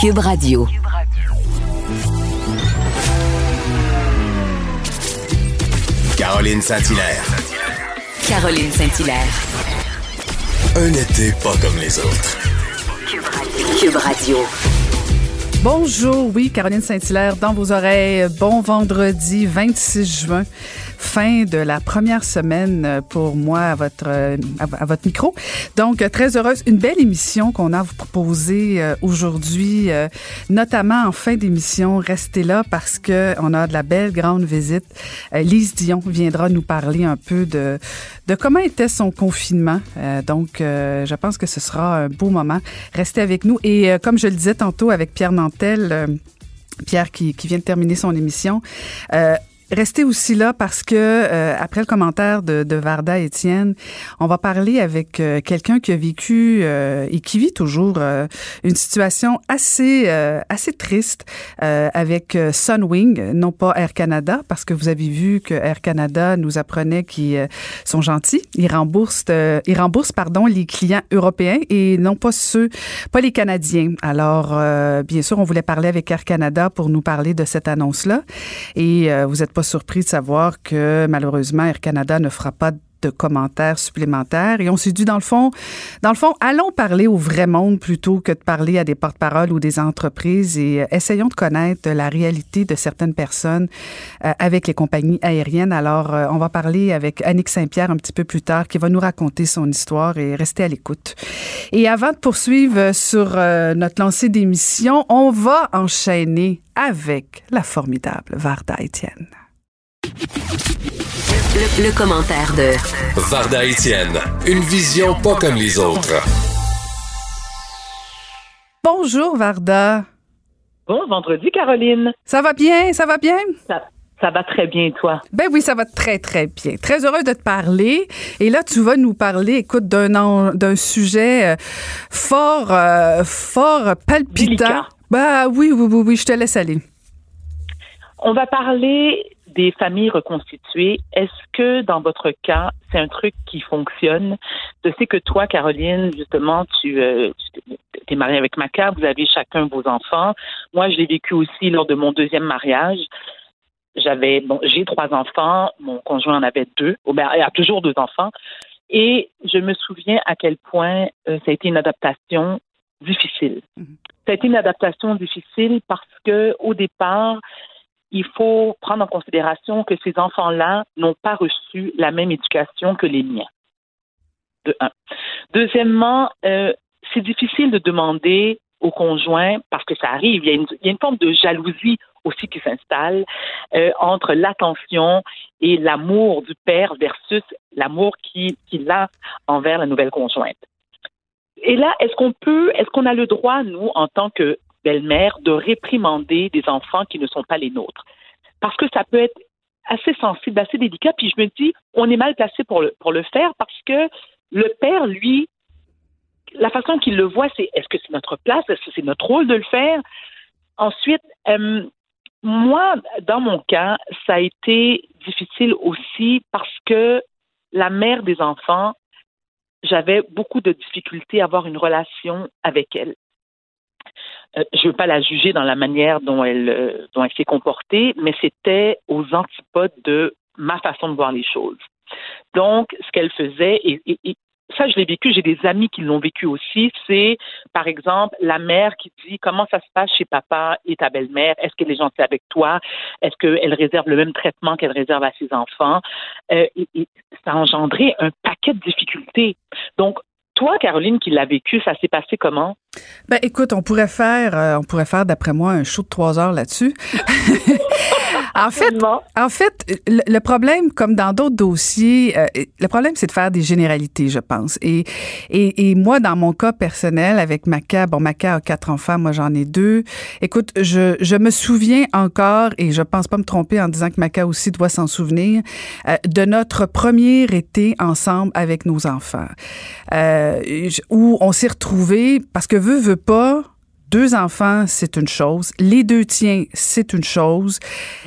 Cube Radio. Caroline Saint-Hilaire. Caroline Saint-Hilaire. Un été pas comme les autres. Cube Radio. Bonjour, oui, Caroline Saint-Hilaire dans vos oreilles. Bon vendredi 26 juin fin de la première semaine pour moi à votre à, votre micro. Donc très heureuse, une belle émission qu'on a à vous proposer euh, aujourd'hui, euh, notamment en fin d'émission. Restez là parce que on a de la belle grande visite. Euh, Lise Dion viendra nous parler un peu de de comment était son confinement. donc je pense que ce sera un beau moment. Restez avec nous et comme je le disais tantôt avec Pierre Nantel. Pierre qui, qui, vient de terminer son émission. Euh, Restez aussi là parce que euh, après le commentaire de, de Varda Étienne, on va parler avec euh, quelqu'un qui a vécu euh, et qui vit toujours une situation assez assez triste avec Sunwing, non pas Air Canada, parce que vous avez vu que Air Canada nous apprenait qu'ils sont gentils, ils remboursent ils remboursent pardon les clients européens et non pas ceux pas les Canadiens. Alors bien sûr, on voulait parler avec Air Canada pour nous parler de cette annonce là et vous êtes pas surpris de savoir que malheureusement Air Canada ne fera pas de commentaires supplémentaires. Et on s'est dit, dans le fond, dans le fond, allons parler au vrai monde plutôt que de parler à des porte-paroles ou des entreprises et euh, essayons de connaître la réalité de certaines personnes euh, avec les compagnies aériennes. Alors, euh, on va parler avec Annick Saint-Pierre un petit peu plus tard qui va nous raconter son histoire et rester à l'écoute. Et avant de poursuivre sur notre lancée d'émission, on va enchaîner avec la formidable Varda Etienne. Le, commentaire de Varda Etienne, une vision pas comme les autres. Bonjour Varda. Bon vendredi Caroline. Ça va bien, ça va bien? Ça, va très bien, toi? Ben oui, ça va très, très bien. Très heureuse de te parler. Et là, tu vas nous parler, écoute, d'un, d'un sujet euh, fort, euh, fort palpitant. Ben oui, oui, oui, oui, je te laisse aller. On va parler des familles reconstituées, est-ce que dans votre cas, c'est un truc qui fonctionne? Je sais que toi, Caroline, justement, tu, euh, es mariée avec Maca, vous avez chacun vos enfants. Moi, je l'ai vécu aussi lors de mon deuxième mariage. J'avais, bon, j'ai trois enfants, mon conjoint en avait deux, ben, il a toujours deux enfants. Et je me souviens à quel point euh, ça a été une adaptation difficile. Mm-hmm. Ça a été une adaptation difficile parce que au départ, il faut prendre en considération que ces enfants-là n'ont pas reçu la même éducation que les miens. De un. Deuxièmement, euh, c'est difficile de demander au conjoint, parce que ça arrive, il y a une, forme de jalousie aussi qui s'installe euh, entre l'attention et l'amour du père versus l'amour qu'il a envers la nouvelle conjointe. Et là, est-ce qu'on peut, est-ce qu'on a le droit, nous, en tant que belle-mère de réprimander des enfants qui ne sont pas les nôtres. Parce que ça peut être assez sensible, assez délicat. Puis je me dis, on est mal placé pour le, pour le faire parce que le père, lui, la façon qu'il le voit, c'est est-ce que c'est notre place, est-ce que c'est notre rôle de le faire? Ensuite, euh, moi, dans mon cas, ça a été difficile aussi parce que la mère des enfants, j'avais beaucoup de difficultés à avoir une relation avec elle. Euh, je ne veux pas la juger dans la manière dont elle, euh, dont elle s'est comportée, mais c'était aux antipodes de ma façon de voir les choses. Donc, ce qu'elle faisait, et, ça, je l'ai vécu, j'ai des amis qui l'ont vécu aussi, c'est, par exemple, la mère qui dit comment ça se passe chez papa et ta belle-mère, est-ce qu'elle est gentille avec toi, est-ce qu'elle réserve le même traitement qu'elle réserve à ses enfants, euh, et, ça a engendré un paquet de difficultés. Donc, toi, Caroline, qui l'a vécu, ça s'est passé comment? Ben écoute, on pourrait faire, euh, on pourrait faire d'après moi un show de trois heures là-dessus. en fait, en fait, le, problème, comme dans d'autres dossiers, euh, le problème c'est de faire des généralités, je pense. Et, et, et moi, dans mon cas personnel, avec Maca, bon, Maca a quatre enfants, moi j'en ai deux. Écoute, je, je me souviens encore, et je pense pas me tromper en disant que Maca aussi doit s'en souvenir, euh, de notre premier été ensemble avec nos enfants, où on s'est retrouvés parce que veut veut pas deux enfants, c'est une chose. Les deux tiens, c'est une chose.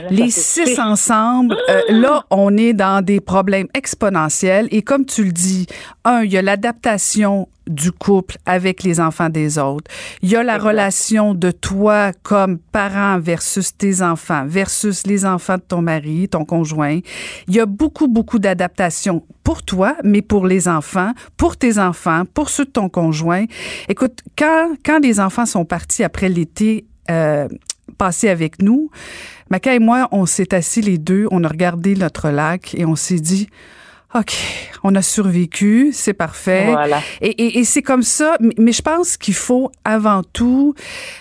les six ensemble, euh, là, on est dans des problèmes exponentiels. Et comme tu le dis, un, il y a l'adaptation du couple avec les enfants des autres. Il y a la relation de toi comme parent versus tes enfants versus les enfants de ton mari, ton conjoint. Il y a beaucoup, beaucoup d'adaptation pour toi, mais pour les enfants, pour tes enfants, pour ceux de ton conjoint. Écoute, quand, quand les enfants sont partis après l'été, euh, passé avec nous, Maca et moi, on s'est assis les deux, on a regardé notre lac et on s'est dit, OK, on a survécu, c'est parfait. Voilà. Et, et, c'est comme ça, mais, je pense qu'il faut avant tout,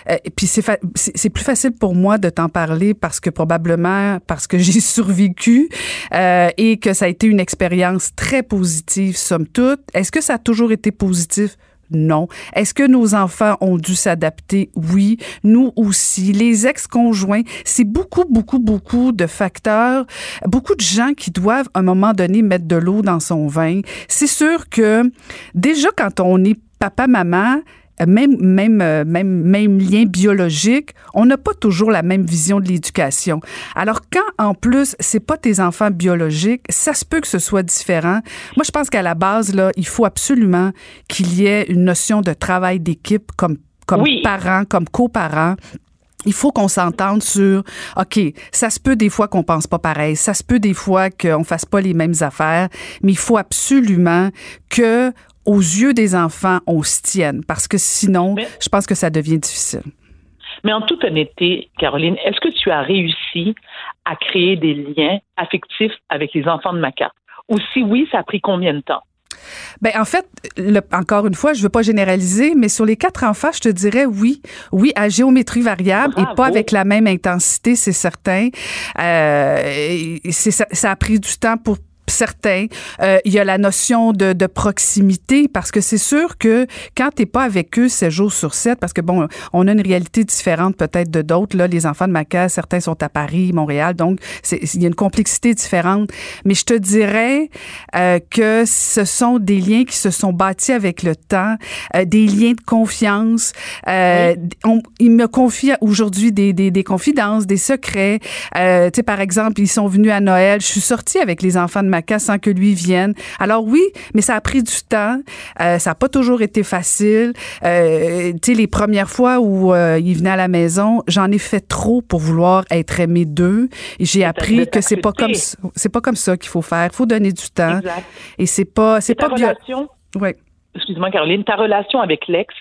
euh, puis c'est, c'est plus facile pour moi de t'en parler parce que probablement parce que j'ai survécu euh, et que ça a été une expérience très positive, somme toute. Est-ce que ça a toujours été positif? Non. Est-ce que nos enfants ont dû s'adapter? Oui. Nous aussi. Les ex-conjoints, c'est beaucoup, beaucoup, beaucoup de facteurs, beaucoup de gens qui doivent à un moment donné mettre de l'eau dans son vin. C'est sûr que déjà quand on est papa-maman, même, même, euh, même, même lien biologique, on n'a pas toujours la même vision de l'éducation. Alors, quand en plus, c'est pas tes enfants biologiques, ça se peut que ce soit différent. Moi, je pense qu'à la base, là, il faut absolument qu'il y ait une notion de travail d'équipe comme, comme parents, comme coparents il faut qu'on s'entende sur, OK, ça se peut des fois qu'on pense pas pareil, ça se peut des fois qu'on fasse pas les mêmes affaires, mais il faut absolument que aux yeux des enfants, on se tienne, parce que sinon, je pense que ça devient difficile. Mais en toute honnêteté, Caroline, est-ce que tu as réussi à créer des liens affectifs avec les enfants de Maca? Ou si oui, ça a pris combien de temps? Ben en fait, encore une fois, je veux pas généraliser, mais sur les quatre enfants, je te dirais oui, oui à géométrie variable et pas avec la même intensité, c'est certain. Euh, ça, ça a pris du temps pour certains. Euh, il y a la notion de, de proximité parce que c'est sûr que quand t'es pas avec eux 7 jours sur 7, parce que bon, on a une réalité différente peut-être de d'autres. Là, les enfants de Maca, certains sont à Paris, Montréal, donc il y a une complexité différente. Mais je te dirais euh, que ce sont des liens qui se sont bâtis avec le temps, euh, des liens de confiance. Euh, on, il me confie aujourd'hui des, des, des, confidences, des secrets. Euh, tu sais, par exemple, ils sont venus à Noël. Je suis sortie avec les enfants de sans que lui vienne. Alors oui, mais ça a pris du temps. Euh, ça n'a pas toujours été facile. Euh, tu sais, les premières fois où euh, il venait à la maison, j'en ai fait trop pour vouloir être aimé d'eux. J'ai appris que c'est pas comme c'est pas comme ça qu'il faut faire. Il faut donner du temps. Exact. Et c'est pas c'est pas bien. Oui. Excuse-moi Caroline, ta relation avec l'ex,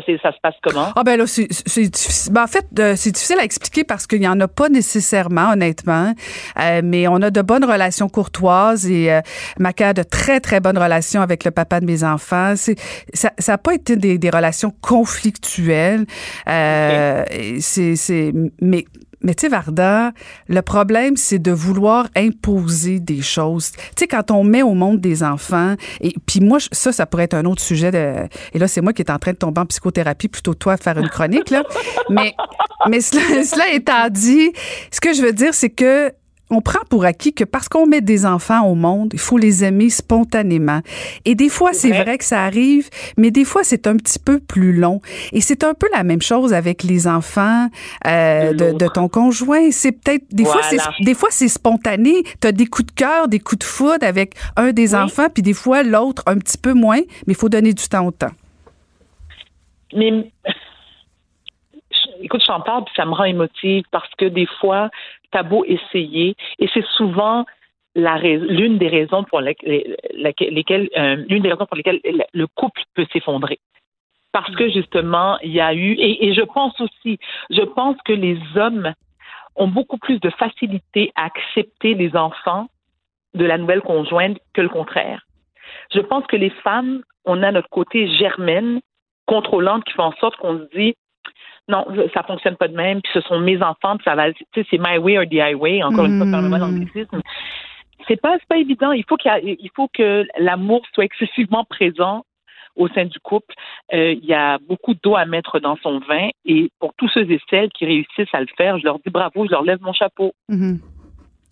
ça, ça se passe comment? Ah ben là, c'est difficile. Ben, en fait, euh, c'est difficile à expliquer parce qu'il n'y en a pas nécessairement, honnêtement. Euh, mais on a de bonnes relations courtoises et euh, Maca a de très, très bonnes relations avec le papa de mes enfants. Ça n'a pas été des, des relations conflictuelles. Euh, c'est, mais mais tu sais, Varda, le problème, c'est de vouloir imposer des choses. Tu sais, quand on met au monde des enfants, et puis moi, ça, ça pourrait être un autre sujet. De, et là, c'est moi qui est en train de tomber en psychothérapie plutôt que toi faire une chronique, là. mais mais cela, cela étant dit, ce que je veux dire, c'est que on prend pour acquis que parce qu'on met des enfants au monde, il faut les aimer spontanément. Et des fois, c'est vrai. que ça arrive, mais des fois, c'est un petit peu plus long. Et c'est un peu la même chose avec les enfants euh, de, ton conjoint. C'est peut-être des fois, c'est des fois c'est spontané. Tu as des coups de cœur, des coups de foudre avec un des enfants, puis des fois l'autre un petit peu moins. Mais il faut donner du temps au temps. Mais écoute, j'en parle, puis ça me rend émotive parce que des fois, t'as beau essayer, et c'est souvent l'une des raisons pour lesquelles, euh, l'une des raisons pour lesquelles le couple peut s'effondrer. Parce que justement, il y a eu, et, et je pense aussi, je pense que les hommes ont beaucoup plus de facilité à accepter les enfants de la nouvelle conjointe que le contraire. Je pense que les femmes, on a notre côté germaine contrôlante qui fait en sorte qu'on se dit non, ça fonctionne pas de même, puis ce sont mes enfants, puis ça va, tu sais, c'est my way or the highway, encore une fois, par le mot d'anglicisme. C'est pas, c'est pas évident. Il faut qu'il il faut que l'amour soit excessivement présent au sein du couple. Euh, il y a beaucoup d'eau à mettre dans son vin, et pour tous ceux et celles qui réussissent à le faire, je leur dis bravo, je leur lève mon chapeau. Mhm.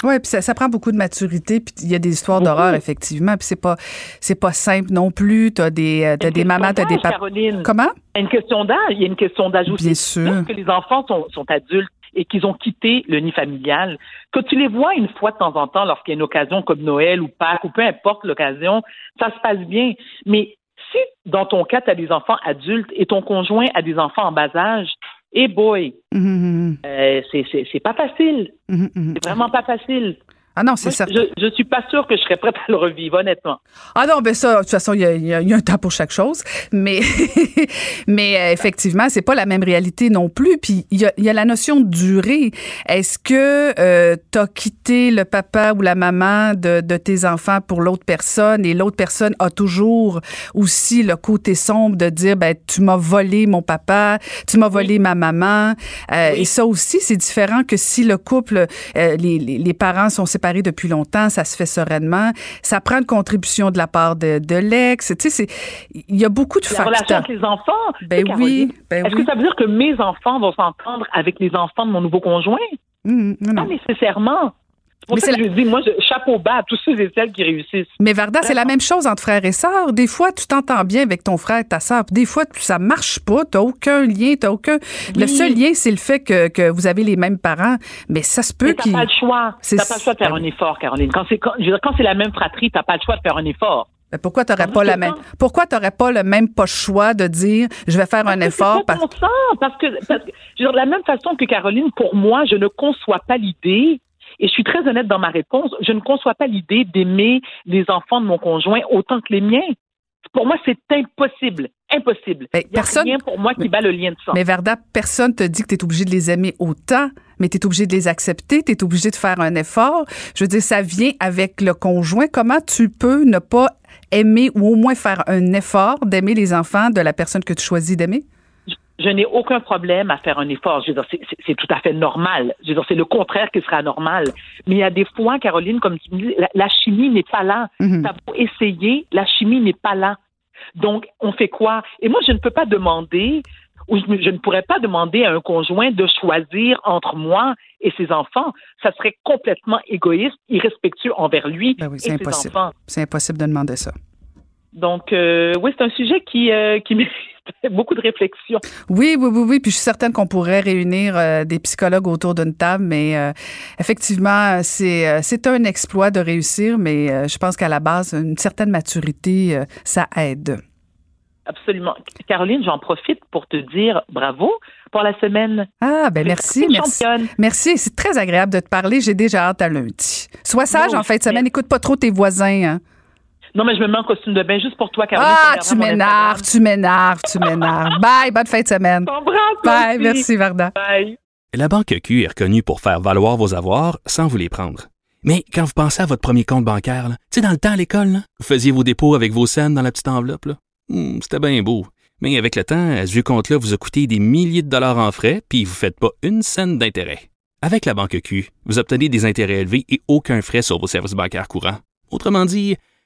Oui, puis ça, ça prend beaucoup de maturité, puis il y a des histoires d'horreur effectivement, puis c'est pas c'est pas simple non plus, t'as des euh, t'as des mamans, t'as des papas. Caroline. Comment? Il y a une question d'âge, il y a une question d'âge aussi. Bien sûr. Lorsque les enfants sont, sont adultes et qu'ils ont quitté le nid familial, que tu les vois une fois de temps en temps lorsqu'il y a une occasion comme Noël ou Pâques ou peu importe l'occasion, ça se passe bien. Mais si dans ton cas, tu as des enfants adultes et ton conjoint a des enfants en bas âge, eh boy, Mhm, mhm, euh, c'est- c'est c'est pas facile. mhm, mhm. C'est vraiment pas facile. Ah non, c'est certain. je, je suis pas sûre que je serais prête à le revivre, honnêtement. Ah non, ben ça, de toute façon, il y a, il y y a un temps pour chaque chose. Mais, mais euh, effectivement, c'est pas la même réalité non plus. Puis il y a, il y a la notion de durée. Est-ce que euh, tu as quitté le papa ou la maman de, de tes enfants pour l'autre personne? Et l'autre personne a toujours aussi le côté sombre de dire, ben tu m'as volé mon papa, tu m'as volé ma maman. Euh, Oui. Et ça aussi, c'est différent que si le couple, euh, les, les, les parents sont séparés depuis longtemps, ça se fait sereinement. Ça prend une contribution de la part de, de l'ex. Tu sais, il y a beaucoup de La relation facteurs. avec les enfants. Ben oui, ben Est-ce oui. que ça veut dire que mes enfants vont s'entendre avec les enfants de mon nouveau conjoint? Hum, non, non. Pas nécessairement. Pour ça je dis, moi, je, chapeau bas à tous ceux et celles qui réussissent. Mais Varda, c'est la même chose entre frères et sœurs. Des fois, tu t'entends bien avec ton frère et ta sœur. Des fois, tu- ça marche pas. T'as aucun lien. T'as aucun. Le seul lien, c'est le fait que, que vous avez les mêmes parents. Mais ça se peut Mais t'as qu'il. pas le choix. T'as pas le choix de faire un effort, Caroline. Quand c'est, quand, je veux dire, quand c'est la même fratrie, t'as pas le choix de faire un effort. Mais pourquoi t'aurais pas la même Pourquoi t'aurais pas le même pas choix de dire je vais faire un que effort pas parce parce que, parce que, je veux dire, de la même façon que Caroline, pour moi, je ne conçois pas l'idée, et je suis très honnête dans ma réponse, je ne conçois pas l'idée d'aimer les enfants de mon conjoint autant que les miens. Pour moi, c'est impossible. Impossible. Il n'y a personne- rien pour moi qui bat le lien de sang. Mais Varda, personne te dit que tu es obligé de les aimer autant, mais tu es obligé de les accepter, tu es obligé de faire un effort. Je veux dire, ça vient avec le conjoint. Comment tu peux ne pas aimer ou au moins faire un effort d'aimer les enfants de la personne que tu choisis d'aimer? Je n'ai aucun problème à faire un effort. Je veux dire, c'est- tout à fait normal. Je veux dire, c'est le contraire qui sera normal. Mais il y a des fois, Caroline, comme tu me dis, la, la chimie n'est pas là. Mhm. T'as beau essayer, la chimie n'est pas là. Donc, on fait quoi? Et moi, je ne peux pas demander, ou je, ne- je ne pourrais pas demander à un conjoint de choisir entre moi et ses enfants. Ça serait complètement égoïste, irrespectueux envers lui Ben oui, et c'est ses impossible. enfants. C'est impossible de demander ça. Donc, euh, oui, c'est un sujet qui, euh, qui beaucoup de réflexion. Oui, oui, oui, oui. Puis je suis certaine qu'on pourrait réunir euh, des psychologues autour d'une table, mais euh, effectivement, c'est euh, c'est un exploit de réussir, mais je pense qu'à la base, une certaine maturité, ça aide. Absolument. Caroline, j'en profite pour te dire bravo pour la semaine. Ah, ben merci, merci. championne. Merci, c'est très agréable de te parler. J'ai déjà hâte à lundi. Sois sage en fin de semaine. Écoute pas trop tes voisins. Hein. Non, mais je me mets en costume de bain juste pour toi, Caroline. Ah, tu m'énerves, tu m'énerves, tu m'énerves. Bye, bonne fin de semaine. Bye, merci. merci Varda. Bye. La Banque Q est reconnue pour faire valoir vos avoirs sans vous les prendre. Mais quand vous pensez à votre premier compte bancaire, tu sais, dans le temps à l'école, vous faisiez vos dépôts avec vos scènes dans la petite enveloppe. là. Hmm, C'était bien beau. Mais avec le temps, ce vieux compte-là vous a coûté des milliers de dollars en frais, puis vous ne faites pas une scène d'intérêt. Avec la Banque Q, vous obtenez des intérêts élevés et aucun frais sur vos services bancaires courants. Autrement dit,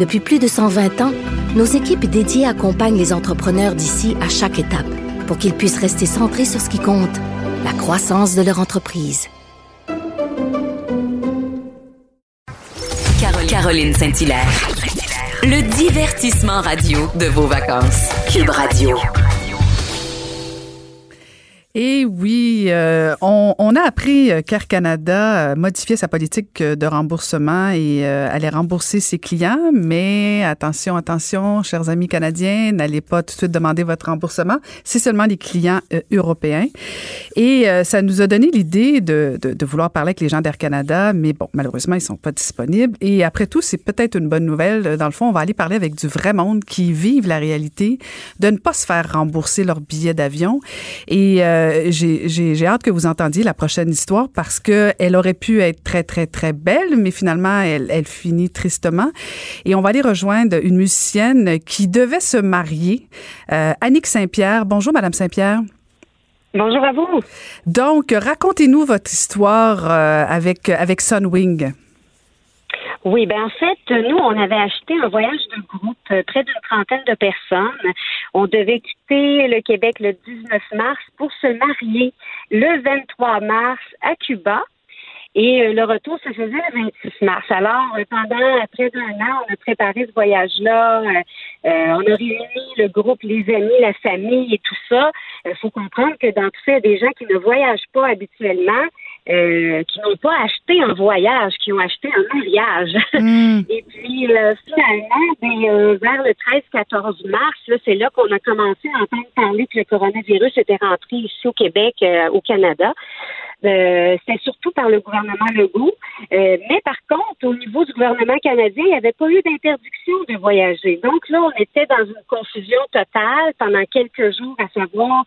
Depuis plus de 120 ans, nos équipes dédiées accompagnent les entrepreneurs d'ici à chaque étape pour qu'ils puissent rester centrés sur ce qui compte, la croissance de leur entreprise. Caroline, Saint-Hilaire. Le divertissement radio de vos vacances. Cube Radio. Et oui, euh, on, on, a appris qu'Air Canada modifiait sa politique de remboursement et euh, allait rembourser ses clients, mais attention, attention, chers amis canadiens, n'allez pas tout de suite demander votre remboursement. C'est seulement les clients euh, européens. Et euh, ça nous a donné l'idée de, de, de, vouloir parler avec les gens d'Air Canada, mais bon, malheureusement, ils sont pas disponibles. Et après tout, c'est peut-être une bonne nouvelle. Dans le fond, on va aller parler avec du vrai monde qui vivent la réalité de ne pas se faire rembourser leur billet d'avion. Et euh, j'ai hâte que vous entendiez la prochaine histoire parce que elle aurait pu être très, très, très belle, mais finalement, elle, elle finit tristement. Et on va aller rejoindre une musicienne qui devait se marier, euh, Annick Saint-Pierre. Bonjour, Madame Saint-Pierre. Bonjour à vous. Donc, racontez-nous votre histoire euh, avec, avec Sunwing. Oui, ben en fait, nous, on avait acheté un voyage de groupe, euh, près d'une trentaine de personnes. On devait quitter le Québec le 19 mars pour se marier le 23 mars à Cuba. Et euh, le retour se faisait le 26 mars. Alors, euh, pendant près d'un an, on a préparé ce voyage-là. Euh, on a réuni le groupe, les amis, la famille et tout ça. Il faut comprendre que dans tout ça, il y a des gens qui ne voyagent pas habituellement. Euh, qui n'ont pas acheté un voyage, qui ont acheté un mariage. Mm. Et puis, euh, finalement, ben, vers le 13-14 mars, c'est là qu'on a commencé à entendre parler que le coronavirus était rentré ici au Québec, au Canada. Euh, c'était surtout par le gouvernement Legault. Euh, mais par contre, au niveau du gouvernement canadien, il n'y avait pas eu d'interdiction de voyager. Donc là, on était dans une confusion totale pendant quelques jours à savoir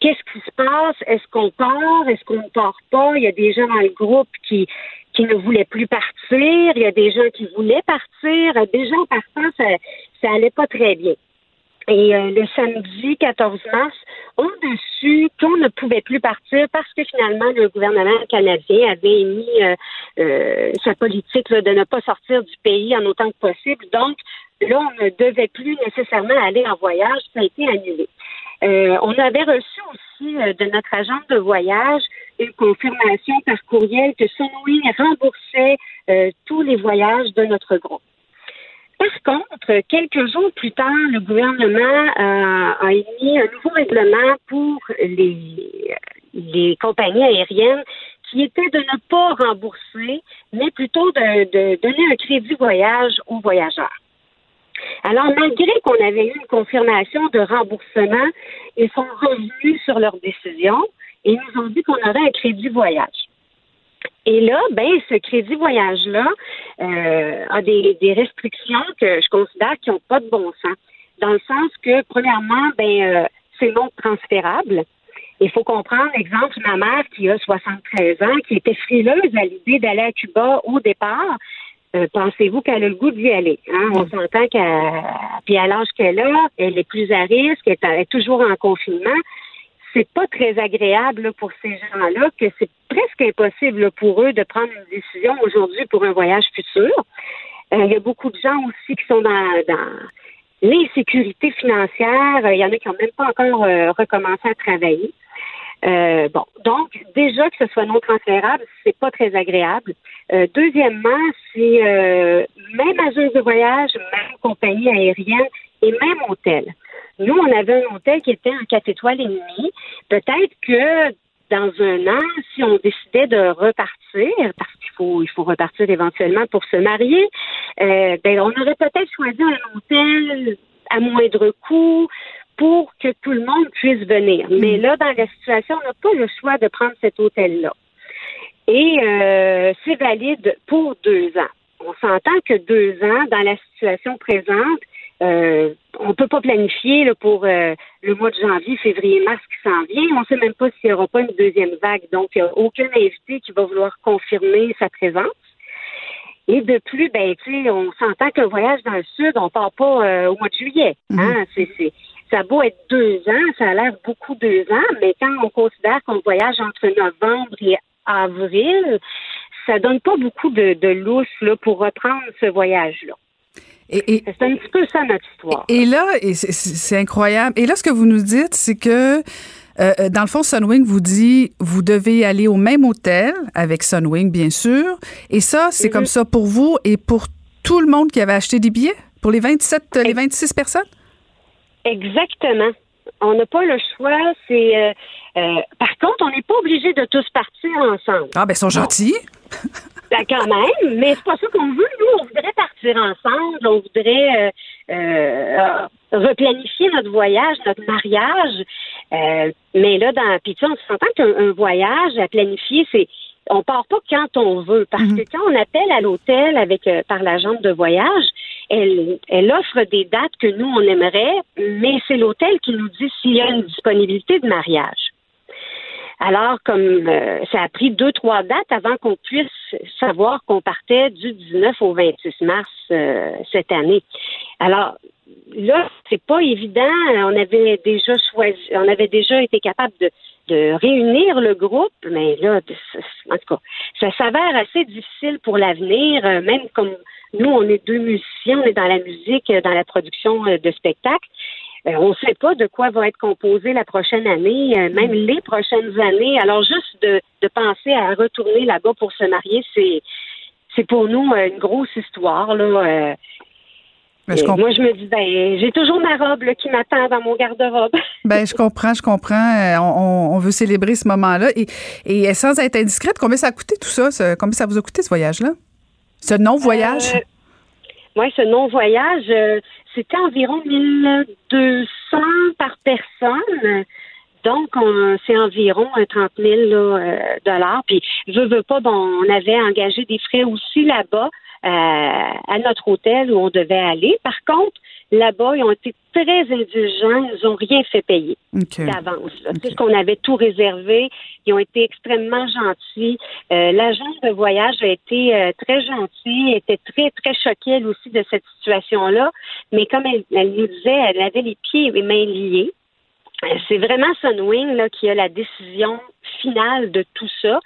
qu'est-ce qui se passe, est-ce qu'on part, est-ce qu'on ne part pas? Il y a des gens dans le groupe qui qui ne voulaient plus partir, il y a des gens qui voulaient partir. Déjà en partant, ça, ça allait pas très bien. Et euh, le samedi 14 mars, on a su qu'on ne pouvait plus partir parce que finalement, le gouvernement canadien avait émis euh, euh, sa politique de ne pas sortir du pays en autant que possible. Donc, là, on ne devait plus nécessairement aller en voyage. Ça a été annulé. On avait reçu aussi de notre agent de voyage une confirmation par courriel que Sunwing remboursait tous les voyages de notre groupe. Par contre, quelques jours plus tard, le gouvernement euh, a émis un nouveau règlement pour les, les compagnies aériennes qui était de ne pas rembourser, mais plutôt de, donner un crédit voyage aux voyageurs. Alors, malgré qu'on avait eu une confirmation de remboursement, ils sont revenus sur leur décision et nous ont dit qu'on aurait un crédit voyage. Et là, ben, ce crédit voyage-là euh, a des, restrictions que je considère qui n'ont pas de bon sens. Dans le sens que, premièrement, ben, euh, c'est non transférable. Il faut comprendre, exemple, ma mère qui a 73 ans, qui était frileuse à l'idée d'aller à Cuba au départ. Euh, pensez-vous qu'elle a le goût d'y aller? Hein? On s'entend qu'à puis à l'âge qu'elle a, elle est plus à risque, elle est toujours en confinement c'est pas très agréable pour ces gens-là, que c'est presque impossible pour eux de prendre une décision aujourd'hui pour un voyage futur. Euh, il y a beaucoup de gens aussi qui sont dans, dans l'insécurité financière. Il y en a qui n'ont même pas encore euh, recommencé à travailler. Euh, bon, donc déjà que ce soit non transférable, c'est pas très agréable. deuxièmement, c'est même agence de voyage, même compagnie aérienne et même hôtel. Nous, on avait un hôtel qui était un 4 étoiles et demi. Peut-être que dans un an, si on décidait de repartir, parce qu'il faut, il faut repartir éventuellement pour se marier, euh, ben, on aurait peut-être choisi un hôtel à moindre coût pour que tout le monde puisse venir. Mais là, dans la situation, on n'a pas le choix de prendre cet hôtel-là. Et euh, c'est valide pour deux ans. On s'entend que deux ans, dans la situation présente, euh, on peut pas planifier là, pour euh, le mois de janvier, février, mars qui s'en vient. On ne sait même pas s'il n'y aura pas une deuxième vague. Donc, il n'y a aucun invité qui va vouloir confirmer sa présence. Et de plus, ben, tu sais, on s'entend qu'un voyage dans le sud, on part pas euh, au mois de juillet. Hein? Mhm. C'est, ça a beau être deux ans, ça a l'air beaucoup deux ans, mais quand on considère qu'on voyage entre novembre et avril, ça donne pas beaucoup de, de lousse là, pour reprendre ce voyage-là. Et, c'est un petit peu ça notre histoire. Et là, c'est incroyable. Et là, ce que vous nous dites, c'est que euh, dans le fond, Sunwing vous dit vous devez aller au même hôtel avec Sunwing, bien sûr. Et ça, c'est comme mhm. ça pour vous et pour tout le monde qui avait acheté des billets, pour les 27, les 26 personnes? Exactement. on n'a pas le choix. C'est euh, euh, par contre, on n'est pas obligé de tous partir ensemble. Ah ben ils sont gentils. Ben, quand même, mais c'est pas ça qu'on veut. Nous, on voudrait partir ensemble. On voudrait euh, replanifier notre voyage, notre mariage. Mais là, dans puis tu sais, on s'entend qu'un un voyage à planifier, c'est on part pas quand on veut. Parce que quand on appelle à l'hôtel avec euh, par l'agente de voyage, elle, elle offre des dates que nous, on aimerait, mais c'est l'hôtel qui nous dit s'il y a une disponibilité de mariage. Alors, comme euh, ça a pris deux, trois dates avant qu'on puisse savoir qu'on partait du 19 au 26 mars euh, cette année. Alors, là, c'est pas évident. On avait déjà choisi, on avait déjà été capable de, de réunir le groupe, mais là, en tout cas, ça s'avère assez difficile pour l'avenir, euh, même comme nous, on est deux musiciens, on est dans la musique, euh, dans la production euh, de spectacles. Euh, on ne sait pas de quoi va être composé la prochaine année, euh, même les prochaines années. Alors, juste de, de penser à retourner là-bas pour se marier, c'est c'est pour nous une grosse histoire. Là. euh. Je Et comp- moi, je me dis, ben, j'ai toujours ma robe là, qui m'attend dans mon garde-robe. Ben, je comprends, je comprends. On, on- on veut célébrer ce moment-là. Et, et sans être indiscrète, combien ça a coûté tout ça? ce- combien ça vous a coûté ce voyage-là? Ce non-voyage? Euh, oui, ce non-voyage, euh, c'était environ 1200 par personne. Donc, on- c'est environ euh, 30 000 là, euh, dollars. Puis, je veux pas, bon, on avait engagé des frais aussi là-bas euh, à notre hôtel où on devait aller. Par contre, là-bas, ils ont été très indulgents. Ils nous ont rien fait payer d'avance. là. Ok. Puisqu'on avait tout réservé, ils ont été extrêmement gentils. Euh, L'agence de voyage a été euh, très gentille, était très, très choquée, elle aussi, de cette situation-là. Mais comme elle, elle nous disait, elle avait les pieds et les mains liés. Euh, C'est vraiment Sunwing là, qui a la décision finale de tout ça.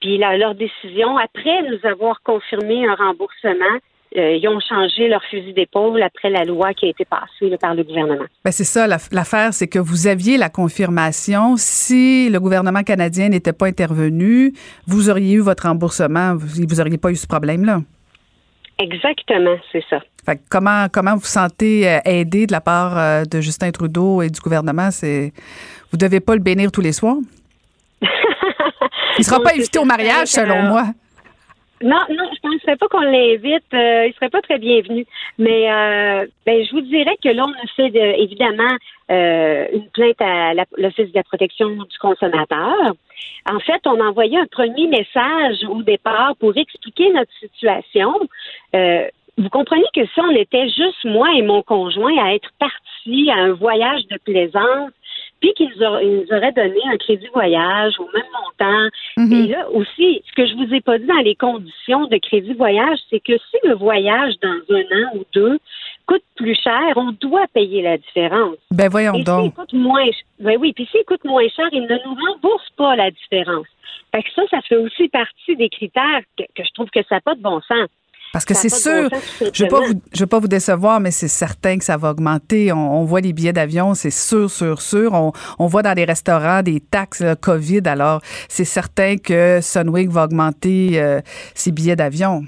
Puis leur décision, après nous avoir confirmé un remboursement, euh, ils ont changé leur fusil d'épaule après la loi qui a été passée là, par le gouvernement. Ben c'est ça, la- l'affaire, c'est que vous aviez la confirmation. Si le gouvernement canadien n'était pas intervenu, vous auriez eu votre remboursement, vous, vous auriez pas eu ce problème-là. Exactement, c'est ça. Fait que comment, comment vous sentez euh, aidé de la part euh, de Justin Trudeau et du gouvernement? C'est, vous devez pas le bénir tous les soirs? Il sera Non, pas invité au mariage, selon moi. Non, non, je penserais pas qu'on l'invite. euh, il serait pas très bienvenu. Mais euh, ben, je vous dirais que là, on a fait de- évidemment euh, une plainte à l'Office de la protection du consommateur. En fait, on a envoyé un premier message au départ pour expliquer notre situation. Euh, vous comprenez que si on était juste moi et mon conjoint à être partis à un voyage de plaisance, puis qu'ils nous, auraient- donné un crédit voyage au même montant. Mhm. Et là aussi, ce que je vous ai pas dit dans les conditions de crédit voyage, c'est que si le voyage dans un an ou deux coûte plus cher, on doit payer la différence. Ben voyons Et donc. coûte moins ben oui, puis s'il coûte moins cher, il ne nous rembourse pas la différence. Fait que ça, ça fait aussi partie des critères que, que je trouve que ça n'a pas de bon sens. Parce que c'est sûr, bon je ne veux, pas vous- pas décevoir, mais c'est certain que ça va augmenter. On, on voit les billets d'avion, c'est sûr, sûr, sûr. On, on voit dans les restaurants des taxes là, COVID. Alors, c'est certain que Sunwing va augmenter euh, ses billets d'avion.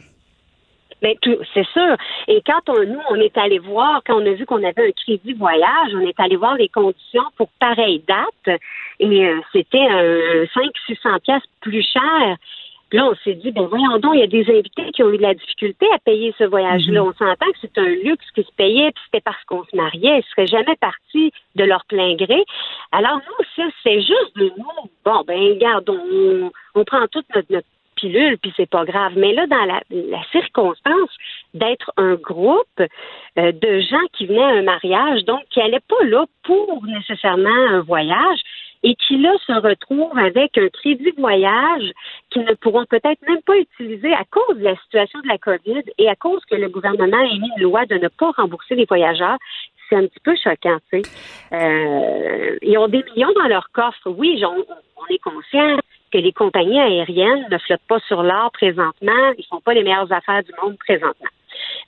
Mais c'est sûr. Et quand on, nous, on est allé voir, quand on a vu qu'on avait un crédit voyage, on est allé voir les conditions pour pareille date, et euh, c'était un 500-600 pièces plus cher. Puis Là, on s'est dit, ben voyons donc, il y a des invités qui ont eu de la difficulté à payer ce voyage-là. On s'entend que c'est un luxe qui se payait, puis c'était parce qu'on se mariait. Ils seraient jamais partis de leur plein gré. Alors, nous, ça, c'est juste de nous. Bon, ben, regarde, on, on prend toute notre, notre pilule, puis c'est pas grave. Mais là, dans la, la circonstance d'être un groupe euh, de gens qui venaient à un mariage, donc qui n'allaient pas là pour nécessairement un voyage, et qui là se retrouvent avec un crédit voyage qu'ils ne pourront peut-être même pas utiliser à cause de la situation de la COVID et à cause que le gouvernement a émis une loi de ne pas rembourser les voyageurs. C'est un petit peu choquant, tu sais. Euh, ils ont des millions dans leur coffre. Oui, on, on est conscient que les compagnies aériennes ne flottent pas sur l'or présentement. Ils font pas les meilleures affaires du monde présentement.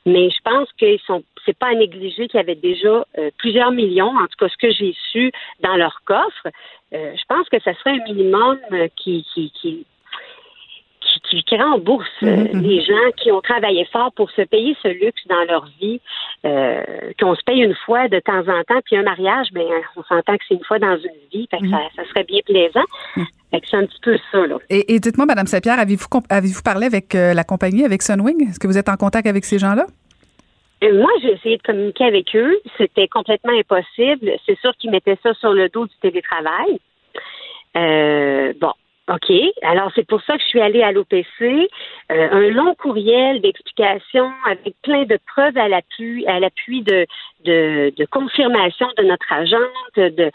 Mais je pense qu'ils sont, c'est pas à négliger qu'il y avait déjà euh, plusieurs millions, en tout cas ce que j'ai su dans leur coffre. Euh, je pense que ça serait un minimum euh, qui, qui, qui, qui, qui, qui rembourse euh, Mhm, mhm. les gens qui ont travaillé fort pour se payer ce luxe dans leur vie, euh, qu'on se paye une fois de temps en temps, puis un mariage, ben on s'entend que c'est une fois dans une vie, fait que Mhm. ça, ça serait bien plaisant. Fait que c'est un petit peu ça, là. Et, et dites-moi, Madame Saint-Pierre, avez-vous avez-vous parlé avec euh, la compagnie, avec Sunwing? Est-ce que vous êtes en contact avec ces gens-là? Moi, j'ai essayé de communiquer avec eux. C'était complètement impossible. C'est sûr qu'ils mettaient ça sur le dos du télétravail. Euh, bon, OK. Alors, c'est pour ça que je suis allée à l'OPC. Euh, un long courriel d'explication avec plein de preuves à l'appui, à l'appui de, de, confirmation de notre agente, de,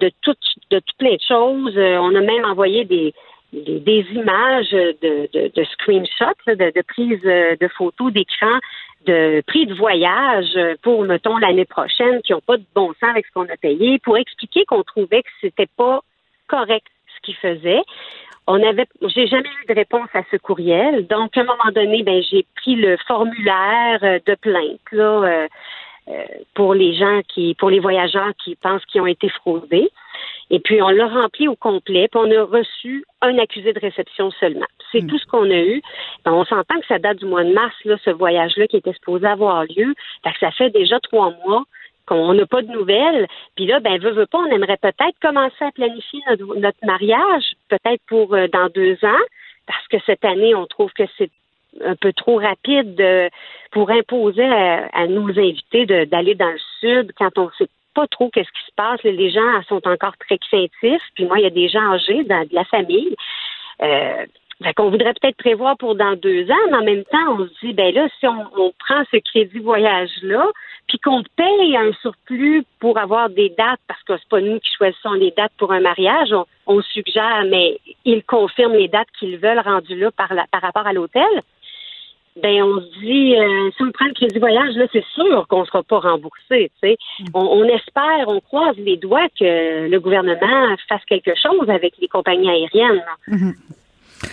de, tout, de tout plein de choses. Euh, on a même envoyé des, images de, screenshots, de, prises euh, de photos d'écran de prix de voyage pour, mettons, l'année prochaine, qui n'ont pas de bon sens avec ce qu'on a payé, pour expliquer qu'on trouvait que c'était pas correct ce qu'ils faisaient. On avait, j'ai jamais eu de réponse à ce courriel. Donc, à un moment donné, ben, j'ai pris le formulaire euh, de plainte, là, euh, euh, pour les gens qui, pour les voyageurs qui pensent qu'ils ont été fraudés. Et puis, on l'a rempli au complet, puis on a reçu un accusé de réception seulement. C'est tout ce qu'on a eu. Ben, on s'entend que ça date du mois de mars, là, ce voyage-là qui était supposé avoir lieu. Fait que ça fait déjà trois mois qu'on n'a pas de nouvelles. Puis là, ben, veut, veut pas, on aimerait peut-être commencer à planifier notre, mariage, peut-être pour euh, dans deux ans, parce que cette année, on trouve que c'est un peu trop rapide de- pour imposer à, à nos invités d'aller dans le sud quand on sait pas trop qu'est-ce qui se passe. Les gens sont encore très craintifs. Puis moi, il y a des gens âgés dans la famille. Euh, fait qu'on voudrait peut-être prévoir pour dans deux ans, mais en même temps, on se dit, ben là, si on, on prend ce crédit voyage-là, puis qu'on paye un surplus pour avoir des dates, parce que c'est pas nous qui choisissons les dates pour un mariage, on, on suggère, mais ils confirment les dates qu'ils veulent rendues là par, la, par rapport à l'hôtel. Ben, on se dit, euh, si on prend le crédit voyage, là, c'est sûr qu'on ne sera pas remboursé. tu sais. On, on espère, on croise les doigts que le gouvernement fasse quelque chose avec les compagnies aériennes. là.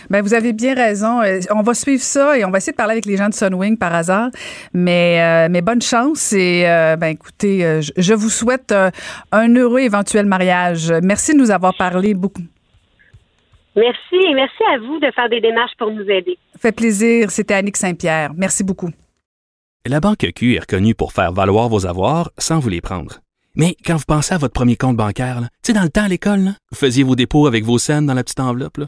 Ben, vous avez bien raison. Euh, On va suivre ça et on va essayer de parler avec les gens de Sunwing par hasard. Mais, euh, mais bonne chance et euh, ben écoutez, je, je vous souhaite un heureux éventuel mariage. Merci de nous avoir parlé beaucoup. Merci et merci à vous de faire des démarches pour nous aider. Fait plaisir. C'était Annick Saint-Pierre. Merci beaucoup. La Banque Q est reconnue pour faire valoir vos avoirs sans vous les prendre. Mais quand vous pensez à votre premier compte bancaire, tu sais, dans le temps à l'école, là, vous faisiez vos dépôts avec vos scènes dans la petite enveloppe. là.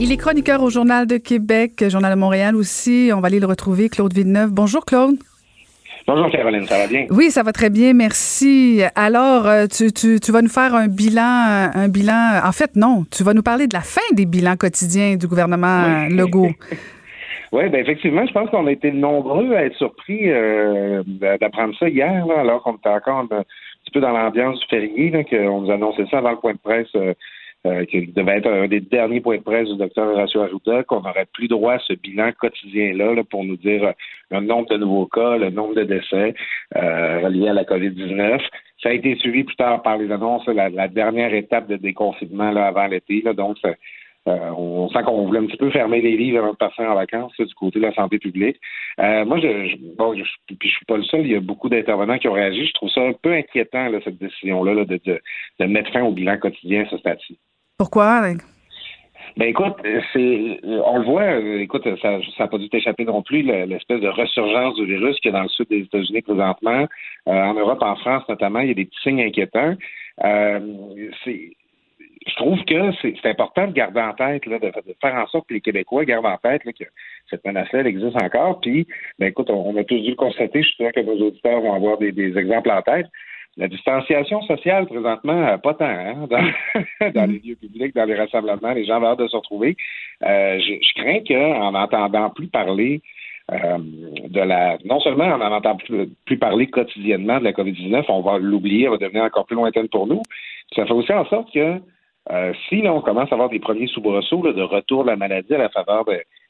Il est chroniqueur au Journal de Québec, Journal de Montréal aussi. On va aller le retrouver, Claude Villeneuve. Bonjour, Claude. Bonjour Caroline, ça va bien? Oui, ça va très bien, merci. Alors, euh, tu, tu, tu vas nous faire un bilan, euh, un bilan. En fait, non, tu vas nous parler de la fin des bilans quotidiens du gouvernement euh, Legault. Oui, ben effectivement, je pense qu'on a été nombreux à être surpris euh, d'apprendre ça hier, là, alors qu'on était encore un petit peu dans l'ambiance du férié, qu'on nous annonçait ça avant le point de presse, euh, euh, qui devait être un des derniers points de presse du docteur Horacio Arruda, qu'on n'aurait plus droit à ce bilan quotidien-là là, pour nous dire euh, le nombre de nouveaux cas, le nombre de décès euh, reliés à la COVID-19. Ça a été suivi plus tard par les annonces, la, la dernière étape de déconfinement là, avant l'été. Là, donc, euh, on sent qu'on voulait un petit peu fermer les livres avant de partir en vacances là, du côté de la santé publique. Euh, moi, je, je, bon, je, puis je suis pas le seul. Il y a beaucoup d'intervenants qui ont réagi. Je trouve ça un peu inquiétant là, cette décision-là là, de, de, de mettre fin au bilan quotidien ce stade-ci. Pourquoi? Ben écoute, c'est on le voit, euh, écoute, ça n'a pas dû t'échapper non plus, le- l'espèce de ressurgence du virus qu'il y a dans le sud des États-Unis présentement. Euh, en Europe, en France notamment, il y a des petits signes inquiétants. Euh, je trouve que c'est important de garder en tête, de, faire en sorte que les Québécois gardent en tête que cette menace-là existe encore. Puis, ben écoute, on, a tous dû le constater, je suis sûr que nos auditeurs vont avoir des, exemples en tête. La distanciation sociale, présentement, pas tant, hein, dans, mm-hmm. les lieux publics, dans les rassemblements, les gens ont hâte de se retrouver. Euh, je, je, crains qu'en n'entendant plus parler euh, de la non seulement on n'en entend plus, parler quotidiennement de la COVID-19, on va l'oublier, elle va devenir encore plus lointaine pour nous. Ça fait aussi en sorte que euh, si là, on commence à avoir des premiers soubresauts de retour de la maladie à la faveur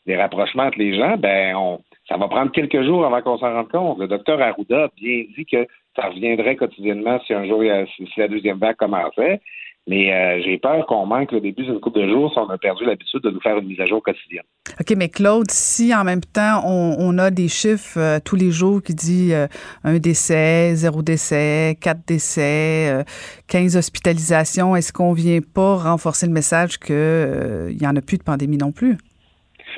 des rapprochements entre les gens, ben on, ça va prendre quelques jours avant qu'on s'en rende compte. Le docteur Arruda a bien dit que ça reviendrait quotidiennement si un jour si la deuxième vague commençait. Mais euh, j'ai peur qu'on manque le début d'une couple de jours si on a perdu l'habitude de nous faire une mise à jour quotidienne. OK, mais Claude, si en même temps on, a des chiffres euh, tous les jours qui euh, un décès, zéro décès, quatre décès, 15 hospitalisations, est-ce qu'on vient pas renforcer le message qu'il n'y en a plus de pandémie non plus?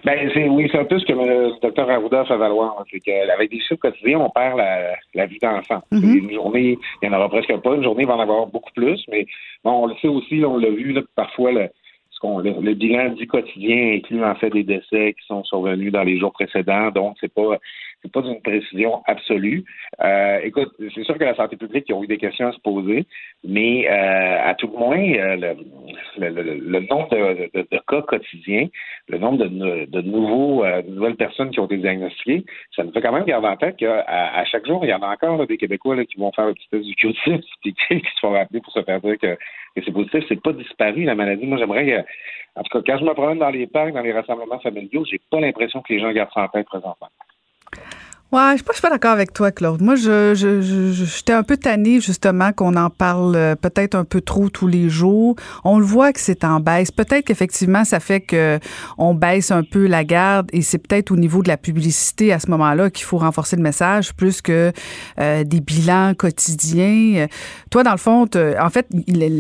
Ben, c'est, oui, c'est un peu ce que le docteur Arruda fait valoir. C'est qu'avec des chiffres quotidiens, on perd la, la vie d'enfant. Mm-hmm. Une journée, il n'y en aura presque pas. Une journée, il va en avoir beaucoup plus. Mais bon, on le sait aussi, on l'a vu, là, parfois, le, le, bilan du quotidien inclut en fait des décès qui sont survenus dans les jours précédents. Donc, c'est pas c'est pas d'une précision absolue. Euh, écoute, c'est sûr que la santé publique, ils ont eu des questions à se poser, mais euh, à tout le moins, euh, le, nombre de, cas quotidiens, le nombre de, nouveaux, nouvelles personnes qui ont été diagnostiquées, ça nous fait quand même garder en tête qu'à chaque jour, il y en a encore des Québécois qui vont faire le petit test du q et qui se font rappeler pour se faire dire que, c'est positif. C'est pas disparu, la maladie. Moi, j'aimerais en tout cas, quand je me promène dans les parcs, dans les rassemblements familiaux, j'ai pas l'impression que les gens gardent ça en tête présentement. Ouais, je suis pas, d'accord avec toi, Claude. Moi, je, je, j'étais un peu tannée, justement, qu'on en parle euh, peut-être un peu trop tous les jours. On le voit que c'est en baisse. Peut-être qu'effectivement, ça fait que on baisse un peu la garde et c'est peut-être au niveau de la publicité à ce moment-là qu'il faut renforcer le message plus que euh, des bilans quotidiens. Toi, dans le fond, en fait,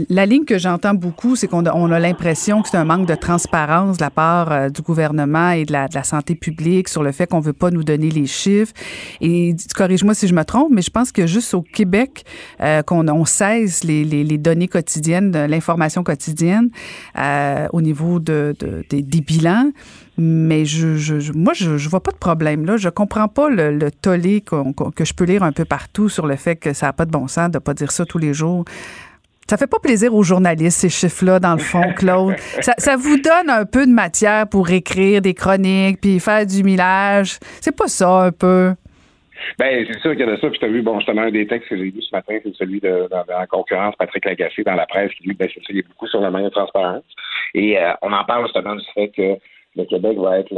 la ligne que j'entends beaucoup, c'est qu'on a, on a l'impression que c'est un manque de transparence de la part euh, du gouvernement et de la, de la santé publique sur le fait qu'on veut pas nous donner les chiffres. Et corrige-moi si je me trompe, mais je pense que juste au Québec euh, qu'on on cesse les, les, données quotidiennes, l'information quotidienne euh, au niveau de, des, bilans. Mais je, je, moi, je, je vois pas de problème là. Je comprends pas le, le tollé que je peux lire un peu partout sur le fait que ça n'a pas de bon sens de pas dire ça tous les jours. Ça fait pas plaisir aux journalistes, ces chiffres-là, dans le fond, Claude. ça, ça, vous donne un peu de matière pour écrire des chroniques puis faire du millage. C'est pas ça, un peu? Ben, c'est sûr qu'il y a de ça. Puis tu as vu, bon, justement, un des textes que j'ai lu ce matin, c'est celui de, la concurrence, Patrick Lagacé, dans la presse, qui dit, ben, c'est ça, il a beaucoup sur la manière de transparence. Et euh, on en parle justement du fait que le Québec va être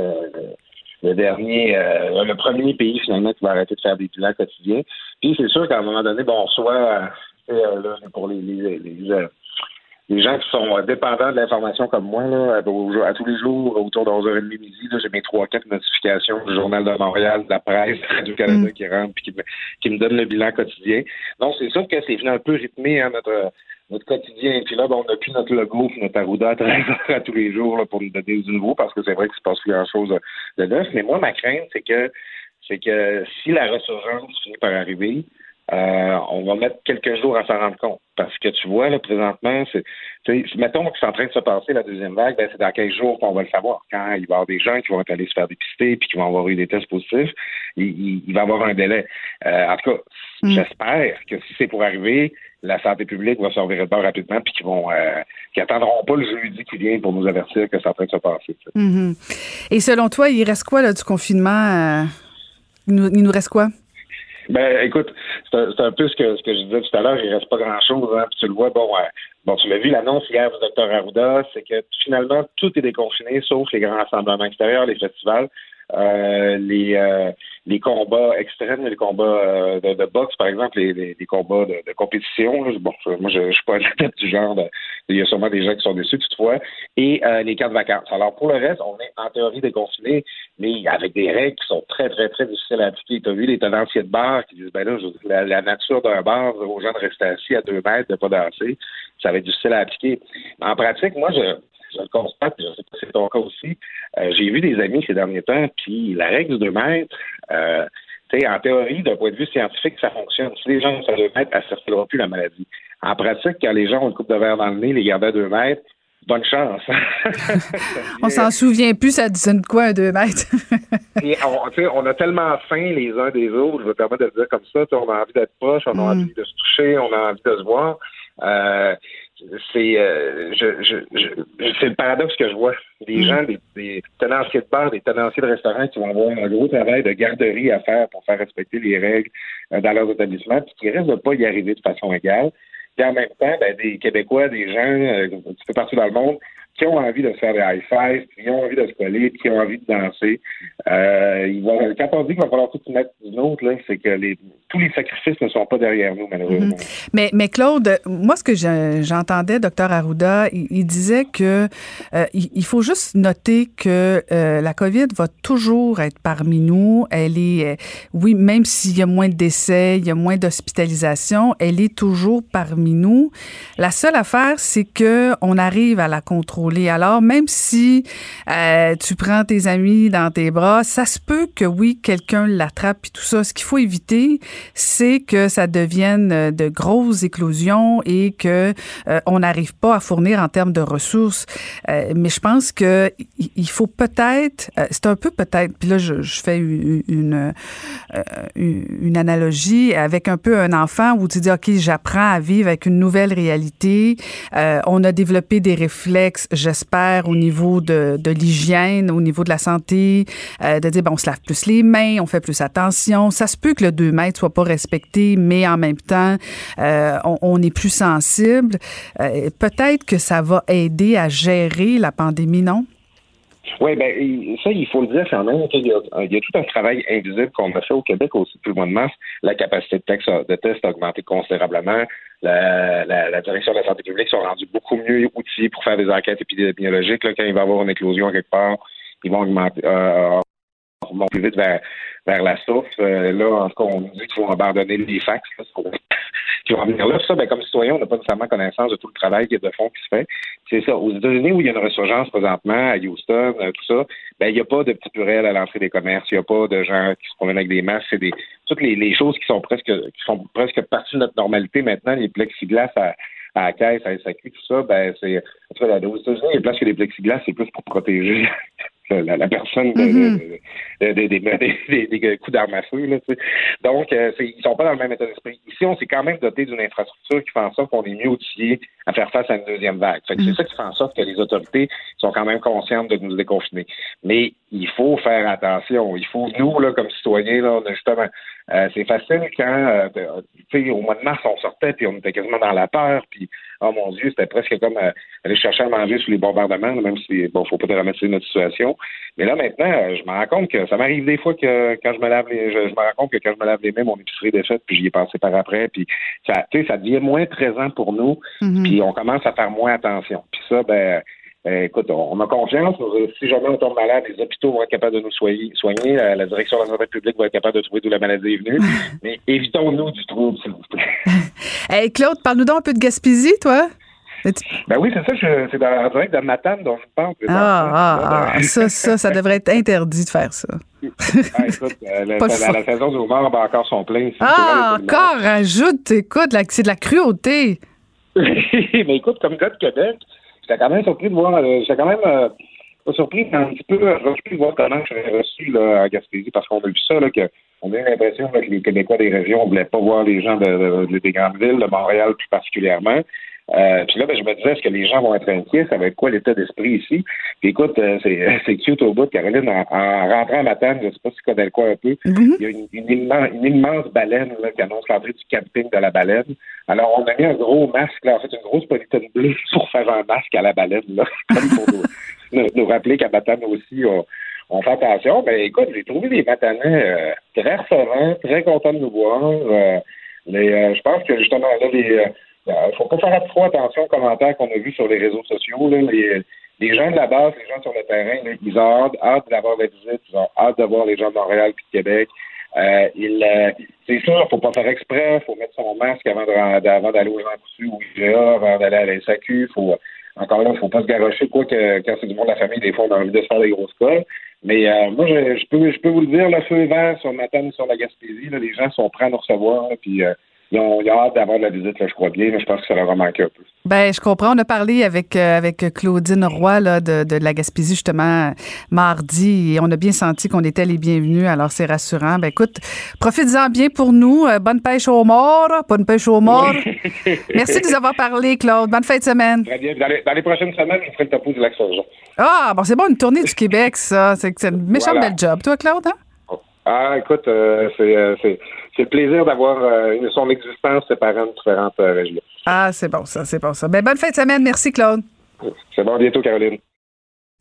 le, dernier, euh, le premier pays finalement qui va arrêter de faire des bilans quotidiens. Puis c'est sûr qu'à un moment donné, bon, soit euh, là, pour les, les, les, euh, les, gens qui sont dépendants de l'information comme moi, là, à, tous les jours, autour de 11h30 midi, j'ai mes trois quatre notifications du Journal de Montréal, de la presse, du Canada mm. qui rentrent puis qui me, qui me donnent le bilan quotidien. Donc, c'est sûr que c'est venu un peu rythmer hein, notre notre quotidien. Puis là, ben, on n'a plus notre logo, notre Arruda à, à tous les jours là, pour nous donner du nouveau, parce que c'est vrai qu'il se passe plus grand-chose de neuf. Mais moi, ma crainte, c'est que c'est que si la ressurgence finit par arriver, euh, on va mettre quelques jours à s'en rendre compte. Parce que tu vois, là, présentement, c'est. Mettons que c'est en train de se passer la deuxième vague, ben, c'est dans 15 jours qu'on va le savoir. Quand il va y avoir des gens qui vont être allés se faire dépister puis qui vont avoir eu des tests positifs, il, va y avoir un délai. Euh, en tout cas, mm. j'espère que si c'est pour arriver, la santé publique va s'en de bord rapidement puis qu'ils vont euh, qui attendront pas le jeudi qui vient pour nous avertir que c'est en train de se passer. Mm-hmm. Et selon toi, il reste quoi là, du confinement? il nous reste quoi? Ben, écoute, c'est un, peu ce que, ce que je disais tout à l'heure, il reste pas grand-chose. Hein, tu le vois, bon, bon tu l'as vu, l'annonce hier du docteur Arruda, c'est que finalement, tout est déconfiné, sauf les grands rassemblements extérieurs, les festivals. Euh, les, euh, les combats extrêmes, les combats euh, de, de, boxe, par exemple, les, combats de, compétition. Bon, moi, je, je suis pas tête du genre. il y a sûrement des gens qui sont déçus toutefois. Et les cas de vacances. Alors, pour le reste, on est en théorie déconfiné, mais avec des règles qui sont très, très, très difficiles à appliquer. Tu as vu les tenanciers de bar qui disent, ben là, la, la nature d'un bar, aux gens de rester assis à deux mètres, de pas danser, ça va être difficile à appliquer. En pratique, moi, je je le constate, je sais pas si c'est ton cas aussi. Euh, j'ai vu des amis ces derniers temps, puis la règle du 2 mètres, euh, en théorie, d'un point de vue scientifique, ça fonctionne. Si les gens sont à 2 mètres, elle ne circulera plus la maladie. En pratique, quand les gens ont une coupe de verre dans le nez, les garder à 2 mètres, bonne chance. on s'en souvient plus, ça disait quoi, un 2 mètres? on, on, a tellement faim les uns des autres, je vais permettre de le dire comme ça, on a envie d'être proche, on a mm. envie de se toucher, on a envie de se voir. Euh, c'est euh, je, je, je c'est le paradoxe que je vois. Des mm. gens, des, des, tenanciers de bar, des tenanciers de restaurants qui vont avoir un gros travail de garderie à faire pour faire respecter les règles euh, dans leurs établissements, puis qui risquent de pas y arriver de façon égale. Puis en même temps, ben, des Québécois, des gens euh, un petit peu partout dans le monde qui ont envie de faire des high fives, qui ont envie de se coller, qui ont envie de danser. Euh, il va, quand on dit qu'il va falloir tout mettre d'une autre, c'est que les, tous les sacrifices ne sont pas derrière nous, malheureusement. Mhm. mais, mais Claude, moi, ce que j'entendais, docteur Arruda, il, disait que euh, il, faut juste noter que euh, la COVID va toujours être parmi nous. Elle est, euh, oui, même s'il y a moins de décès, il y a moins d'hospitalisation, elle est toujours parmi nous. La seule affaire, c'est que on arrive à la contrôler alors, même si euh, tu prends tes amis dans tes bras, ça se peut que oui, quelqu'un l'attrape et tout ça. Ce qu'il faut éviter, c'est que ça devienne euh, de grosses éclosions et que euh, on n'arrive pas à fournir en termes de ressources. mais je pense que il faut peut-être, c'est un peu peut-être, puis là je, fais une, une, analogie avec un peu un enfant où tu dis ok, j'apprends à vivre avec une nouvelle réalité. on a développé des réflexes j'espère, au niveau de, de l'hygiène, au niveau de la santé, euh, de dire, bon, on se lave plus les mains, on fait plus attention. Ça se peut que le 2 mètres soit pas respecté, mais en même temps, euh, on, est plus sensible. Euh, peut-être que ça va aider à gérer la pandémie, non? Oui, ben ça, il faut le dire quand même qu'il y, y, a tout un travail invisible qu'on a fait au Québec aussi depuis le mois de mars. La capacité de, test, de test a augmenté considérablement. La, direction de la santé publique sont rendus beaucoup mieux outillés pour faire des enquêtes épidémiologiques. Là, quand il va y avoir une éclosion quelque part, ils vont augmenter, euh, vont plus vite vers, vers la source. Euh, là, en tout cas, on dit qu'il faut abandonner les fax là, qui vont venir là. Ça, ben, comme citoyen, on n'a pas nécessairement connaissance de tout le travail de fond qui se fait. C'est ça. Aux États-Unis, où il y a une ressurgence présentement, à Houston, euh, tout ça, ben, il n'y a pas de petits purelles à l'entrée des commerces. Il n'y a pas de gens qui se promènent avec des masques. C'est des, toutes les, les, choses qui sont presque, qui sont presque partie de notre normalité maintenant. Les plexiglas à, à caisse, à SAQ, tout ça, ben, c'est, en tout cas, aux États-Unis, il y a que les plexiglas, c'est plus pour protéger la, personne mm-hmm. des coups d'armes à feu. Là, Donc, euh, ils sont pas dans le même état d'esprit. Ici, on s'est quand même doté d'une infrastructure qui fait en sorte qu'on est mieux outillé à faire face à une deuxième vague. C'est mm-hmm. ça qui fait en sorte que les autorités sont quand même conscientes de nous déconfiner. Mais il faut faire attention. Il faut, nous, là, comme citoyens, là, justement, euh, c'est facile quand, euh, tu sais, au mois de mars, on sortait, puis on était quasiment dans la peur, puis, oh mon Dieu, c'était presque comme euh, aller chercher à manger sous les bombardements, même si, bon, faut pas remettre notre situation. Mais là, maintenant, je me rends compte que ça m'arrive des fois que quand je me lave les, je, me rends compte que quand je me lave les mains, mon épicerie est faite, puis j'y ai pensé par après, puis ça, tu sais, ça devient moins présent pour nous, mm-hmm. puis on commence à faire moins attention. Puis ça, ben, euh, écoute, on, a confiance. Si jamais on tombe malade, les hôpitaux vont être capables de nous soigner. La, direction de la santé publique va être capable de trouver d'où la maladie est venue. Mais évitons-nous du trouble, s'il vous plaît. hey, Claude, parle-nous donc un peu de Gaspésie, toi. Ben oui, c'est ça, c'est dans, en direct de Matane dont je parle. Ah, ah, ah, ça, ça, ça devrait être interdit de faire ça. ah, écoute, euh, la, la, saison du homard va encore son plein. Ah, encore, rajoute, écoute, c'est de la cruauté. Mais écoute, comme gars de Québec, j'étais quand même surpris de voir, euh, j'étais quand même euh, pas surpris, mais un petit peu surpris de voir comment je serais reçu là, à Gaspésie, parce qu'on a vu ça, là, que on a eu l'impression que les Québécois des régions ne voulaient pas voir les gens de, des grandes villes, de Montréal plus particulièrement. Euh, puis là, ben, je me disais, est-ce que les gens vont être inquiets? Ça va être quoi l'état d'esprit ici? Puis écoute, euh, c'est, cute au bout. Caroline, en, en rentrant à Matane, je ne sais pas si tu connais le coin un peu, mm-hmm. il y a une, une, immense, baleine là, qui annonce l'entrée du camping de la baleine. Alors, on a mis un gros masque, là, en fait, une grosse polytone bleue pour faire un masque à la baleine, là, comme pour nous, nous, rappeler qu'à Matane aussi, on, on fait attention. Ben écoute, j'ai trouvé des Matanais euh, très recevants, très contents de nous voir. mais je pense que justement, là, les il euh, faut pas faire trop attention aux commentaires qu'on a vus sur les réseaux sociaux. Les, gens de la base, les gens sur le terrain, ils ont hâte, d'avoir la visite, ils ont hâte de voir les gens de Montréal et de Québec. Euh, euh, c'est sûr, faut pas faire exprès, faut mettre son masque avant, d'aller aux gens coutus ou IGA, avant d'aller à la SAQ. Faut, encore là, faut pas se garocher, quoi que quand c'est du monde de la famille, des fois, on a envie de se faire des grosses cols. Mais moi, je, peux, je peux vous le dire, le feu vert sur Matane sur la Gaspésie, les gens sont prêts à nous recevoir. puis ils ont, ils ont hâte d'avoir de la visite, là, je crois bien, mais je pense que ça leur a manqué un peu. Ben, je comprends. On a parlé avec euh, avec Claudine Roy là, de, de la Gaspésie justement mardi et on a bien senti qu'on était les bienvenus. Alors c'est rassurant. Ben écoute, profites-en bien pour nous. Euh, bonne pêche au mort, bonne pêche au mort. Merci de nous avoir parlé, Claude. Bonne fin de semaine. Très bien. Dans les, dans les prochaines semaines, on ferait le topo du lac Saint-Jean. Ah, bon, c'est bon, une tournée du Québec, ça. C'est une méchante Voilà. belle job, toi, Claude. Hein? Ah, écoute, euh, c'est, c'est, c'est le plaisir d'avoir euh, une- son existence séparant de différentes euh, régions. Ah, c'est bon, ça, c'est bon, ça. Ben, bonne fin de semaine. Merci, Claude. C'est bon, à bientôt, Caroline.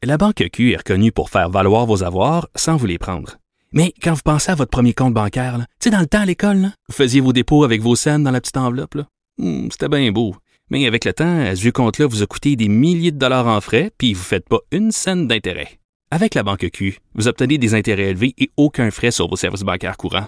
La Banque Q est reconnue pour faire valoir vos avoirs sans vous les prendre. Mais quand vous pensez à votre premier compte bancaire, tu sais, dans le temps à l'école, là, vous faisiez vos dépôts avec vos scènes dans la petite enveloppe. là. Hmm, C'était bien beau. Mais avec le temps, à ce compte-là vous a coûté des milliers de dollars en frais, puis vous ne faites pas une scène d'intérêt. Avec la Banque Q, vous obtenez des intérêts élevés et aucun frais sur vos services bancaires courants.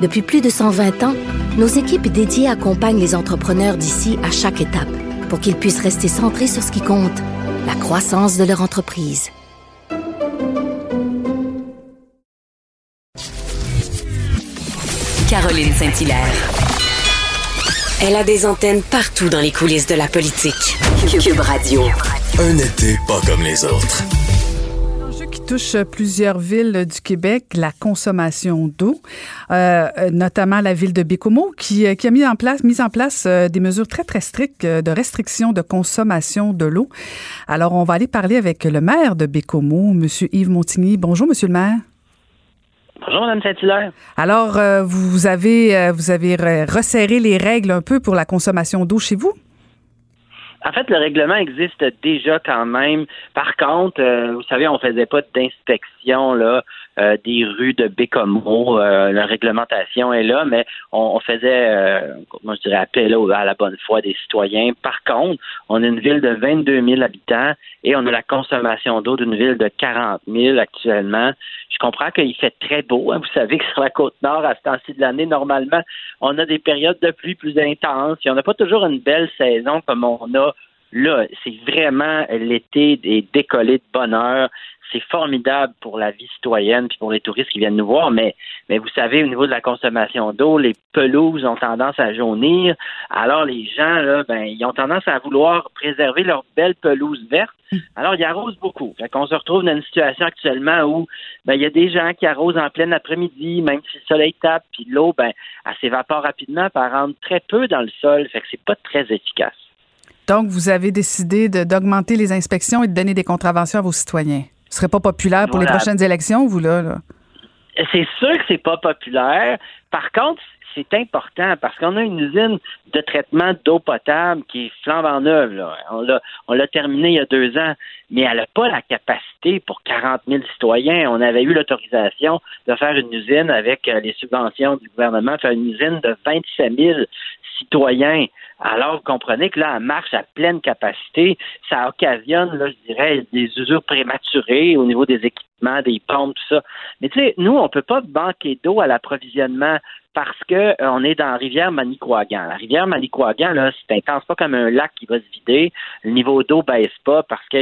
Depuis plus de 120 ans, nos équipes dédiées accompagnent les entrepreneurs d'ici à chaque étape pour qu'ils puissent rester centrés sur ce qui compte, la croissance de leur entreprise. Caroline Saint-Hilaire. Elle a des antennes partout dans les coulisses de la politique. Cube Radio. Un été pas comme les autres. Touche plusieurs villes du Québec, la consommation d'eau, euh, notamment la ville de Bécomo, qui, euh, qui a mis en place, mis en place euh, des mesures très, très strictes de restriction de consommation de l'eau. Alors, on va aller parler avec le maire de Bécomo, M. Yves Montigny. Bonjour, Monsieur le maire. Bonjour, Mme Saint-Hilaire. Alors, euh, vous avez, vous avez re- resserré les règles un peu pour la consommation d'eau chez vous? En fait, le règlement existe déjà quand même. Par contre, euh, vous savez, on faisait pas d'inspection là euh, des rues de Bécomo. Euh, la réglementation est là, mais on, on faisait, euh, moi je dirais, appel à la bonne foi des citoyens. Par contre, on a une ville de 22 000 habitants et on a la consommation d'eau d'une ville de 40 000 actuellement. Je comprends qu'il fait très beau. hein. Vous savez que sur la côte nord, à ce temps-ci de l'année, normalement, on a des périodes de pluie plus intenses. Et on n'a pas toujours une belle saison comme on a là. C'est vraiment l'été des décollés de bonheur. C'est formidable pour la vie citoyenne puis pour les touristes qui viennent nous voir. Mais, mais vous savez, au niveau de la consommation d'eau, les pelouses ont tendance à jaunir. Alors les gens, là, ben, ils ont tendance à vouloir préserver leur belle pelouse verte. Alors, ils arrosent beaucoup. Fait qu'on se retrouve dans une situation actuellement où ben, il y a des gens qui arrosent en plein après-midi, même si le soleil tape, puis l'eau, ben, elle s'évapore rapidement, puis elle rentre très peu dans le sol. Fait que c'est pas très efficace. Donc, vous avez décidé d'augmenter les inspections et de donner des contraventions à vos citoyens? Ce serait pas populaire pour les prochaines élections, vous, là? là? C'est sûr que c'est pas populaire. Par contre, c'est important parce qu'on a une usine de traitement d'eau potable qui est flambant neuve. Là. On l'a, on l'a terminée il y a deux ans, mais elle n'a pas la capacité pour 40 000 citoyens. On avait eu l'autorisation de faire une usine avec euh, les subventions du gouvernement, faire une usine de 27 000 citoyens. Alors, vous comprenez que là, elle marche à pleine capacité. Ça occasionne, là, je dirais, des usures prématurées au niveau des équipements, des pompes, tout ça. Mais tu sais, nous, on peut pas banquer d'eau à l'approvisionnement parce que euh, on est dans la rivière Manicouagan. La rivière Manicouagan, là, c'est intense, pas comme un lac qui va se vider. Le niveau d'eau baisse pas parce que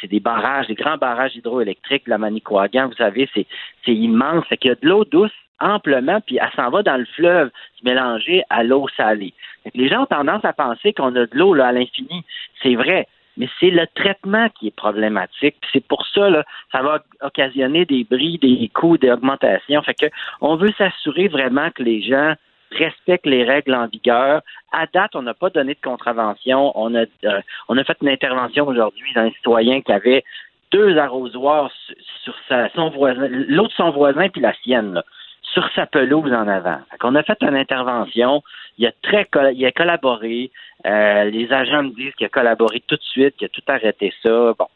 c'est des barrages, des grands barrages hydroélectriques. La Manicouagan, vous savez, c'est, c'est immense. Fait qu'il y a de l'eau douce amplement, puis elle s'en va dans le fleuve se mélanger à l'eau salée. Les gens ont tendance à penser qu'on a de l'eau à l'infini. C'est vrai, mais c'est le traitement qui est problématique. C'est pour ça, là, ça va occasionner des bris, des coûts, des augmentations. Fait que on veut s'assurer vraiment que les gens respectent les règles en vigueur. À date, on n'a pas donné de contravention. On a, euh, on a fait une intervention aujourd'hui d'un citoyen qui avait deux arrosoirs sur, sur sa, son voisin, l'autre son voisin puis la sienne, là, sur sa pelouse en avant. Qu'on a fait une intervention. Il a très il a collaboré. Euh, les agents me disent qu'il a collaboré tout de suite, qu'il a tout arrêté ça. Bon.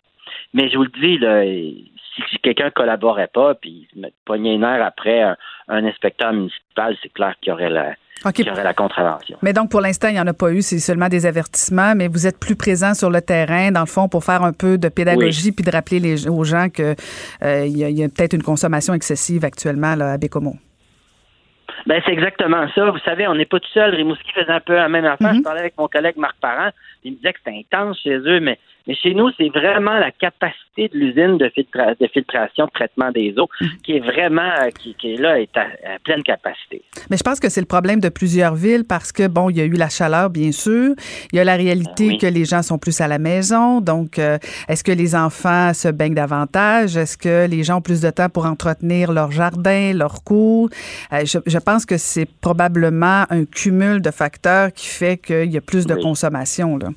Mais je vous le dis, là, si, quelqu'un collaborait pas, puis il met poigner une heure après un, un inspecteur municipal, c'est clair qu'il y aurait la, OK. qu'il y aurait la contravention. Mais donc, pour l'instant, il n'y en a pas eu, c'est seulement des avertissements, mais vous êtes plus présent sur le terrain, dans le fond, pour faire un peu de pédagogie puis de rappeler les, aux gens qu'il euh, y a, peut-être une consommation excessive actuellement là, à Bécomo. Ben, c'est exactement ça. Vous savez, on n'est pas tout seul. Rimouski faisait un peu la même affaire. Je parlais avec mon collègue Marc Parent. Il me disait que c'était intense chez eux, mais, mais chez nous, c'est vraiment la capacité de l'usine de, filtra- de filtration, de traitement des eaux, qui est vraiment, euh, qui, qui est là, est à, à pleine capacité. Mais je pense que c'est le problème de plusieurs villes parce que, bon, il y a eu la chaleur, bien sûr. Il y a la réalité Oui. que les gens sont plus à la maison. Donc, euh, est-ce que les enfants se baignent davantage? Est-ce que les gens ont plus de temps pour entretenir leur jardin, leur cours? Euh, je, je pense que c'est probablement un cumul de facteurs qui fait qu'il y a plus de Oui. consommation, là.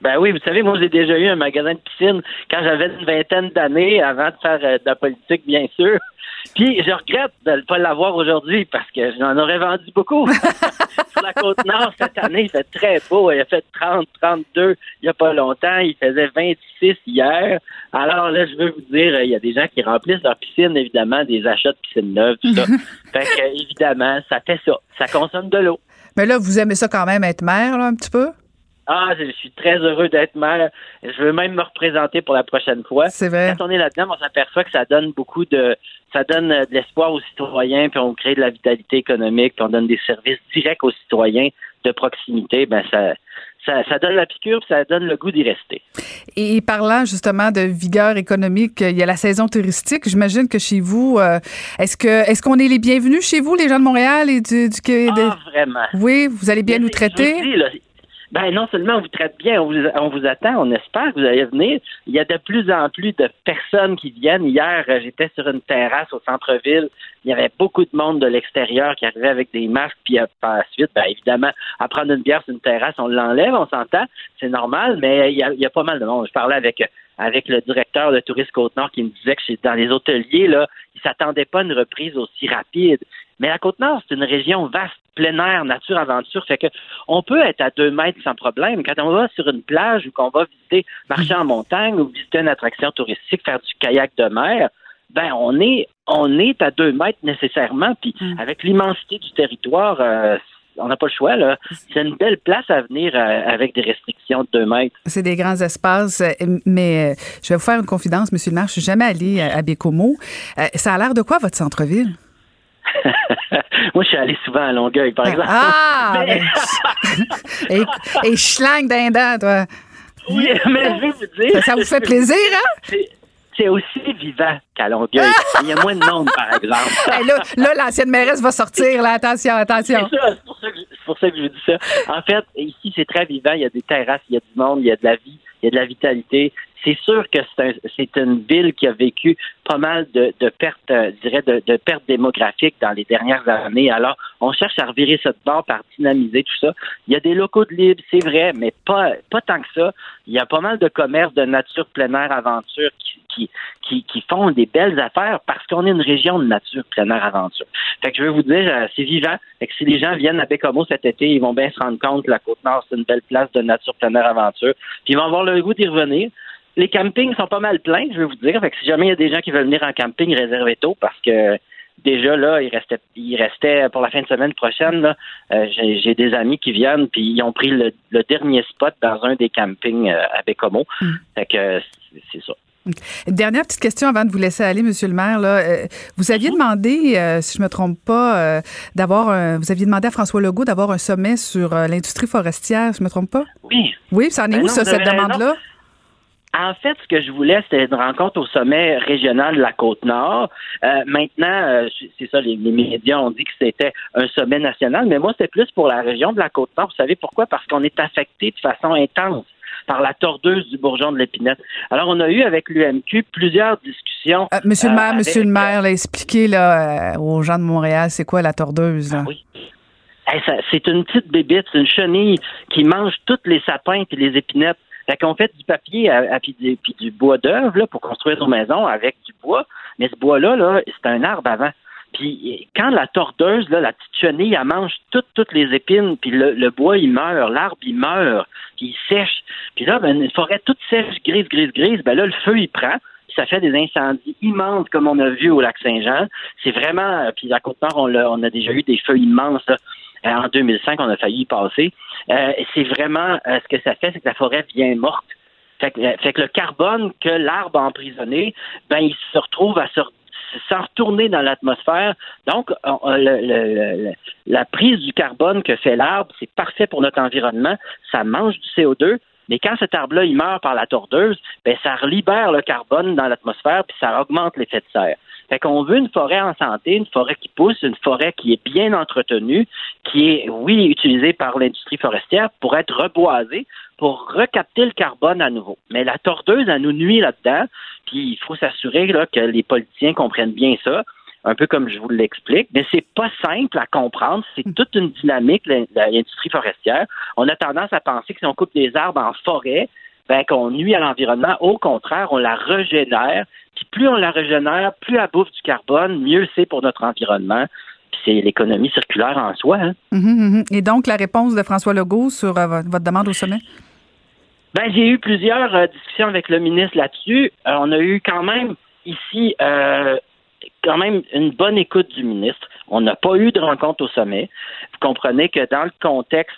Ben oui, vous savez, moi, j'ai déjà eu un magasin de piscine quand j'avais une vingtaine d'années avant de faire euh, de la politique, bien sûr. Puis je regrette de ne pas l'avoir aujourd'hui parce que j'en aurais vendu beaucoup. Sur la côte nord, cette année, il fait très beau. Il a fait 30, 32 il n'y a pas longtemps. Il faisait 26 hier. Alors là, je veux vous dire, il y a des gens qui remplissent leur piscine, évidemment, des achats de piscine neuve, tout ça. fait que, évidemment, ça fait ça. Ça consomme de l'eau. Mais là, vous aimez ça quand même être mère, là, un petit peu? Ah, je suis très heureux d'être maire. Je veux même me représenter pour la prochaine fois. C'est vrai. Quand on est là-dedans, on s'aperçoit que ça donne beaucoup de, ça donne euh, de l'espoir aux citoyens, puis on crée de la vitalité économique, puis on donne des services directs aux citoyens de proximité. Ben ça, ça, ça donne la piqûre, ça donne le goût d'y rester. Et parlant justement de vigueur économique, il y a la saison touristique. J'imagine que chez vous, euh, est-ce que est-ce qu'on est les bienvenus chez vous, les gens de Montréal et du, du? Ah, vraiment. Oui, vous allez bien nous traiter? vous dis, là, ben non seulement on vous traite bien, on vous, on vous attend, on espère que vous allez venir. Il y a de plus en plus de personnes qui viennent. Hier, euh, j'étais sur une terrasse au centre-ville. Il y avait beaucoup de monde de l'extérieur qui arrivait avec des masques. Puis euh, par la suite, ben, évidemment, à prendre une bière sur une terrasse, on l'enlève, on s'entend, c'est normal. Mais euh, il y, a, il y a pas mal de monde. Je parlais avec avec le directeur de Tourisme Côte-Nord qui me disait que dans les hôteliers, là, ils s'attendaient pas à une reprise aussi rapide. Mais la Côte-Nord, c'est une région vaste, plein air, nature, aventure. Fait que on peut être à deux mètres sans problème. Quand on va sur une plage ou qu'on va visiter, marcher en montagne ou visiter une attraction touristique, faire du kayak de mer, ben on est on est à deux mètres nécessairement. Puis avec l'immensité du territoire, euh, on n'a pas le choix. là. C'est une belle place à venir euh, avec des restrictions de deux mètres. C'est des grands espaces, euh, mais euh, je vais vous faire une confidence, Monsieur le maire. Je suis jamais allée à, à Bécomo. Ça a l'air de quoi votre centre-ville? Moi, je suis allé souvent à Longueuil, par exemple. Ah! Mais- ben, et, et schlang toi. Oui, mais je vais vous dire. Ça, ça vous fait plaisir, hein? C'est- aussi vivant qu'à Longueuil. Il y a moins de monde, par exemple. Hey, là, là l'ancienne mairesse va sortir, là. Attention, attention. C'est pour ça, que je, c'est pour ça que je vous dis ça. En fait, ici, c'est très vivant. Il y a des terrasses, il y a du monde, il y a de la vie, il y a de la vitalité. C'est sûr que c'est, un- une ville qui a vécu pas mal de, de pertes, euh, je dirais, de, de pertes démographiques dans les dernières années. Alors, on cherche à revirer ça de bord par dynamiser tout ça. Il y a des locaux de libre, c'est vrai, mais pas, pas tant que ça. Il y a pas mal de commerces de nature, plein air, aventure qui, qui, qui, qui font des belles affaires parce qu'on est une région de nature, plein air, aventure. Fait que je veux vous dire, euh, c'est vivant. Fait que si les gens viennent à Bécomo cet été, ils vont bien se rendre compte que la Côte-Nord, c'est une belle place de nature, plein air, aventure. Puis ils vont avoir le goût d'y revenir. Les campings sont pas mal pleins, je veux vous dire. Fait que si jamais il y a des gens qui veulent venir en camping, réservez tôt parce que déjà là, il restait, il restait pour la fin de semaine prochaine. Là, euh, j'ai, j'ai des amis qui viennent puis ils ont pris le, le dernier spot dans un des campings euh, à Bécomo. Fait que c'est, c'est ça. Dernière petite question avant de vous laisser aller, Monsieur le maire. Là. Euh, vous aviez demandé, euh, si je me trompe pas, euh, d'avoir un, vous aviez demandé à François Legault d'avoir un sommet sur euh, l'industrie forestière, si je me trompe pas? Oui. Oui, ça en est Ben où, non, ça, cette raison. En fait, ce que je voulais, c'était une rencontre au sommet régional de la Côte-Nord. Euh, maintenant, euh, c'est ça, les, les médias ont dit que c'était un sommet national, mais moi, c'était plus pour la région de la Côte-Nord. Vous savez pourquoi? Parce qu'on est affecté de façon intense par la tordeuse du bourgeon de l'épinette. Alors, on a eu avec l'UMQ plusieurs discussions. Euh, monsieur le maire, avec- Monsieur le maire, là, expliquez là, aux gens de Montréal, c'est quoi la tordeuse? là? oui. Hey, c'est une petite bébite, c'est une chenille qui mange tous les sapins et les épinettes. Fait qu'on fait du papier à, puis, du, bois d'œuvre pour construire nos maisons avec du bois. Mais ce bois-là, là, c'est un arbre avant. Puis quand la tordeuse, là, la petite chenille, elle mange toutes, toutes les épines, puis le, bois, il meurt, l'arbre, il meurt, puis il sèche. Puis là, ben, une forêt toute sèche, grise, grise, grise, ben là, le feu, il prend. Ça fait des incendies immenses comme on a vu au lac Saint-Jean. C'est vraiment, euh, puis à Côte-Nord, on, on a déjà eu des feux immenses. là. Euh, en 2005, on a failli y passer. Euh, c'est vraiment ce que ça fait, c'est que la forêt vient morte. Fait que, le carbone que l'arbre a emprisonné, ben il se retrouve à se sans retourner dans l'atmosphère. Donc, la prise du carbone que fait l'arbre, c'est parfait pour notre environnement. Ça mange du CO2. Mais quand cet arbre-là, il meurt par la tordeuse, ben, ça libère le carbone dans l'atmosphère, puis ça augmente l'effet de serre. Fait qu'on veut une forêt en santé, une forêt qui pousse, une forêt qui est bien entretenue, qui est, oui, utilisée par l'industrie forestière pour être reboisée, pour recapter le carbone à nouveau. Mais la tordeuse, elle nous nuit là-dedans, puis il faut s'assurer que les politiciens comprennent bien ça un peu comme je vous l'explique, mais c'est pas simple à comprendre. C'est toute une dynamique, l'industrie forestière. On a tendance à penser que si on coupe des arbres en forêt, ben, qu'on nuit à l'environnement. Au contraire, on la régénère. Puis plus on la régénère, plus elle bouffe du carbone, mieux c'est pour notre environnement. Puis c'est l'économie circulaire en soi. Hein. Mhm, mhm. Et donc, la réponse de François Legault sur euh, votre demande au sommet? Ben, j'ai eu plusieurs euh, discussions avec le ministre là-dessus. Euh, on a eu quand même ici quand même une bonne écoute du ministre. On n'a pas eu de rencontre au sommet. Vous comprenez que dans le contexte,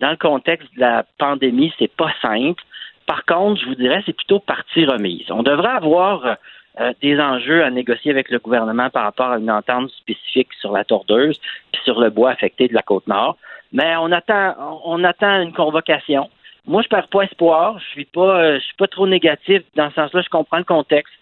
dans le contexte de la pandémie, c'est pas simple. Par contre, je vous dirais, c'est plutôt partie remise. On devrait avoir euh, des enjeux à négocier avec le gouvernement par rapport à une entente spécifique sur la tordeuse puis sur le bois affecté de la côte nord. Mais on attend, on attend une convocation. Moi, je perds pas espoir. Je suis pas, euh, je suis pas trop négatif dans ce sens-là. Je comprends le contexte,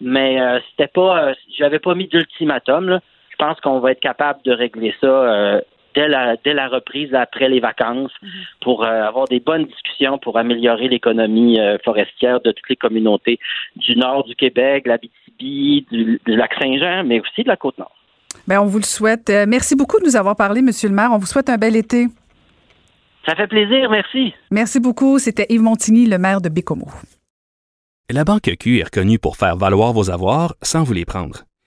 mais euh, c'était pas, j'avais pas mis d'ultimatum. Je pense qu'on va être capable de régler ça dès la, reprise après les vacances mhm. pour euh, avoir des bonnes discussions pour améliorer l'économie euh, forestière de toutes les communautés du nord du Québec, la BTB, du, lac Saint-Jean, mais aussi de la Côte-Nord. Bien, on vous le souhaite. Euh, merci beaucoup de nous avoir parlé, Monsieur le maire. On vous souhaite un bel été. Ça fait plaisir, merci. Merci beaucoup. C'était Yves Montigny, le maire de Bécomo. La Banque Q est reconnue pour faire valoir vos avoirs sans vous les prendre.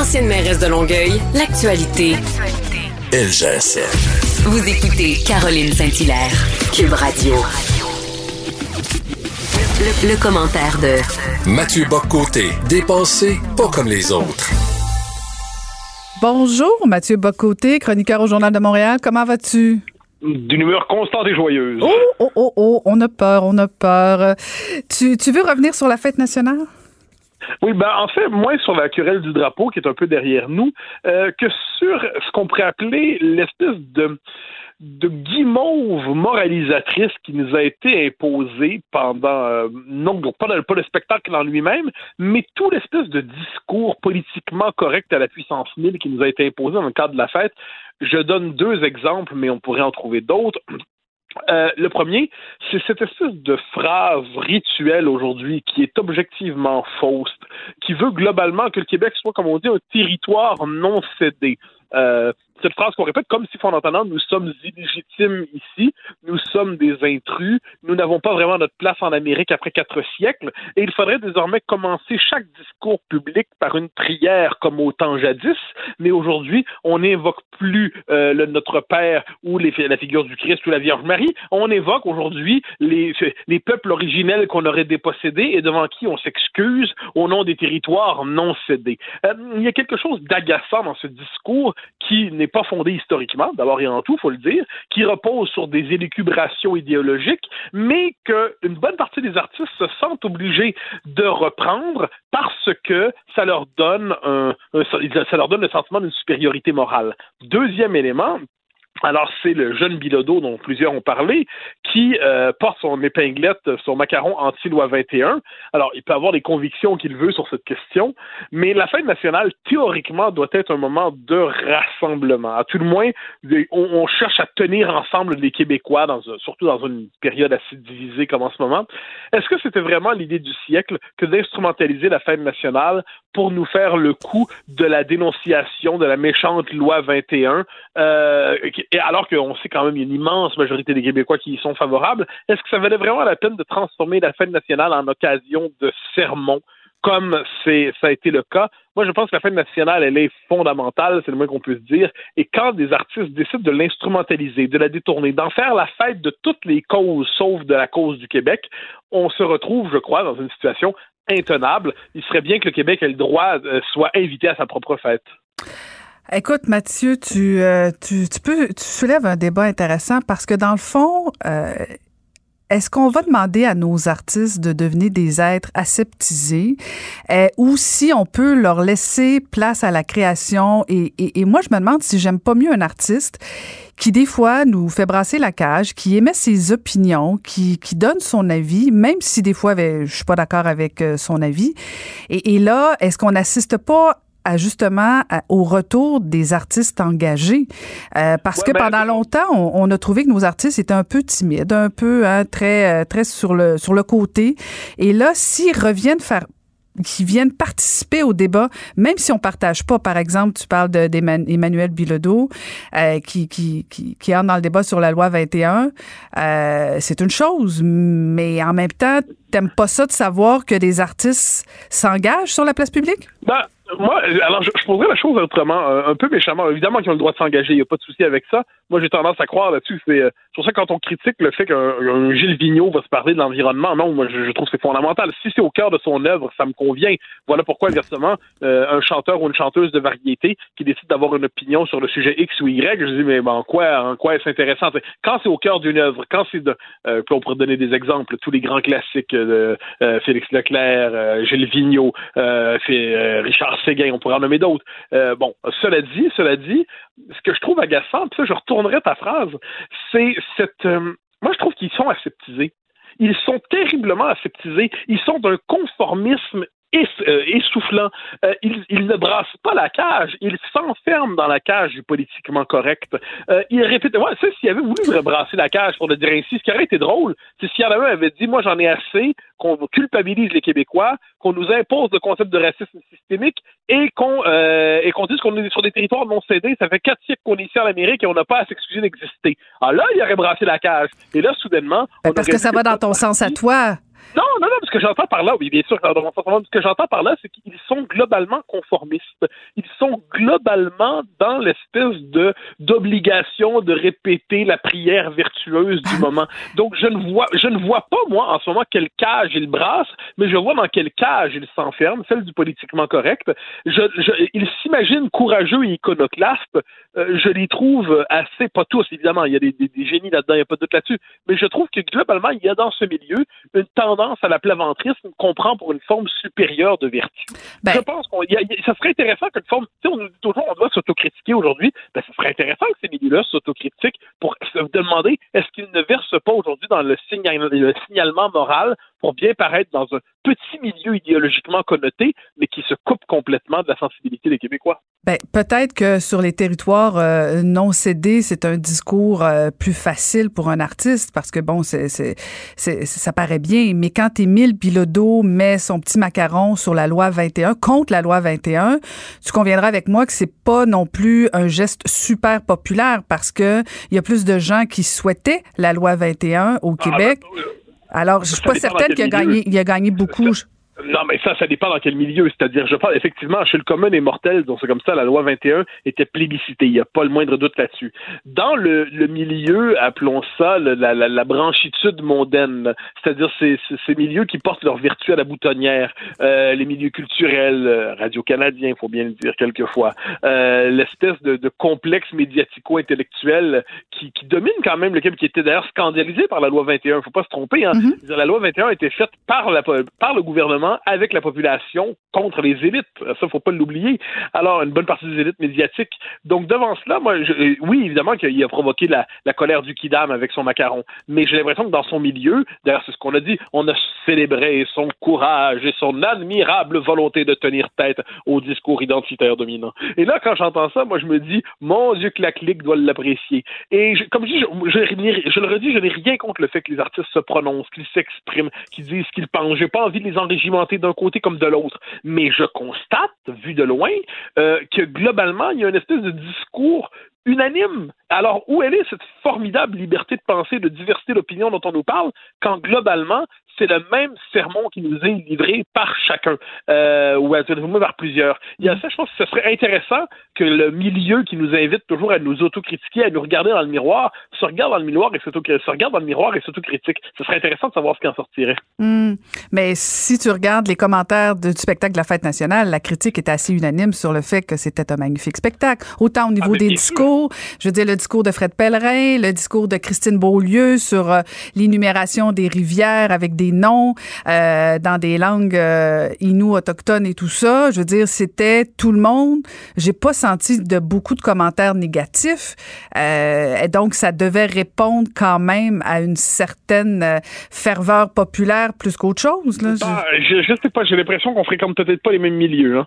Ancienne mairesse de Longueuil, l'actualité. LGSN. Vous écoutez Caroline Saint-Hilaire, Cube Radio. Le, commentaire de Mathieu Boccoté, dépensé pas comme les autres. Bonjour, Mathieu Bocoté, chroniqueur au Journal de Montréal. Comment vas-tu? D'une humeur constante et joyeuse. Oh, oh, oh, oh, on a peur, on a peur. Tu, tu veux revenir sur la fête nationale? Oui, ben en fait, moins sur la querelle du drapeau qui est un peu derrière nous, euh, que sur ce qu'on pourrait appeler l'espèce de guimauve moralisatrice qui nous a été imposée pendant euh, non pas, pas le spectacle en lui-même, mais tout l'espèce de discours politiquement correct à la puissance mille qui nous a été imposé dans le cadre de la fête. Je donne deux exemples, mais on pourrait en trouver d'autres. Euh, le premier, c'est cette espèce de phrase rituelle aujourd'hui qui est objectivement fausse, qui veut globalement que le Québec soit, comme on dit, un territoire non cédé. Euh, cette phrase qu'on répète comme si fondamentalement nous sommes illégitimes ici, nous sommes des intrus, nous n'avons pas vraiment notre place en Amérique après quatre siècles, et il faudrait désormais commencer chaque discours public par une prière comme au temps jadis, mais aujourd'hui on n'évoque plus euh, le, notre Père ou la figure du Christ ou la Vierge Marie, on évoque aujourd'hui les, les peuples originels qu'on aurait dépossédés et devant qui on s'excuse au nom des territoires non cédés. Euh, il y a quelque chose d'agaçant dans ce discours qui n'est pas fondé historiquement, d'abord et en tout, faut le dire, qui repose sur des élucubrations idéologiques, mais qu'une bonne partie des artistes se sentent obligés de reprendre parce que ça leur donne un, ça leur donne le sentiment d'une supériorité morale. Deuxième élément, Alors, c'est le jeune Bilodeau dont plusieurs ont parlé qui euh, porte son épinglette, son macaron anti-loi 21. Alors, il peut avoir des convictions qu'il veut sur cette question, mais la fête nationale, théoriquement, doit être un moment de rassemblement. À tout le moins, on, cherche à tenir ensemble les Québécois, dans, surtout dans une période assez divisée comme en ce moment. Est-ce que c'était vraiment l'idée du siècle que d'instrumentaliser la fête nationale pour nous faire le coup de la dénonciation de la méchante loi 21, euh, alors qu'on sait quand même qu'il y a une immense majorité des Québécois qui y sont favorables, est-ce que ça valait vraiment la peine de transformer la fête nationale en occasion de sermon, comme ça a été le cas? Moi, je pense que la fête nationale, elle est fondamentale, c'est le moins qu'on puisse dire. Et quand des artistes décident de l'instrumentaliser, de la détourner, d'en faire la fête de toutes les causes, sauf de la cause du Québec, on se retrouve, je crois, dans une situation intenable. Il serait bien que le Québec ait le droit euh, soit invité à sa propre fête. Écoute, Mathieu, tu, euh, tu, tu, peux, tu soulèves un débat intéressant parce que dans le fond, euh, est-ce qu'on va demander à nos artistes de devenir des êtres aseptisés euh, ou si on peut leur laisser place à la création? Et, et, et moi, je me demande si j'aime pas mieux un artiste qui des fois nous fait brasser la cage, qui émet ses opinions, qui, qui donne son avis, même si des fois je suis pas d'accord avec son avis. Et, et là, est-ce qu'on n'assiste pas justement au retour des artistes engagés. Euh, parce que ben, pendant longtemps, on, a trouvé que nos artistes étaient un peu timides, un peu hein, très, euh, très sur le, sur le côté. Et là, s'ils reviennent faire qui viennent participer au débat, même si on partage pas. Par exemple, tu parles d'Emmanuel Bilodeau euh, qui, qui, qui, qui entre dans le débat sur la loi 21. Euh, c'est une chose, mais en même temps, t'aimes pas ça de savoir que des artistes s'engagent sur la place publique? Ben, moi, alors je, je, poserais la chose autrement, un, peu méchamment. Évidemment qu'ils ont le droit de s'engager, il n'y a pas de souci avec ça. Moi, j'ai tendance à croire là-dessus. C'est euh, pour ça quand on critique le fait qu'un Gilles Vigneault va se parler de l'environnement, non, moi je, trouve que c'est fondamental. Si c'est au cœur de son œuvre, ça me convient. Voilà pourquoi, exactement, euh, un chanteur ou une chanteuse de variété qui décide d'avoir une opinion sur le sujet X ou Y, je dis, mais en quoi, en quoi est-ce intéressant? Quand c'est au cœur d'une œuvre, quand c'est de. Euh, on pourrait donner des exemples, tous les grands classiques de euh, Félix Leclerc, Gilles Vigneault, Richard Séguin, on pourrait en nommer d'autres. bon, cela dit, cela dit, ce que je trouve agaçant, puis je retournerai ta phrase, c'est cette. Euh, moi, je trouve qu'ils sont aseptisés. Ils sont terriblement aseptisés. Ils sont d'un conformisme euh, essoufflant. Euh, il, ne brasse pas la cage, il s'enferme dans la cage du politiquement correct. Euh, il répète, ouais, ça, s'il avait voulu rebrasser la cage, pour le dire ainsi, ce qui aurait été drôle, c'est s'il y en avait un avait dit, moi j'en ai assez, qu'on culpabilise les Québécois, qu'on nous impose le concept de racisme systémique et qu'on et qu'on dise qu'on est sur des territoires non cédés. Ça fait quatre siècles qu'on est ici en Amérique et on n'a pas à s'excuser d'exister. Alors là, il aurait brassé la cage. Et là, soudainement... parce que ça va dans ton sens à toi. Non, non, non, ce que j'entends par là, oui, bien sûr, ce que j'entends par là, c'est qu'ils sont globalement conformistes. Ils sont globalement dans l'espèce de d'obligation de répéter la prière vertueuse du moment. Donc, je ne vois, je ne vois pas, moi, en ce moment, quelle cage ils brassent, mais je vois dans quelle cage ils s'enferment, celle du politiquement correct. Je, je, ils s'imaginent courageux et iconoclastes. Euh, je les trouve assez, pas tous, évidemment, il y a des, des, des génies là-dedans, il n'y a pas de doute là-dessus, mais je trouve que globalement, il y a dans ce milieu une tendance à la plaventrisme qu'on prend pour une forme supérieure de vertu. Ben, je pense qu'on, ça serait intéressant qu'une forme, tu sais, on nous dit toujours on doit s'autocritiquer aujourd'hui, ben, ça serait intéressant que ces milieux-là s'autocritiquent pour se demander est-ce qu'ils ne versent pas aujourd'hui dans le, le signalement moral pour bien paraître dans un petit milieu idéologiquement connoté, mais qui se coupe complètement de la sensibilité des Québécois. Ben, peut-être que sur les territoires euh, non cédés, c'est un discours euh, plus facile pour un artiste parce que bon, c'est, c'est, c'est, ça paraît bien. Mais quand Émile Bilodeau met son petit macaron sur la loi 21, contre la loi 21, tu conviendras avec moi que c'est pas non plus un geste super populaire parce que il y a plus de gens qui souhaitaient la loi 21 au ah, Québec. Ben, alors, je suis pas certaine qu'il a gagné, il a gagné beaucoup. Non, mais ça, ça dépend dans quel milieu. C'est-à-dire, je parle effectivement, chez le commun et mortel, donc c'est comme ça, la loi 21 était plébiscitée. Il n'y a pas le moindre doute là-dessus. Dans le, le, milieu, appelons ça la, la, la branchitude mondaine, c'est-à-dire ces, ces, milieux qui portent leur vertu à la boutonnière, euh, les milieux culturels, euh, radio-canadien, il faut bien le dire quelquefois, euh, l'espèce de, de, complexe médiatico-intellectuel qui, qui, domine quand même le Québec, qui était d'ailleurs scandalisé par la loi 21. Il ne faut pas se tromper. Hein. Mm-hmm. La loi 21 a été faite par, la, par le gouvernement avec la population contre les élites. Ça, faut pas l'oublier. Alors, une bonne partie des élites médiatiques. Donc, devant cela, moi, euh, oui, évidemment qu'il a provoqué la, colère du Kidam avec son macaron, mais j'ai l'impression que dans son milieu, d'ailleurs, c'est ce qu'on a dit, on a célébré son courage et son admirable volonté de tenir tête au discours identitaire dominant. Et là, quand j'entends ça, moi, je me dis, mon Dieu, que la clique doit l'apprécier. Et comme je dis, je, je, le redis, je n'ai rien contre le fait que les artistes se prononcent, qu'ils s'expriment, qu'ils disent ce qu'ils pensent. J'ai pas envie de les d'un côté comme de l'autre. Mais je constate, vu de loin, euh, que globalement, il y a une espèce de discours unanime. Alors, où elle est cette formidable liberté de pensée, de diversité d'opinion dont on nous parle, quand globalement, c'est le même sermon qui nous est livré par chacun, euh, ou à par plusieurs. Il y a ça, je pense que ce serait intéressant que le milieu qui nous invite toujours à nous autocritiquer, à nous regarder dans le miroir, se regarde dans le miroir et se regarde dans le miroir et s'autocritique. Ce serait intéressant de savoir ce qui en sortirait. Hmm. Mais si tu regardes les commentaires du spectacle de la fête nationale, la critique est assez unanime sur le fait que c'était un magnifique spectacle. Autant au niveau ah, des discours, je veux dire le discours de Fred Pellerin, le discours de Christine Beaulieu sur euh, l'énumération des rivières avec des noms euh, dans des langues euh, autochtones et tout ça. Je veux dire, c'était tout le monde. J'ai pas senti de beaucoup de commentaires négatifs. Euh, et donc, ça devait répondre quand même à une certaine euh, ferveur populaire plus qu'autre chose. Là. Ah, je... je, sais pas. J'ai l'impression qu'on fréquente peut-être pas les mêmes milieux. Hein.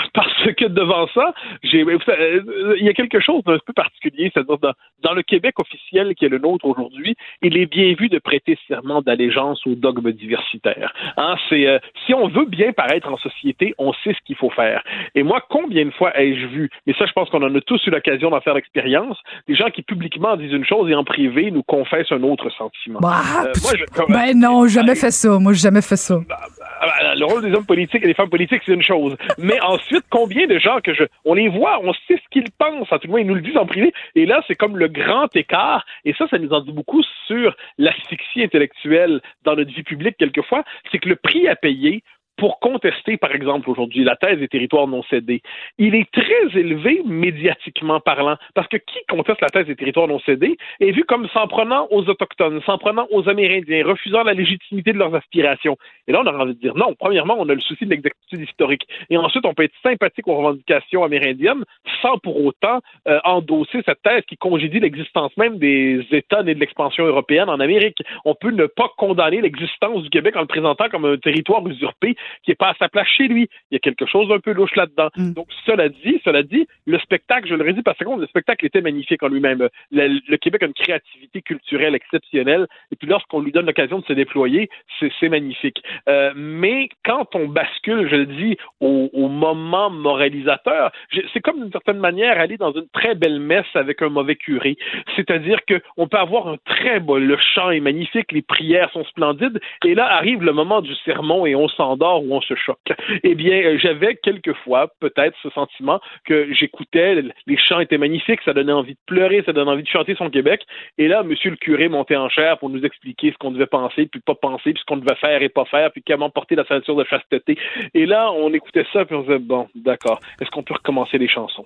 Parce que devant ça, j'ai, il y a quelque chose d'un peu particulier. C'est-à-dire dans, dans le Québec officiel qui est le nôtre aujourd'hui, il est bien vu de prêter serment d'allégeance au dogme diversitaire. Hein, c'est euh, si on veut bien paraître en société, on sait ce qu'il faut faire. Et moi, combien de fois ai-je vu, mais ça, je pense qu'on en a tous eu l'occasion d'en faire l'expérience, des gens qui publiquement disent une chose et en privé nous confessent un autre sentiment. Bah, euh, moi, je, ben non, jamais fait ça. Moi, j'ai jamais fait ça. Bah, bah, le rôle des hommes politiques et des femmes politiques, c'est une chose. Mais ensuite, combien de gens que je, on les voit, on sait ce qu'ils pensent, en tout cas, ils nous le disent en privé. Et là, c'est comme le grand écart. Et ça, ça nous en dit beaucoup sur l'asphyxie intellectuelle dans notre vie publique quelquefois. C'est que le prix à payer pour contester, par exemple, aujourd'hui, la thèse des territoires non cédés, il est très élevé médiatiquement parlant, parce que qui conteste la thèse des territoires non cédés est vu comme s'en prenant aux Autochtones, s'en prenant aux Amérindiens, refusant la légitimité de leurs aspirations. Et là, on a envie de dire non. Premièrement, on a le souci de l'exactitude historique. Et ensuite, on peut être sympathique aux revendications amérindiennes sans pour autant euh, endosser cette thèse qui congédie l'existence même des États nés de l'expansion européenne en Amérique. On peut ne pas condamner l'existence du Québec en le présentant comme un territoire usurpé qui n'est pas à sa place chez lui. Il y a quelque chose d'un peu louche là-dedans. Mm. Donc, cela dit, cela dit, le spectacle, je le redis par seconde, le spectacle était magnifique en lui-même. Le, Québec a une créativité culturelle exceptionnelle, et puis lorsqu'on lui donne l'occasion de se déployer, c'est magnifique. Euh, mais quand on bascule, je le dis, au, au moment moralisateur, c'est comme d'une certaine manière aller dans une très belle messe avec un mauvais curé. C'est-à-dire qu'on peut avoir un très beau, le chant est magnifique, les prières sont splendides, et là arrive le moment du sermon et on s'endort où on se choque. Eh bien, euh, j'avais quelquefois peut-être ce sentiment que j'écoutais, les chants étaient magnifiques, ça donnait envie de pleurer, ça donnait envie de chanter son Québec. Et là, monsieur le curé montait en chair pour nous expliquer ce qu'on devait penser, puis pas penser, puis ce qu'on devait faire et pas faire, puis comment porter la ceinture de chasteté. Et là, on écoutait ça, puis on disait, bon, d'accord, est-ce qu'on peut recommencer les chansons?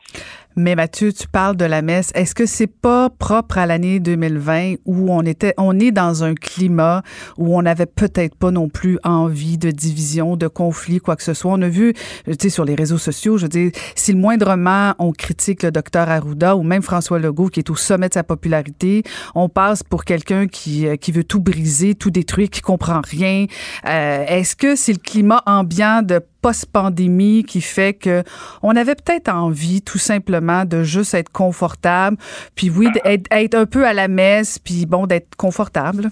Mais Mathieu, tu parles de la messe. Est-ce que c'est pas propre à l'année 2020 où on était, on est dans un climat où on n'avait peut-être pas non plus envie de division, de de conflit, quoi que ce soit. On a vu, tu sais, sur les réseaux sociaux, je veux dire, si le moindrement on critique le docteur Arruda ou même François Legault qui est au sommet de sa popularité, on passe pour quelqu'un qui, euh, qui veut tout briser, tout détruire, qui comprend rien. Euh, est-ce que c'est le climat ambiant de post-pandémie qui fait que on avait peut-être envie tout simplement de juste être confortable, puis oui, d'être être un peu à la messe, puis bon, d'être confortable?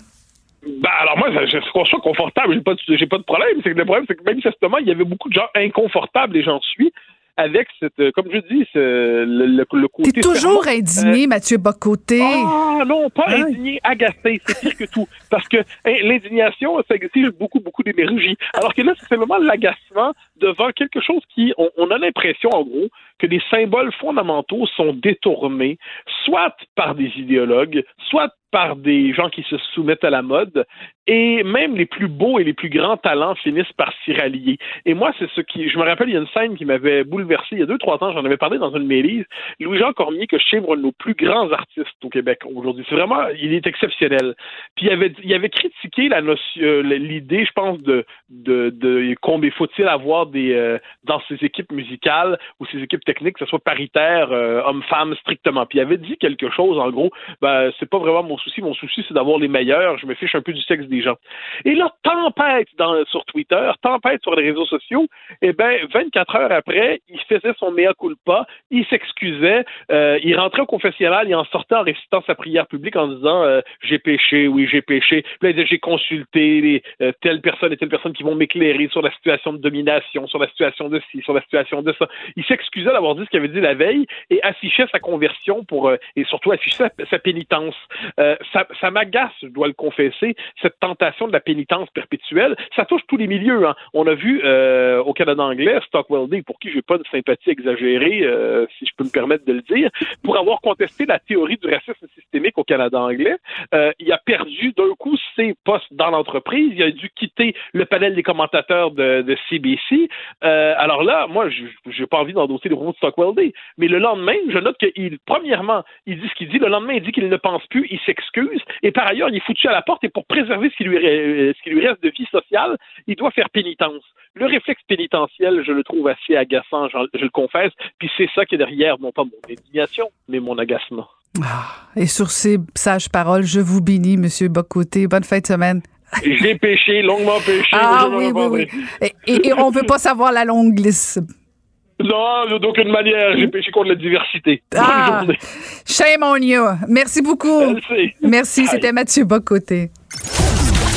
Ben, alors moi, je suis confortable, j'ai pas, j'ai pas de problème. C'est que le problème, c'est que même justement, il y avait beaucoup de gens inconfortables et j'en suis avec cette, euh, comme je dis, ce, le, le, côté. T'es toujours indigné, euh, Mathieu Bocoté. Ah non, pas hein? indigné, agacé, c'est pire que tout. Parce que hein, l'indignation, ça exige beaucoup, beaucoup d'énergie. Alors que là, c'est simplement l'agacement devant quelque chose qui, on, on a l'impression, en gros, que les symboles fondamentaux sont détournés, soit par des idéologues, soit par des gens qui se soumettent à la mode et même les plus beaux et les plus grands talents finissent par s'y rallier. Et moi, c'est ce qui, je me rappelle, il y a une scène qui m'avait bouleversé il y a deux, trois ans, j'en avais parlé dans une mairie. Louis-Jean Cormier, que je sais, un de nos plus grands artistes au Québec aujourd'hui. C'est vraiment, il est exceptionnel. Puis il avait, il avait critiqué la notion, euh, l'idée, je pense, de, de, de combien faut-il avoir des, euh, dans ses équipes musicales ou ses équipes techniques, que ce soit paritaire, euh, homme-femme strictement. Puis il avait dit quelque chose, en gros, ben, c'est pas vraiment mon souci. Mon souci, c'est d'avoir les meilleurs. Je me fiche un peu du sexe Et là, tempête dans, sur Twitter, tempête sur les réseaux sociaux, et eh ben, 24 heures après, il faisait son mea culpa, il s'excusait, euh, il rentrait au confessionnal, il en sortait en récitant sa prière publique en disant euh, j'ai péché, oui, j'ai péché. J'ai consulté euh, telle personne et telle personne qui vont m'éclairer sur la situation de domination, sur la situation de ci, sur la situation de ça. Il s'excusait d'avoir dit ce qu'il avait dit la veille et affichait sa conversion pour et surtout affichait sa, pénitence. ça, ça m'agace, je dois le confesser, cette tentation de la pénitence perpétuelle. Ça touche tous les milieux. Hein. On a vu au Canada anglais Stockwell Day, pour qui j'ai pas de sympathie exagérée, euh, si je peux me permettre de le dire, pour avoir contesté la théorie du racisme systémique au Canada anglais. Euh, il a perdu d'un coup ses postes dans l'entreprise. Il a dû quitter le panel des commentateurs de, CBC. Euh, alors là, moi, je n'ai pas envie d'endosser le rouleau de Stockwell Day. Mais le lendemain, je note qu'il, premièrement, il dit ce qu'il dit. Le lendemain, il dit qu'il ne pense plus. Il s'excuse. Et par ailleurs, il est foutu à la porte. Et pour préserver ce qui lui, ce qui lui reste de vie sociale, il doit faire pénitence. Le réflexe pénitentiel, je le trouve assez agaçant, je, le confesse. Puis c'est ça qui est derrière, non pas mon indignation, mais mon agacement. Ah, et sur ces sages paroles, je vous bénis, Monsieur Bocoté. Bonne fin de semaine. J'ai péché, longuement péché. Ah oui, oui, oui. Et, on ne veut pas savoir la longue liste. Non, d'aucune manière. J'ai péché contre la diversité. Ah, shame on you. Merci beaucoup. Merci, c'était Mathieu Bocoté.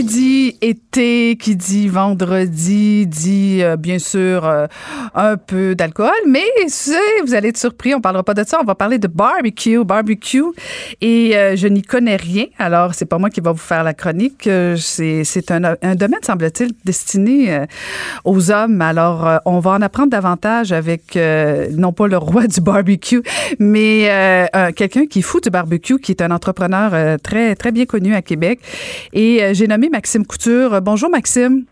Qui dit été, qui dit vendredi, dit euh, bien sûr euh, un peu d'alcool, mais vous allez être surpris, on parlera pas de ça, on va parler de barbecue, barbecue, et euh, je n'y connais rien, alors c'est pas moi qui va vous faire la chronique, c'est un, domaine, semble-t-il, destiné aux hommes, alors on va en apprendre davantage avec, non pas le roi du barbecue, mais quelqu'un qui fout du barbecue, qui est un entrepreneur très, très bien connu à Québec, et j'ai nommé Maxime Couture. Bonjour Maxime.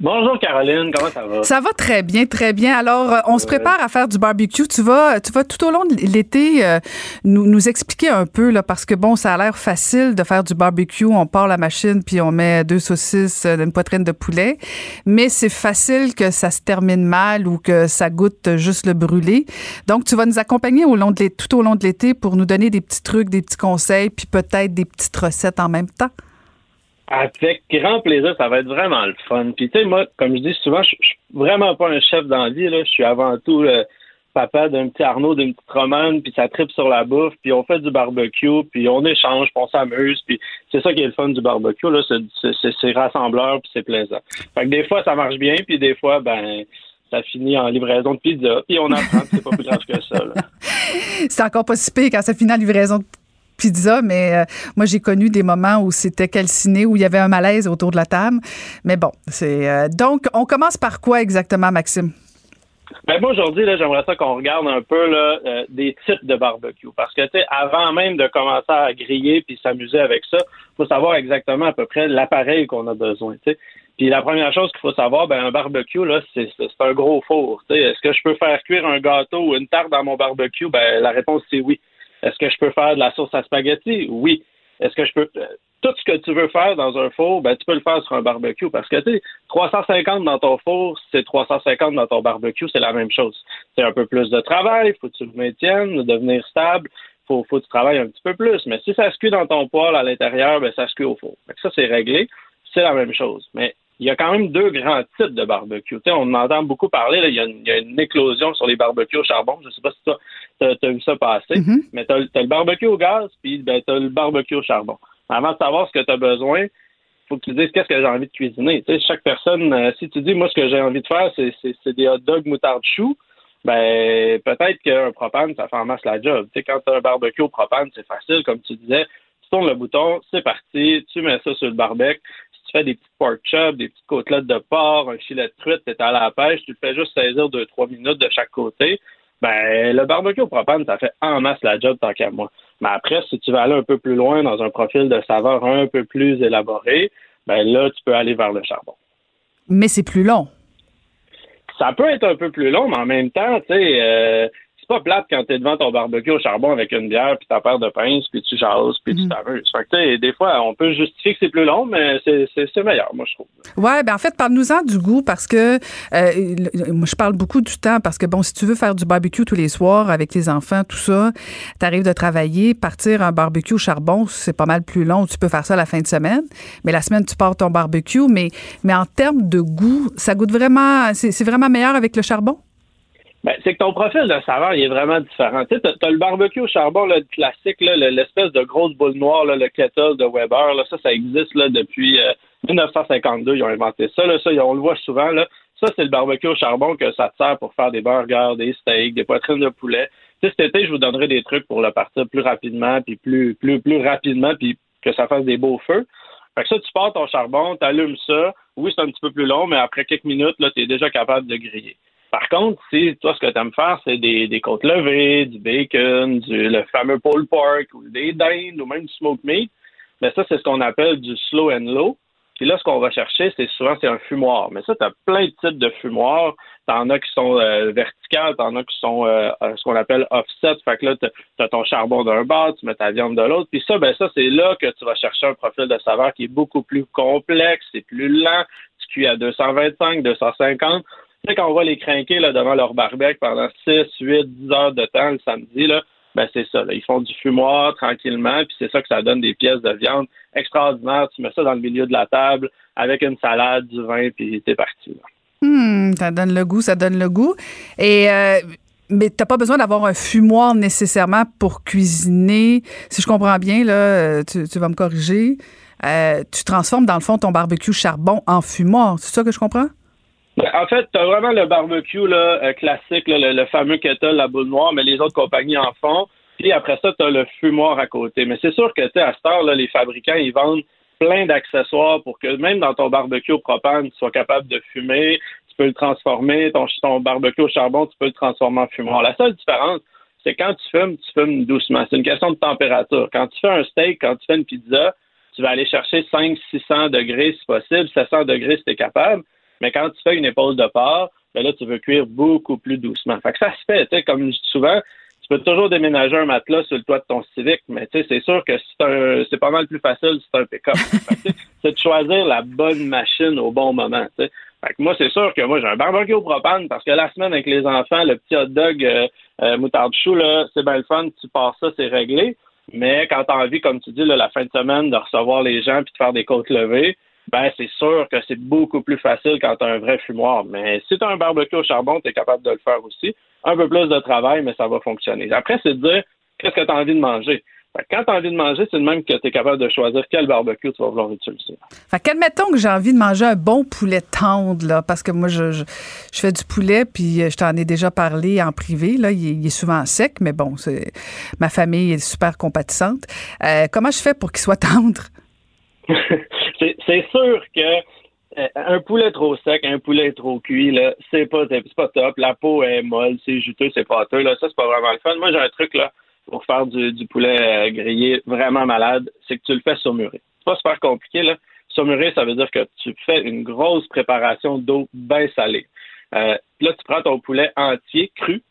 Bonjour Caroline, comment ça va? Ça va très bien, très bien. Alors, euh, on se prépare à faire du barbecue. Tu vas, tu vas tout au long de l'été euh, nous, nous, expliquer un peu, là, parce que bon, ça a l'air facile de faire du barbecue. On part la machine, puis on met deux saucisses, euh, une poitrine de poulet. Mais c'est facile que ça se termine mal ou que ça goûte juste le brûlé. Donc, tu vas nous accompagner au long de tout au long de l'été pour nous donner des petits trucs, des petits conseils, puis peut-être des petites recettes en même temps. Avec grand plaisir, ça va être vraiment le fun. Puis tu sais, moi, comme je dis souvent, je, suis vraiment pas un chef d'envie. Là. Je suis avant tout le papa d'un petit Arnaud, d'une petite Romane, puis ça tripe sur la bouffe, puis on fait du barbecue, puis on échange, puis on s'amuse, puis c'est ça qui est le fun du barbecue, là, c'est rassembleur, puis c'est plaisant. Fait que des fois, ça marche bien, puis des fois, ben ça finit en livraison de pizza, puis on apprend c'est pas plus grave que ça. c'est encore pas si pire quand ça finit en livraison de pizza, mais euh, moi, j'ai connu des moments où c'était calciné, où il y avait un malaise autour de la table. Mais bon, c'est. Euh, donc, on commence par quoi exactement, Maxime? Ben moi aujourd'hui là, j'aimerais ça qu'on regarde un peu là, euh, des types de barbecue parce que tu sais avant même de commencer à griller puis s'amuser avec ça, faut savoir exactement à peu près l'appareil qu'on a besoin. Puis la première chose qu'il faut savoir, ben un barbecue là, c'est un gros four. Est-ce que je peux faire cuire un gâteau ou une tarte dans mon barbecue? Ben la réponse c'est oui. Est-ce que je peux faire de la sauce à spaghetti? Oui. Est-ce que je peux. Euh, tout ce que tu veux faire dans un four, ben, tu peux le faire sur un barbecue. Parce que, tu sais, 350 dans ton four, c'est 350 dans ton barbecue, c'est la même chose. C'est un peu plus de travail, il faut que tu le maintiennes, devenir stable, faut, faut que tu travailles un petit peu plus. Mais si ça se cuit dans ton poêle à l'intérieur, ben, ça se cuit au four. ça, c'est réglé. C'est la même chose. Mais il y a quand même deux grands types de barbecue. Tu sais, on entend beaucoup parler, là, il, y a une, éclosion sur les barbecues au charbon. Je ne sais pas si tu as, vu ça passer, mm-hmm. mais tu as, le barbecue au gaz, puis ben, tu as le barbecue au charbon. Avant de savoir ce que tu as besoin, il faut que tu dises qu'est-ce que j'ai envie de cuisiner. Tu sais, chaque personne, euh, si tu dis, moi, ce que j'ai envie de faire, c'est des hot dogs moutarde chou, ben peut-être qu'un propane, ça fait en masse la job. Tu sais, quand tu as un barbecue au propane, c'est facile, comme tu disais. Tu tournes le bouton, c'est parti, tu mets ça sur le barbecue fais des petites pork chops, des petites côtelettes de porc, un filet de truite, t'es à la pêche, tu le fais juste saisir deux, trois minutes de chaque côté. Ben, le barbecue au propane, ça fait en masse la job tant qu'à moi. Mais après, si tu veux aller un peu plus loin dans un profil de saveur un peu plus élaboré, ben là, tu peux aller vers le charbon. Mais c'est plus long. Ça peut être un peu plus long, mais en même temps, tu sais, euh, c'est pas plate quand t'es devant ton barbecue au charbon avec une bière, puis ta paire de pince, puis tu jases, puis tu Mhm. t'amuses. Fait que, des fois, on peut justifier que c'est plus long, mais c'est- meilleur, moi, je trouve. Ouais, ben en fait, parle-nous-en du goût parce que euh, moi, je parle beaucoup du temps parce que, bon, si tu veux faire du barbecue tous les soirs avec les enfants, tout ça, t'arrives de travailler, partir un barbecue au charbon, c'est pas mal plus long. Tu peux faire ça la fin de semaine, mais la semaine, tu pars ton barbecue. Mais, mais en termes de goût, ça goûte vraiment, c'est vraiment meilleur avec le charbon? Ben, c'est que ton profil de saveur, il est vraiment différent. Tu sais, t'as le barbecue au charbon, là, classique, l'espèce de grosse boule noire, le kettle de Weber, là, ça, ça existe là, depuis euh, 1952. Ils ont inventé ça. Là, ça on le voit souvent. Là. Ça, c'est le barbecue au charbon que ça te sert pour faire des burgers, des steaks, des poitrines de poulet. Tu cet été, je vous donnerai des trucs pour le partir plus rapidement, puis plus, plus, plus rapidement, puis que ça fasse des beaux feux. Fait que ça, tu pars ton charbon, tu allumes ça. Oui, c'est un petit peu plus long, mais après quelques minutes, là, tu déjà capable de griller. Par contre, si toi, ce que tu aimes faire, c'est des, côtes levées, du bacon, du, le fameux pulled pork, ou des dindes, ou même du smoked meat, mais ça, c'est ce qu'on appelle du slow and low. Puis là, ce qu'on va chercher, c'est souvent c'est un fumoir. Mais ça, tu as plein de types de fumoirs. T'en as qui sont euh, verticales, t'en as qui sont euh, euh, ce qu'on appelle offset. Fait que là, tu as ton charbon d'un bord, tu mets ta viande de l'autre. Puis ça, ben ça, c'est là que tu vas chercher un profil de saveur qui est beaucoup plus complexe, c'est plus lent. Tu cuis à 225, 250. Sais, quand on voit les crinquer là, devant leur barbecue pendant 6, 8, 10 heures de temps le samedi, là, ben c'est ça. Ils font du fumoir tranquillement, puis c'est ça que ça donne des pièces de viande extraordinaires. Tu mets ça dans le milieu de la table avec une salade, du vin, puis t'es parti. Là. Hum, ça donne le goût, ça donne le goût. Et euh, mais t'as pas besoin d'avoir un fumoir nécessairement pour cuisiner. Si je comprends bien, là, tu, tu vas me corriger. Euh, tu transformes dans le fond ton barbecue charbon en fumoir. C'est ça que je comprends? Ben, En fait, tu as vraiment le barbecue là, euh, classique, là, le, le fameux kettle, la boule noire, mais les autres compagnies en font. Puis après ça, tu as le fumoir à côté. Mais c'est sûr que tu à cette heure, là, les fabricants, ils vendent plein d'accessoires pour que même dans ton barbecue au propane, tu sois capable de fumer. Tu peux le transformer. Ton, ton barbecue au charbon, tu peux le transformer en fumoir. La seule différence, c'est quand tu fumes, tu fumes doucement. C'est une question de température. Quand tu fais un steak, quand tu fais une pizza, tu vas aller chercher 500-600 degrés si possible, 700 degrés si tu es capable. Mais quand tu fais une épaule de porc, ben là, tu veux cuire beaucoup plus doucement. Fait que ça se fait, comme je dis souvent, tu peux toujours déménager un matelas sur le toit de ton Civic, mais c'est sûr que c'est pas mal plus facile si c'est un pick-up. C'est de choisir la bonne machine au bon moment. Fait que moi, c'est sûr que moi, j'ai un barbecue au propane parce que la semaine avec les enfants, le petit hot dog euh, euh, moutarde chou, c'est bien le fun, tu pars ça, c'est réglé. Mais quand t'as envie, comme tu dis, la fin de semaine, de recevoir les gens puis de faire des côtes levées, ben c'est sûr que c'est beaucoup plus facile quand tu as un vrai fumoir. Mais si tu as un barbecue au charbon, tu es capable de le faire aussi. Un peu plus de travail, mais ça va fonctionner. Après, c'est de dire qu'est-ce que tu as envie de manger? Quand tu as envie de manger, c'est de même que tu es capable de choisir quel barbecue tu vas vouloir utiliser. Fait qu'admettons que j'ai envie de manger un bon poulet tendre, là, parce que moi, je, je, je fais du poulet, puis euh, je t'en ai déjà parlé en privé, là. Il, est- il est souvent sec, mais bon, c'est, ma famille est super compatissante. Euh, comment je fais pour qu'il soit tendre? c'est sûr que euh, un poulet trop sec, un poulet trop cuit, là, c'est pas, pas top. La peau est molle, c'est juteux, c'est pâteux. Là, ça, c'est pas vraiment le fun. Moi, j'ai un truc là pour faire du, poulet euh, grillé vraiment malade, c'est que tu le fais saumurer. C'est pas super compliqué. Là. Saumurer, ça veut dire que tu fais une grosse préparation d'eau bien salée. Euh, là, tu prends ton poulet entier, cru,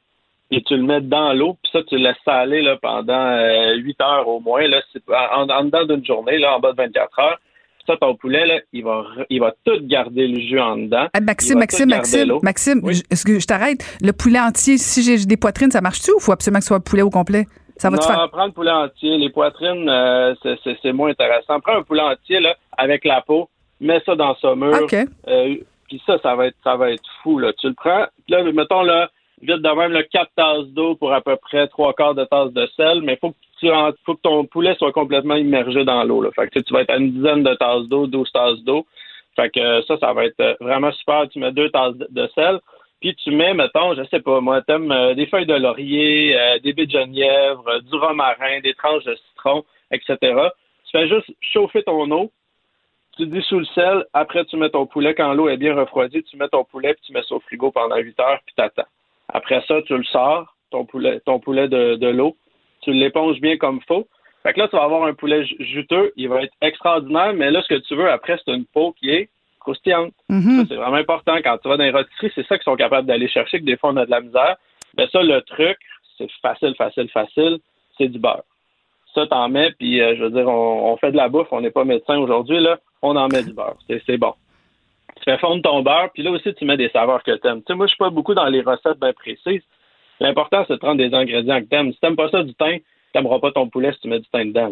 et tu le mets dans l'eau, puis ça, tu le laisses saler là, pendant euh, 8 heures au moins, là, en, en dedans d'une journée, là, en bas de 24 heures. Ça, ton poulet, là, il va, il va tout garder le jus en dedans. Ah, Maxime, Maxime, Maxime. Maxime, je- est-ce que je t'arrête? Le poulet entier, si j'ai des poitrines, ça marche-tu ou faut absolument que ce soit un poulet au complet? Ça va non, faire? prends le poulet entier. Les poitrines, euh, c'est- moins intéressant. Prends un poulet entier là, avec la peau, mets ça dans sa mur. OK. Euh, puis ça, ça va être ça va être fou. Là. Tu le prends, là, mettons là, vite de même là, 4 tasses d'eau pour à peu près trois quarts de tasse de sel, mais il faut que tu faut que ton poulet soit complètement immergé dans l'eau. Fait que tu vas être à une dizaine de tasses d'eau, 12 tasses d'eau. Fait que euh, ça, ça va être euh, vraiment super. Tu mets deux tasses de, sel. Puis tu mets, mettons, je sais pas, moi, t'aimes euh, des feuilles de laurier, des baies de genièvre, du romarin, des tranches de citron, etc. Tu fais juste chauffer ton eau, tu dissous le sel, après tu mets ton poulet, quand l'eau est bien refroidie, tu mets ton poulet, puis tu mets ça au frigo pendant 8 heures, puis t'attends. Après ça, tu le sors, ton poulet, ton poulet de l'eau, tu l'éponges bien comme il faut. Fait que là, tu vas avoir un poulet ju- juteux, il va être extraordinaire, mais là, ce que tu veux après, c'est une peau qui est croustillante. Mhm. C'est vraiment important. Quand tu vas dans les rôtisseries, c'est ça qu'ils sont capables d'aller chercher, que des fois, on a de la misère. Mais ça, le truc, c'est facile, facile, facile, c'est du beurre. Ça, t'en mets, puis euh, je veux dire, on, on fait de la bouffe, on n'est pas médecin aujourd'hui, là, on en met du beurre. C'est, c'est bon. Tu fais fondre ton beurre, puis là aussi, tu mets des saveurs que t'aimes. Tu sais, moi, je suis pas beaucoup dans les recettes bien précises. L'important, c'est de prendre des ingrédients que t'aimes. Si t'aimes pas ça du thym, t'aimeras pas ton poulet si tu mets du thym dedans.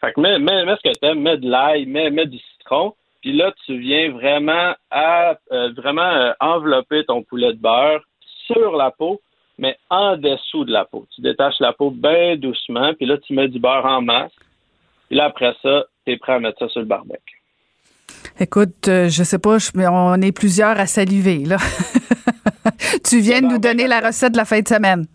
Fait que mets, mets, mets ce que t'aimes, mets de l'ail, mets, du citron, puis là, tu viens vraiment à euh, vraiment euh, envelopper ton poulet de beurre sur la peau, mais en dessous de la peau. Tu détaches la peau bien doucement, puis là, tu mets du beurre en masse. Puis là, après ça, tu es prêt à mettre ça sur le barbecue. Écoute, euh, je sais pas, mais on est plusieurs à saliver, là. tu viens de nous donner la recette de la fin de semaine.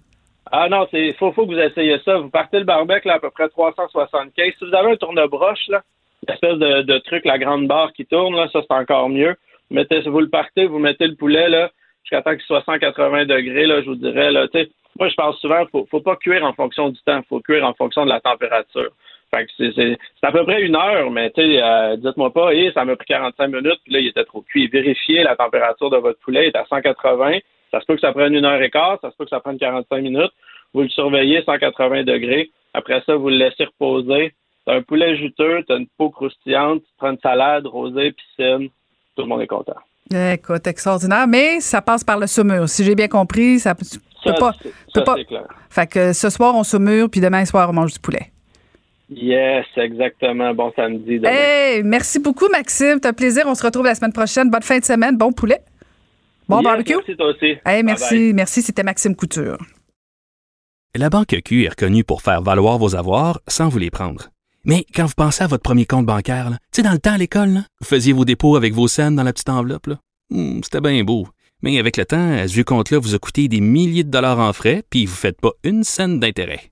Ah non, c'est faut, que vous essayiez ça. Vous partez le barbecue à peu près 375. Si vous avez un tourne-broche, là, l'espèce de, truc, la grande barre qui tourne, là, ça c'est encore mieux. Vous, mettez, vous le partez, vous mettez le poulet là, jusqu'à temps qu'il soit 180 degrés, je vous dirais. Là, moi, je parle souvent, faut, faut pas cuire en fonction du temps, faut cuire en fonction de la température. Fait que c'est, c'est, c'est à peu près une heure, mais tu sais, euh, dites-moi pas, hey, ça m'a pris 45 minutes, puis là, il était trop cuit. Vérifiez la température de votre poulet, il est à 180. Ça se peut que ça prenne une heure et quart, ça se peut que ça prenne 45 minutes. Vous le surveillez 180 degrés. Après ça, vous le laissez reposer. T'as un poulet juteux, t'as une peau croustillante, tu prends une salade, rosée, piscine. Tout le monde est content. Écoute, extraordinaire, mais ça passe par le saumur. Si j'ai bien compris, ça peut Ça, pas. ça, pas- c'est clair. Fait que ce soir, on saumure, puis demain soir, on mange du poulet. Yes, exactement. Bon samedi. demain. Hey, merci beaucoup, Maxime. T'as plaisir. On se retrouve la semaine prochaine. Bonne fin de semaine. Bon poulet. Bon Yes, barbecue. Merci toi aussi. Hey, merci. Merci. C'était Maxime Couture. La Banque Q est reconnue pour faire valoir vos avoirs sans vous les prendre. Mais quand vous pensez à votre premier compte bancaire, tu sais, dans le temps à l'école, là, vous faisiez vos dépôts avec vos scènes dans la petite enveloppe. là. Hmm, C'était bien beau. Mais avec le temps, à ce vieux compte-là vous a coûté des milliers de dollars en frais, puis vous ne faites pas une scène d'intérêt.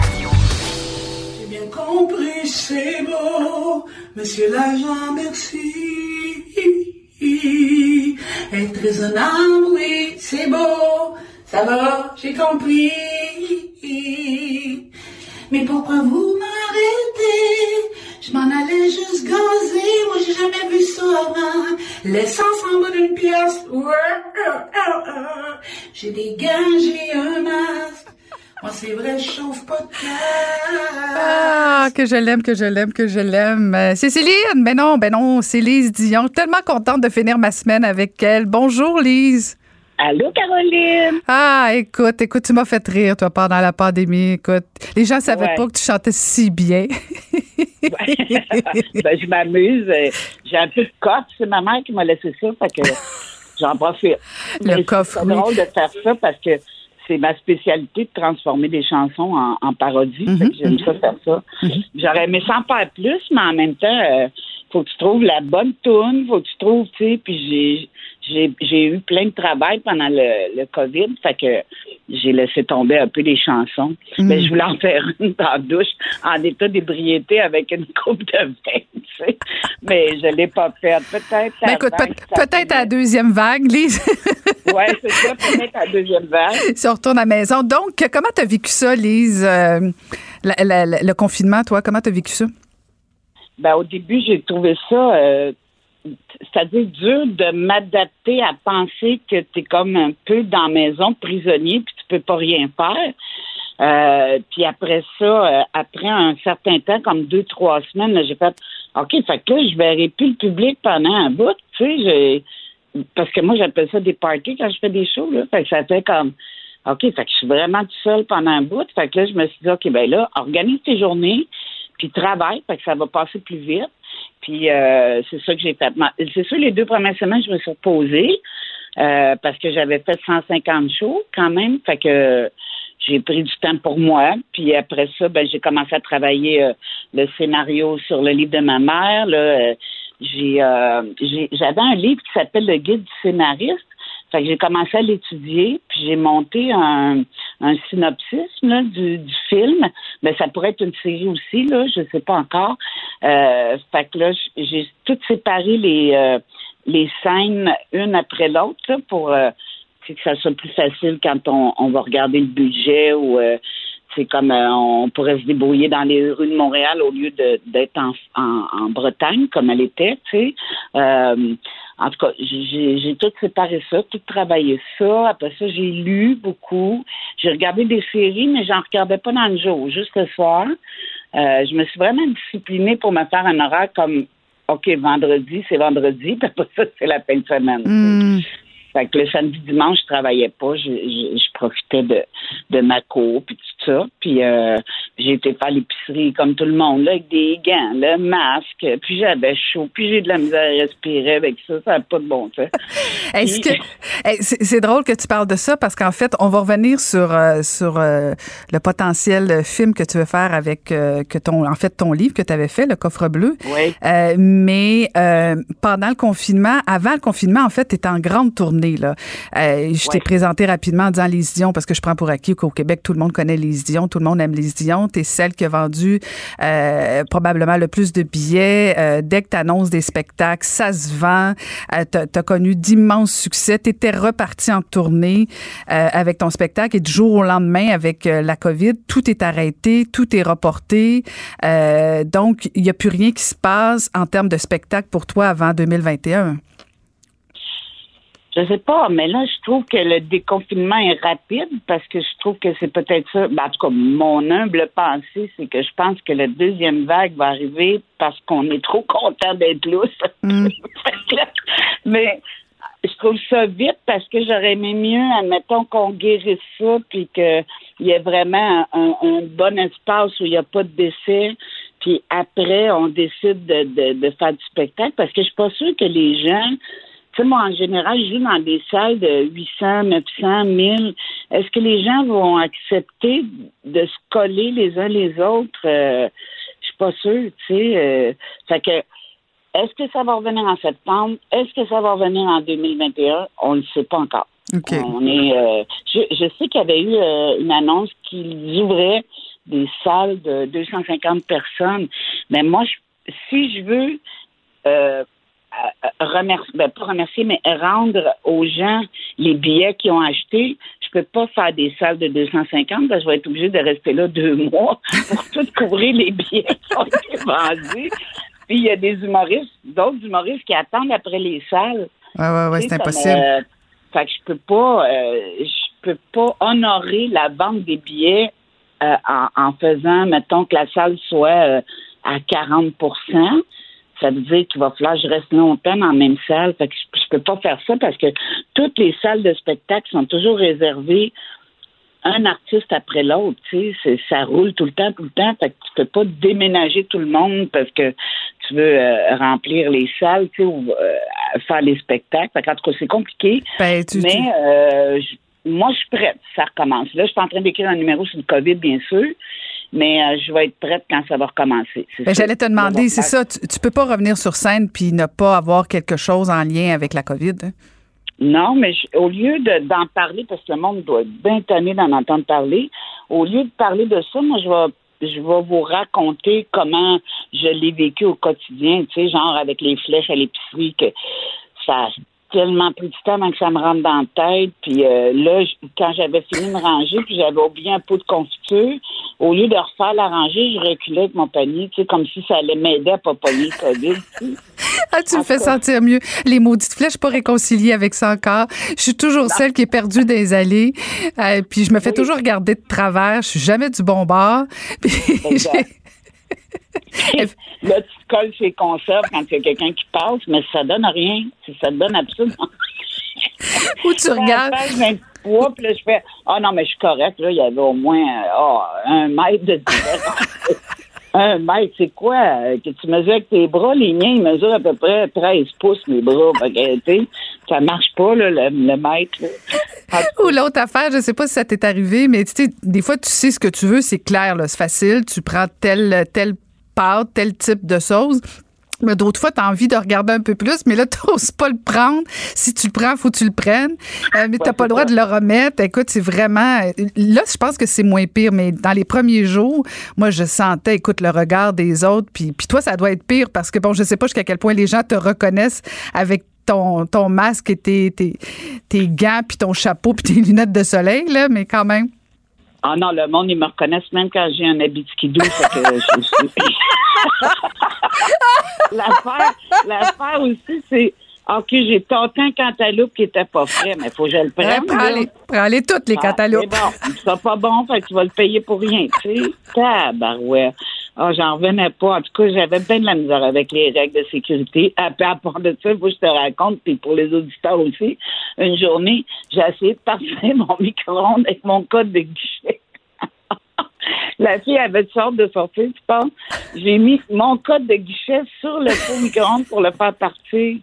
C'est beau, monsieur l'agent, merci. Être raisonnable, oui, c'est beau, ça va, j'ai compris. Mais pourquoi vous m'arrêtez? Je m'en allais juste gazer, moi j'ai jamais vu ça avant. L'essence en bas d'une pièce, euh, euh, euh. j'ai j'ai un masque. Moi c'est vrai, je chauffe pas de cœur. Ah, que je l'aime, que je l'aime, que je l'aime. Euh, C'est Céline. Ben non, ben non, c'est Lise Dion. Tellement contente de finir ma semaine avec elle. Bonjour, Lise. Allô, Caroline. Ah, écoute, écoute, tu m'as fait rire, toi, pendant la pandémie. Écoute, les gens savaient Ouais. pas que tu chantais si bien. ben, je m'amuse. J'ai un peu de coffre. C'est ma mère qui m'a laissé ça, fait que j'en profite. Le Mais coffre, C'est oui. drôle de faire ça parce que c'est ma spécialité de transformer des chansons en, en parodie. Mhm, J'aime ça faire ça. J'aurais aimé s'en faire plus, mais en même temps, euh, faut que tu trouves la bonne tune, faut que tu trouves, tu sais, puis j'ai j'ai eu plein de travail pendant le, le COVID, fait que j'ai laissé tomber un peu les chansons. Mhm. Mais je voulais en faire une dans la douche en état d'ébriété avec une coupe de vin, tu sais. Mais je l'ai pas faite. Peut-être Ben, peut- peut-être à la deuxième vague, Lise. Ouais, c'est ça, peut-être à la deuxième vague. si on retourne à la maison. Donc, comment t'as vécu ça, Lise? euh, la- la- la- le confinement, toi, comment t'as vécu ça? Ben, au début, j'ai trouvé ça, euh, c'est-à-dire dur de m'adapter à penser que tu es comme un peu dans la maison, prisonnier, puis tu peux pas rien faire. Euh, puis après ça, euh, après un certain temps, comme deux, trois semaines, j'ai fait OK, fait que là, je verrai plus le public pendant un bout, tu sais, parce que moi j'appelle ça des parties quand je fais des shows, là. Fait que ça fait comme OK, fait que je suis vraiment tout seul pendant un bout. Fait que là, je me suis dit, OK, ben là, organise tes journées, puis travaille, fait que ça va passer plus vite. Puis euh, c'est ça que j'ai fait. C'est sûr, les deux premières semaines, je me suis reposée euh, parce que j'avais fait 150 shows quand même. Fait que j'ai pris du temps pour moi. Puis après ça, ben j'ai commencé à travailler euh, le scénario sur le livre de ma mère. Là, euh, euh, j'ai- j'avais un livre qui s'appelle Le guide du scénariste. Fait que j'ai commencé à l'étudier, puis j'ai monté un, un synopsis là, du, du film. Mais ça pourrait être une série aussi, là, je sais pas encore. Euh, fait que là, j'ai tout séparé les euh, les scènes une après l'autre pour euh, que ça soit plus facile quand on, on va regarder le budget ou euh, c'est comme euh, on pourrait se débrouiller dans les rues de Montréal au lieu d'être en, Bretagne comme elle était. Euh, en tout cas, j'ai j'ai tout séparé ça, tout travaillé ça. Après ça, j'ai lu beaucoup. J'ai regardé des séries, mais j'en regardais pas dans le jour, juste le soir. Euh, je me suis vraiment disciplinée pour me faire un horaire comme OK, vendredi, c'est vendredi, puis après ça, c'est la fin de semaine. Hmm. Fait que le samedi, dimanche, je travaillais pas. Je, je, je profitais de, de ma cour, puis tout ça. Puis euh, j'ai été faire l'épicerie comme tout le monde, là, avec des gants, le masque. Puis j'avais chaud. Puis j'ai de la misère à respirer avec ça. Ça n'a pas de bon sens. Est-ce que c'est drôle que tu parles de ça parce qu'en fait, on va revenir sur euh, sur euh, le potentiel film que tu veux faire avec euh, que ton en fait ton livre que tu avais fait le coffre bleu. Oui. Mais pendant le confinement, avant le confinement, en fait, tu étais en grande tournée là. Euh, je t'ai présenté rapidement en disant Lise Dion parce que je prends pour acquis qu'au Québec tout le monde connaît Lise Dion, tout le monde aime Lise Dion. T'es celle qui a vendu euh, probablement le plus de billets. Euh, dès que tu annonces des spectacles, ça se vend. T'as as connu d'immenses succès. Tu étais reparti en tournée avec ton spectacle et du jour au lendemain, avec la COVID, tout est arrêté, tout est reporté. Donc, il n'y a plus rien qui se passe en termes de spectacle pour toi avant 2021. Je sais pas, mais là, je trouve que le déconfinement est rapide parce que je trouve que c'est peut-être ça. Ben, en tout cas, mon humble pensée, c'est que je pense que la deuxième vague va arriver parce qu'on est trop content d'être là, mais je trouve ça vite parce que j'aurais aimé mieux, admettons, qu'on guérisse ça puis qu'il y ait vraiment un, un bon espace où il n'y a pas de décès. Puis après, on décide de, de, de faire du spectacle parce que je suis pas sûre que les gens tu sais, moi, en général, je joue dans des salles de 800, 900, 1000. Est-ce que les gens vont accepter de se coller les uns les autres? Euh, je suis pas sûre, tu sais. Euh, fait que, est-ce que ça va revenir en septembre? Est-ce que ça va revenir en 2021? On ne le sait pas encore. On est, euh, je, je sais qu'il y avait eu euh, une annonce qu'ils ouvraient des salles de 250 personnes. Mais moi, je- si je veux euh, remercier, ben, pas remercier, mais rendre aux gens les billets qu'ils ont achetés, je peux pas faire des salles de 250 parce que je vais être obligée de rester là deux mois pour tout couvrir les billets qui ont été vendus. Puis il y a des humoristes, d'autres humoristes qui attendent après les salles. Ouais, ouais, ouais, c'est impossible. me- fait que je peux pas, euh, je peux pas honorer la vente des billets euh, en, en faisant, mettons, que la salle soit euh, à 40 ça veut dire qu'il va falloir que je reste longtemps dans la même salle. Fait que je, je peux pas faire ça parce que toutes les salles de spectacle sont toujours réservées un artiste après l'autre, tu sais, ça roule tout le temps, tout le temps. Fait que tu peux pas déménager tout le monde parce que tu veux euh, remplir les salles, tu sais, ou euh, faire les spectacles. Fait qu'en tout cas, c'est compliqué. Ben, tu- mais euh, moi, je suis prête. Ça recommence. Là, je suis en train d'écrire un numéro sur le COVID, bien sûr, mais euh, je vais être prête quand ça va recommencer. Ben. J'allais te demander, c'est ça, tu, tu peux pas revenir sur scène puis ne pas avoir quelque chose en lien avec la COVID. hein? Non, mais je- au lieu de- d'en parler, parce que le monde doit être bien tanné d'en entendre parler, au lieu de parler de ça, moi, je vais, je vais vous raconter comment je l'ai vécu au quotidien, tu sais, genre avec les flèches à l'épicerie, que ça tellement pris du temps avant que ça me rentre dans la tête. Puis euh, là, quand j'avais fini de ranger, puis j'avais oublié un pot de confiture, au lieu de refaire la rangée, je reculais avec mon panier, tu sais, comme si ça allait m'aider à pas pogner le COVID. tu sais. Ah, tu me fais sentir mieux. Les maudites flèches, je suis pas réconciliée avec ça encore. Je suis toujours celle qui est perdue des allées. Euh, puis je me fais toujours regarder de travers. Je suis jamais du bon bord. Puis Là, tu chez les conserves quand il y a quelqu'un qui passe, mais ça donne rien. Ça donne absolument Où tu regardes? Page 23, puis là, je fais Ah non, mais je suis correct. Là, il y avait au moins ah, un mètre de différence. un mètre, c'est quoi? Que tu mesures avec tes bras? Les miens, ils mesurent à peu près 13 pouces, mes bras. Fait ça marche pas, là, le, le mètre. Ou l'autre affaire, je sais pas si ça t'est arrivé, mais tu sais, des fois, tu sais ce que tu veux, c'est clair, là, c'est facile. Tu prends telle, telle pâte, tel type de sauce. Mais d'autres fois, tu as envie de regarder un peu plus, mais là, tu n'oses pas le prendre. Si tu le prends, faut que tu le prennes. Euh, mais tu n'as pas le droit de le remettre. Écoute, c'est vraiment. Là, je pense que c'est moins pire, mais dans les premiers jours, moi, je sentais, écoute, le regard des autres. Puis, puis toi, ça doit être pire parce que, bon, je sais pas jusqu'à quel point les gens te reconnaissent avec ton, ton masque et tes, tes, tes gants, puis ton chapeau, puis tes lunettes de soleil, là, mais quand même. Ah non, le monde, ils me reconnaissent même quand j'ai un habit de skidoo. fait que je suis- l'affaire, l'affaire aussi, c'est OK, j'ai tenté un cantaloupe qui était pas frais, mais faut que je le prenne. Ouais. Prends-les toutes, les Ah, cantaloupes. c'est bon, c'est pas bon, fait que tu vas le payer pour rien, tu sais. Tabarouette. Ah, j'en revenais pas. En tout cas, j'avais bien de la misère avec les règles de sécurité. À part de ça, faut que je te raconte, puis pour les auditeurs aussi, une journée, j'ai essayé de partir mon micro-ondes avec mon code de guichet. La fille avait sorte de sortir, tu penses? J'ai mis mon code de guichet sur le micro-ondes pour le faire partir.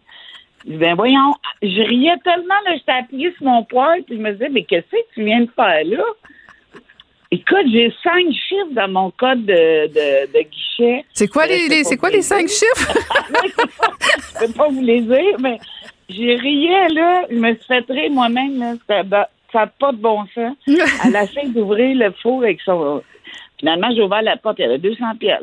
Ben voyons, je riais tellement, là, j'étais appuyée sur mon poil, puis je me disais, mais qu'est-ce que tu viens de faire là? Écoute, j'ai cinq chiffres dans mon code de, de, de guichet. C'est quoi Mais les, c'est quoi les cinq chiffres? Je peux pas vous les dire, mais j'ai riais, là. Je me suis fait rire moi-même, là. Ça n'a pas de bon sens. Elle a essayé d'ouvrir le four avec son. Finalement, j'ai ouvert la porte, il y avait 200 pièces.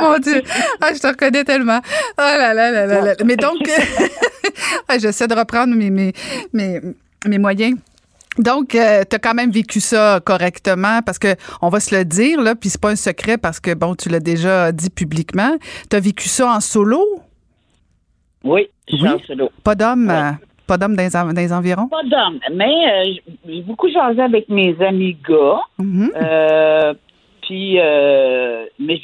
Ah mon Dieu! Ah, je te reconnais tellement. Oh là là là là là. Mais donc, j'essaie de reprendre mes, mes, mes, mes moyens. Donc, tu as quand même vécu ça correctement parce que on va se le dire, là, puis c'est pas un secret parce que, bon, tu l'as déjà dit publiquement. Tu as vécu ça en solo? Oui, je suis en solo. Pas d'homme? euh, pas d'homme dans, dans les environs? Pas d'homme, mais euh, j'ai beaucoup jasé avec mes amis gars. Mhm. Euh, puis, euh, mais,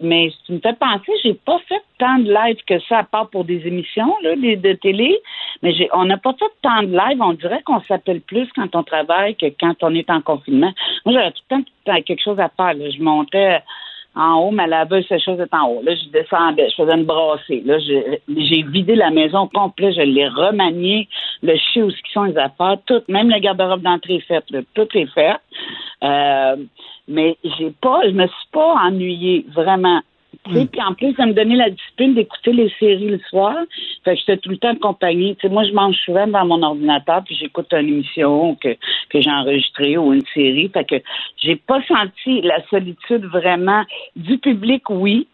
mais tu me fais penser, j'ai pas fait tant de live que ça, à part pour des émissions là, des- de télé. Mais j'ai, on n'a pas fait tant de live. On dirait qu'on s'appelle plus quand on travaille que quand on est en confinement. Moi, j'avais tout le temps quelque chose à faire. là. Je montais en haut, ma laveuse, chose est en haut. Là, je descendais, je faisais une brassée. Là, j'ai, vidé la maison au complet, je l'ai remaniée, le chien où ce qui sont les affaires, tout, même le garde-robe d'entrée est fait, là, tout est fait. Euh, mais j'ai pas, je me suis pas ennuyée, vraiment. Sais, Puis en plus, ça me donnait la discipline d'écouter les séries le soir. Fait que j'étais tout le temps accompagnée. Tu sais, moi, je mange souvent dans mon ordinateur, puis j'écoute une émission que, que j'ai enregistrée ou une série. Fait que j'ai pas senti la solitude vraiment du public, oui.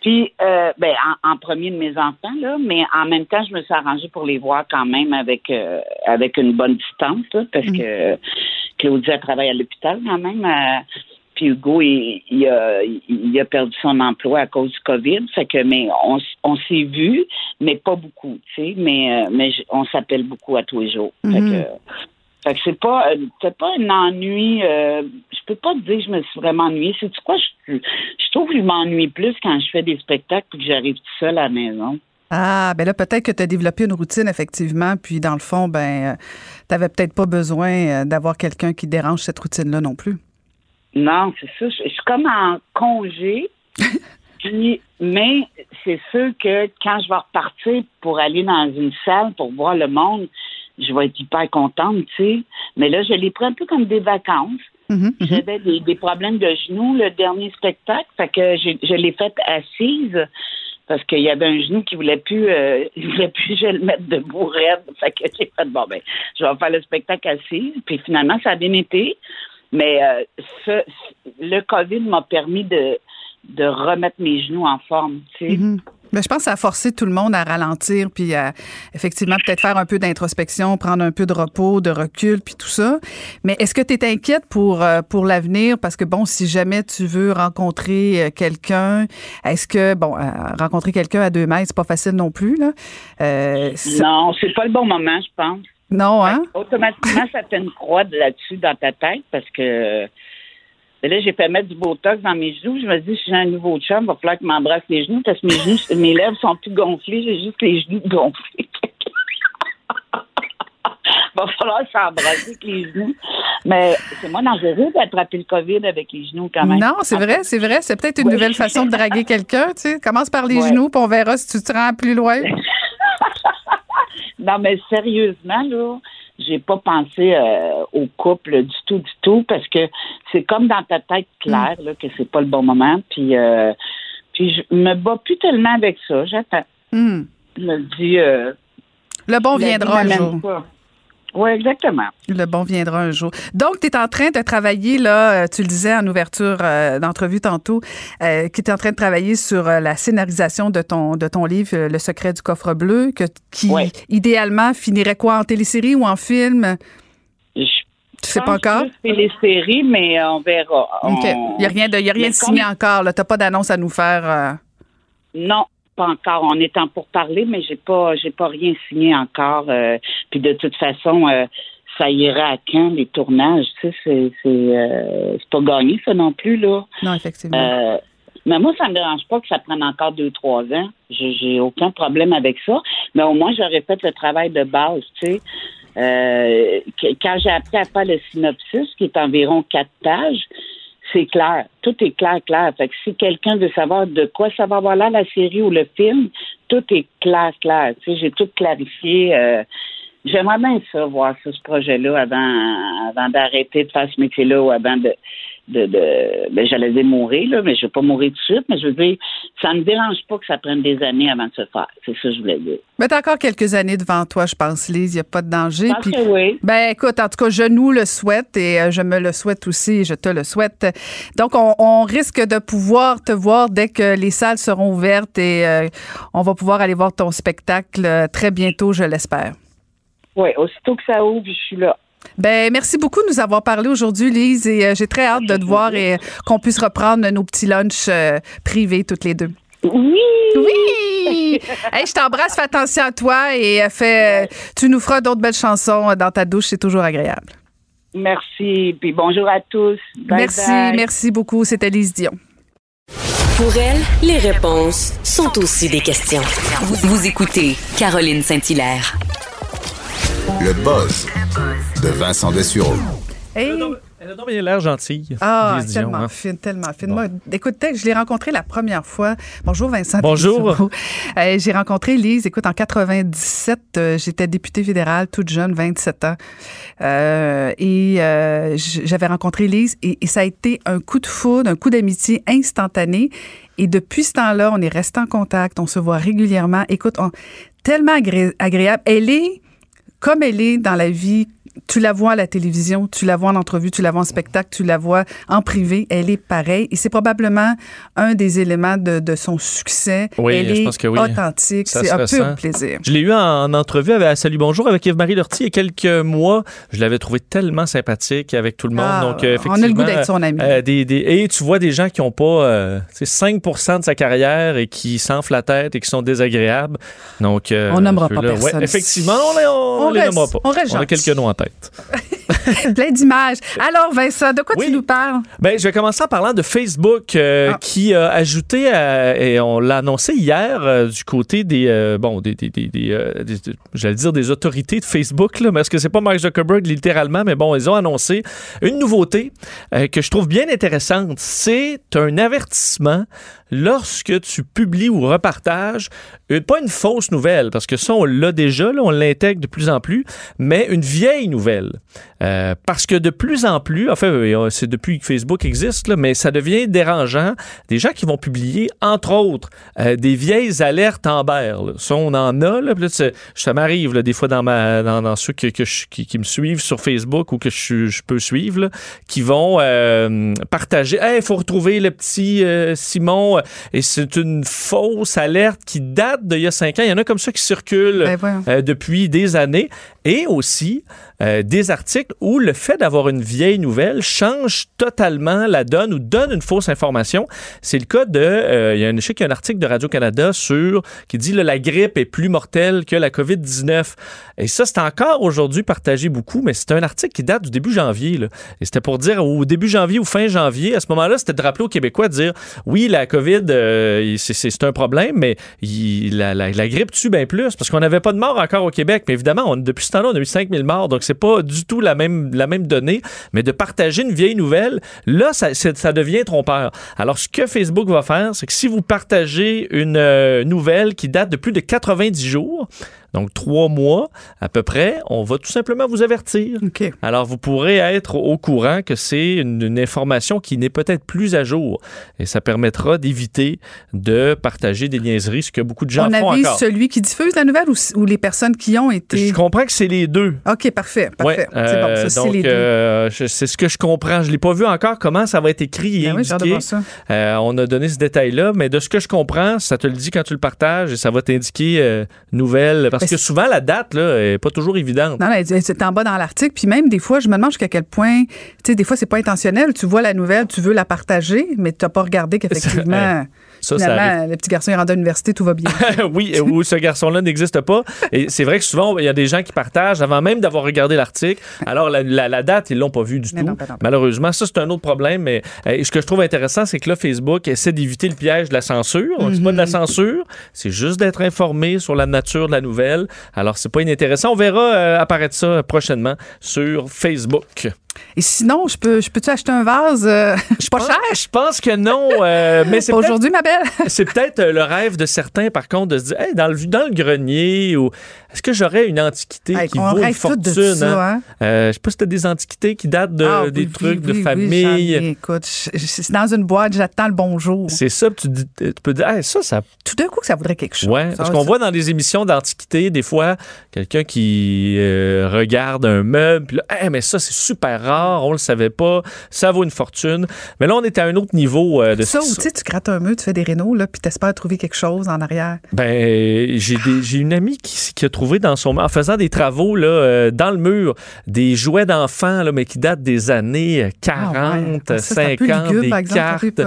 Puis, euh, ben, en, en premier de mes enfants, là, mais en même temps, je me suis arrangée pour les voir quand même avec euh, avec une bonne distance, là, parce que Claudia travaille à l'hôpital quand même. euh, puis Hugo, il, il a, il a perdu son emploi à cause du COVID. Fait que, mais on, on s'est vu, mais pas beaucoup, tu sais. Mais, euh, mais on s'appelle beaucoup à tous les jours. Fait que, fait que c'est pas, euh, c'est pas un ennui. euh, je peux pas te dire que je me suis vraiment ennuyée. C'est quoi? Je, je trouve que je m'ennuie plus quand je fais des spectacles et que j'arrive tout seul à la maison. Ah, ben là, peut-être que tu as développé une routine, effectivement, puis dans le fond, ben, tu n'avais peut-être pas besoin d'avoir quelqu'un qui dérange cette routine-là non plus. Non, c'est ça. Je, je suis comme en congé. Puis, mais c'est sûr que quand je vais repartir pour aller dans une salle pour voir le monde, je vais être hyper contente, tu sais. Mais là, je l'ai pris un peu comme des vacances. J'avais des, des problèmes de genoux le dernier spectacle, fait que je l'ai fait assise parce qu'il y avait un genou qui voulait plus, euh, il voulait plus je le mette debout raide. Fait que j'ai fait bon ben, je vais faire le spectacle assise. Puis finalement, ça a bien été. Mais euh, ce- le COVID m'a permis de de remettre mes genoux en forme, tu sais. Ben, je pense que ça a forcé tout le monde à ralentir, puis à effectivement peut-être faire un peu d'introspection, prendre un peu de repos, de recul, puis tout ça. Mais est-ce que tu es inquiète pour, euh, pour l'avenir? Parce que, bon, si jamais tu veux rencontrer euh, quelqu'un, est-ce que, bon, euh, rencontrer quelqu'un à deux mètres, c'est pas facile non plus, là? Euh, Non, c'est pas le bon moment, je pense. Non, hein? Automatiquement, ça fait une croix de là-dessus dans ta tête parce que ben là, j'ai fait mettre du botox dans mes genoux. Je me dis, si j'ai un nouveau chum, il va falloir qu'il m'embrasse les genoux parce que mes genoux, mes lèvres sont plus gonflées. J'ai juste les genoux gonflés. va falloir s'embrasser avec les genoux. Mais c'est moins dangereux d'attraper le COVID avec les genoux quand même. Non, c'est vrai, c'est vrai. C'est peut-être une Ouais. nouvelle façon de draguer quelqu'un, tu sais. Commence par les Ouais. genoux, puis on verra si tu te rends plus loin. Non, mais sérieusement, là, j'ai pas pensé euh, au couple du tout, du tout, parce que c'est comme dans ta tête claire là, que c'est pas le bon moment. Puis, euh, puis je me bats plus tellement avec ça. J'attends. Hmm. Je me dis. euh, Le bon viendra un jour. pas. Oui, exactement. Le bon viendra un jour. Donc, tu es en train de travailler, là, euh, tu le disais en ouverture euh, d'entrevue tantôt, euh, que tu es en train de travailler sur euh, la scénarisation de ton, de ton livre, Le secret du coffre bleu, que, qui, Ouais. idéalement, finirait quoi, en télésérie ou en film? Je Tu sais pas encore? les séries, mais on verra. Il n'y a rien de, y a rien de signé comme- encore, là. Tu pas d'annonce à nous faire. Non, pas encore. On est en pour parler, mais j'ai pas, j'ai pas rien signé encore. euh, puis de toute façon, euh, ça ira à quand les tournages Tu sais, c'est, c'est, euh, c'est pas gagné ça non plus là. Non, effectivement. Mais moi, ça me dérange pas que ça prenne encore deux, trois ans. J'ai, j'ai aucun problème avec ça. Mais au moins, j'aurais fait le travail de base, tu sais. Quand j'ai appris à faire le synopsis, qui est environ quatre pages, c'est clair. Tout est clair, clair. Fait que si quelqu'un veut savoir de quoi ça va avoir là, la série ou le film, tout est clair, clair. Tu sais, j'ai tout clarifié. euh, J'aimerais bien ça, voir ça, ce projet-là, avant, avant d'arrêter de faire ce métier-là ou avant de, de, de ben, j'allais dire mourir, là, mais je vais pas mourir tout de suite, mais je veux dire, ça me dérange pas que ça prenne des années avant de se faire. C'est ça que je voulais dire. Mais t'as encore quelques années devant toi, je pense, Lise. Il n'y a pas de danger. Je pense Puis- que oui. Ben écoute, en tout cas, je nous le souhaite et euh, je me le souhaite aussi, je te le souhaite. Donc, on, on risque de pouvoir te voir dès que les salles seront ouvertes et euh, on va pouvoir aller voir ton spectacle euh, très bientôt, je l'espère. Oui, aussitôt que ça ouvre, je suis là. Ben merci beaucoup de nous avoir parlé aujourd'hui, Lise, et euh, j'ai très hâte de te voir et euh, qu'on puisse reprendre nos petits lunchs euh, privés toutes les deux. Oui! Oui! hey, je t'embrasse, fais attention à toi et fais, tu nous feras d'autres belles chansons dans ta douche, c'est toujours agréable. Merci, puis bonjour à tous. Bye merci, bye. merci beaucoup. C'était Lise Dion. Pour elle, les réponses sont aussi des questions. Vous, vous écoutez Caroline Saint-Hilaire. Le buzz de Vincent Dessureau. Hey. Elle a donc bien l'air gentille. Ah, Lise Dion, tellement hein. fine, tellement fine. Moi, écoute, je l'ai rencontrée la première fois. Bonjour Vincent. Bonjour. Euh, j'ai rencontré Lise, écoute, en 97, euh, j'étais députée fédérale, toute jeune, 27 ans. Euh, et euh, j'avais rencontré Lise et, et ça a été un coup de foudre, un coup d'amitié instantané. Et depuis ce temps-là, on est resté en contact, on se voit régulièrement. Écoute, on- tellement agré- agréable. Elle est comme elle est dans la vie, tu la vois à la télévision, tu la vois en entrevue, tu la vois en spectacle, tu la vois en privé, elle est pareille. Et c'est probablement un des éléments de, de son succès. Oui, elle je est pense que oui. authentique, c'est un pur plaisir. Je l'ai eu en, en entrevue avec, Salut Bonjour avec Yves-Marie Lortie il y a quelques mois. Je l'avais trouvé tellement sympathique avec tout le monde. Ah, Donc, on a le goût d'être son ami. euh, des, des- et tu vois des gens qui n'ont pas euh, tu sais, 5 de sa carrière et qui s'enflent la tête et qui sont désagréables. Donc, euh, On nommera ceux-là, pas personne ouais, effectivement, on, les- on, On les reste- nommera pas. on reste a gentil. quelques noms en tête. Plein d'images. Alors, Vincent, de quoi tu nous parles? Ben, je vais commencer en parlant de Facebook euh, qui a ajouté, à- et on l'a annoncé hier, euh, du côté des, euh, bon, des, des, des, des, des- des- j'allais dire des autorités de Facebook, là, est-ce que c'est pas Mark Zuckerberg littéralement, mais bon, ils ont annoncé une nouveauté que je trouve bien intéressante. C'est un avertissement lorsque tu publies ou repartages, euh, pas une fausse nouvelle, parce que ça, on l'a déjà, on l'intègre de plus en plus, mais une vieille nouvelle. Euh, parce que de plus en plus, enfin, euh, c'est depuis que Facebook existe, là, mais ça devient dérangeant. Des gens qui vont publier, entre autres, euh, des vieilles alertes Amber. Là. Ça, on en a. Là, ça m'arrive des fois dans, ma, dans, dans ceux que, que je- qui, qui me suivent sur Facebook ou que je, je peux suivre, là, qui vont euh, partager. Hey, il faut retrouver le petit Simon. Et c'est une fausse alerte qui date d'il y a cinq ans. Il y en a comme ça qui circulent Ben, depuis des années. Et aussi euh, des articles où le fait d'avoir une vieille nouvelle change totalement la donne ou donne une fausse information. C'est le cas de... euh, il y a un, je y a un article de Radio-Canada sur qui dit là, la grippe est plus mortelle que la COVID-19. Et ça, c'est encore aujourd'hui partagé beaucoup, mais c'est un article qui date du début janvier. Et c'était pour dire au début janvier ou fin janvier, à ce moment-là, c'était de rappeler aux Québécois de dire oui, la COVID, euh, c'est- c'est un problème, mais la, grippe tue bien plus parce qu'on n'avait pas de morts encore au Québec. Mais évidemment, depuis temps-là, on a eu 5000 morts, donc c'est pas du tout la même, la même donnée. Mais de partager une vieille nouvelle, là, ça devient trompeur. Alors, ce que Facebook va faire, c'est que si vous partagez une euh, nouvelle qui date de plus de 90 jours, donc trois mois à peu près, on va tout simplement vous avertir. Alors, vous pourrez être au courant que c'est une, une information qui n'est peut-être plus à jour. Et ça permettra d'éviter de partager des niaiseries, ce que beaucoup de gens On font encore. celui qui diffuse la nouvelle ou, ou les personnes qui ont été. Je comprends que c'est les deux. OK, parfait. Parfait. Ouais, c'est bon, euh, ça, c'est les deux. euh, c'est ce que je comprends. Je l'ai pas vu encore comment ça va être écrit et Ben oui, indiqué. ça. Euh, on a donné ce détail-là, mais de ce que je comprends, ça te le dit quand tu le partages et ça va t'indiquer euh, nouvelle. Parce que souvent, la date là, est pas toujours évidente. Non, c'est en bas dans l'article. Puis même des fois, je me demande jusqu'à quel point, tu sais, des fois, c'est pas intentionnel. Tu vois la nouvelle, tu veux la partager, mais tu n'as pas regardé qu'effectivement, Ça, ça finalement, le petit garçon est rendu à l'université, tout va bien. oui, où ce garçon-là n'existe pas. Et c'est vrai que souvent, il y a des gens qui partagent avant même d'avoir regardé l'article. Alors, la, la- la date, ils l'ont pas vue du tout. Malheureusement, ça, c'est un autre problème. Mais euh, ce que je trouve intéressant, c'est que là, Facebook essaie d'éviter le piège de la censure. Donc, c'est pas de la censure, c'est juste d'être informé sur la nature de la nouvelle. Alors, c'est pas inintéressant. On verra euh, apparaître ça prochainement sur Facebook. Et sinon, je peux, je peux-tu acheter un vase euh, pas cher? Je pense que non, euh, mais c'est aujourd'hui, ma belle. c'est peut-être euh, le rêve de certains, par contre, de se dire, Hey, dans, le, dans le grenier, ou est-ce que j'aurais une antiquité Hey, qui vaut une fortune? ça, hein? Euh, je sais pas si t'as des antiquités qui datent de, Ah, des oui, trucs oui, de famille. ai. écoute, je- je- c'est dans une boîte, j'attends le bonjour. c'est ça, tu, dis- tu peux dire, Hey, ça, ça. Tout d'un coup, que ça voudrait quelque chose. Ouais, parce qu'on voit dans des émissions d'antiquité, des fois, quelqu'un qui regarde un meuble, puis là, mais ça, c'est super rare, on le savait pas, ça vaut une fortune. Mais là, on est à un autre niveau euh, de Ça, ou tu sais, tu grattes un mur, tu fais des rénaux, là, puis t'espères trouver quelque chose en arrière. Ben, j'ai une amie qui, qui a trouvé dans son en faisant des travaux là, euh, dans le mur des jouets d'enfants là, mais qui datent des années euh, 40, Ah ouais. Ça, c'est un peu 50, lugubre, des par exemple, cartes.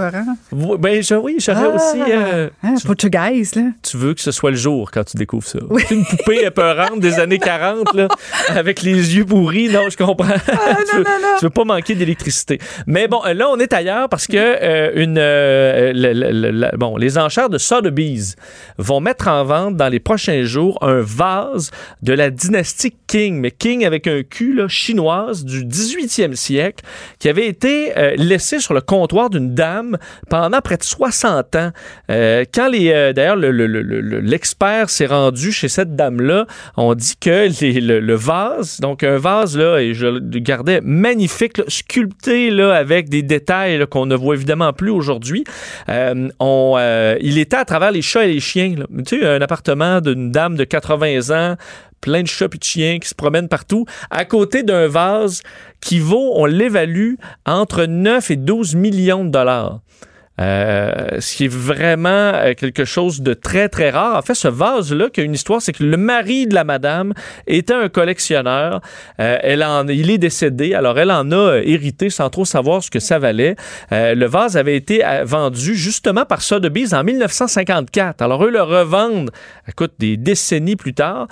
Ben je- oui, j'aurais Ah, aussi. euh, hein, Portugaise, là. tu veux que ce soit le jour quand tu découvres ça. Une poupée épeurante des années 40 là, avec les yeux pourris. Non, je comprends. Ah, tu, veux, tu veux pas manquer d'électricité. Mais bon, là on est ailleurs parce que euh, une euh, bon les enchères de Sotheby's vont mettre en vente dans les prochains jours un vase de la dynastie King, mais King avec un Q là, chinoise du 18e siècle qui avait été euh, laissé sur le comptoir d'une dame pendant près de 60 ans. Quand les d'ailleurs le- le- le- le- l'expert s'est rendu chez cette dame là, on dit que le vase, donc un vase là, et je le gardais magnifique, sculpté là avec des détails qu'on ne voit évidemment plus aujourd'hui. Euh, euh, il était à travers les chats et les chiens. Tu sais, un appartement d'une dame de 80 ans plein de chats et de chiens qui se promènent partout, à côté d'un vase qui vaut, on l'évalue, entre 9 et 12 millions de dollars. Euh, ce qui est vraiment euh, quelque chose de très, très rare. En fait, ce vase-là, qui a une histoire, c'est que le mari de la madame était un collectionneur. Euh, elle il est décédé, alors elle en a euh, hérité sans trop savoir ce que ça valait. Le vase avait été vendu justement par Sotheby's en 1954. Alors eux le revendent, écoute, des décennies plus tard.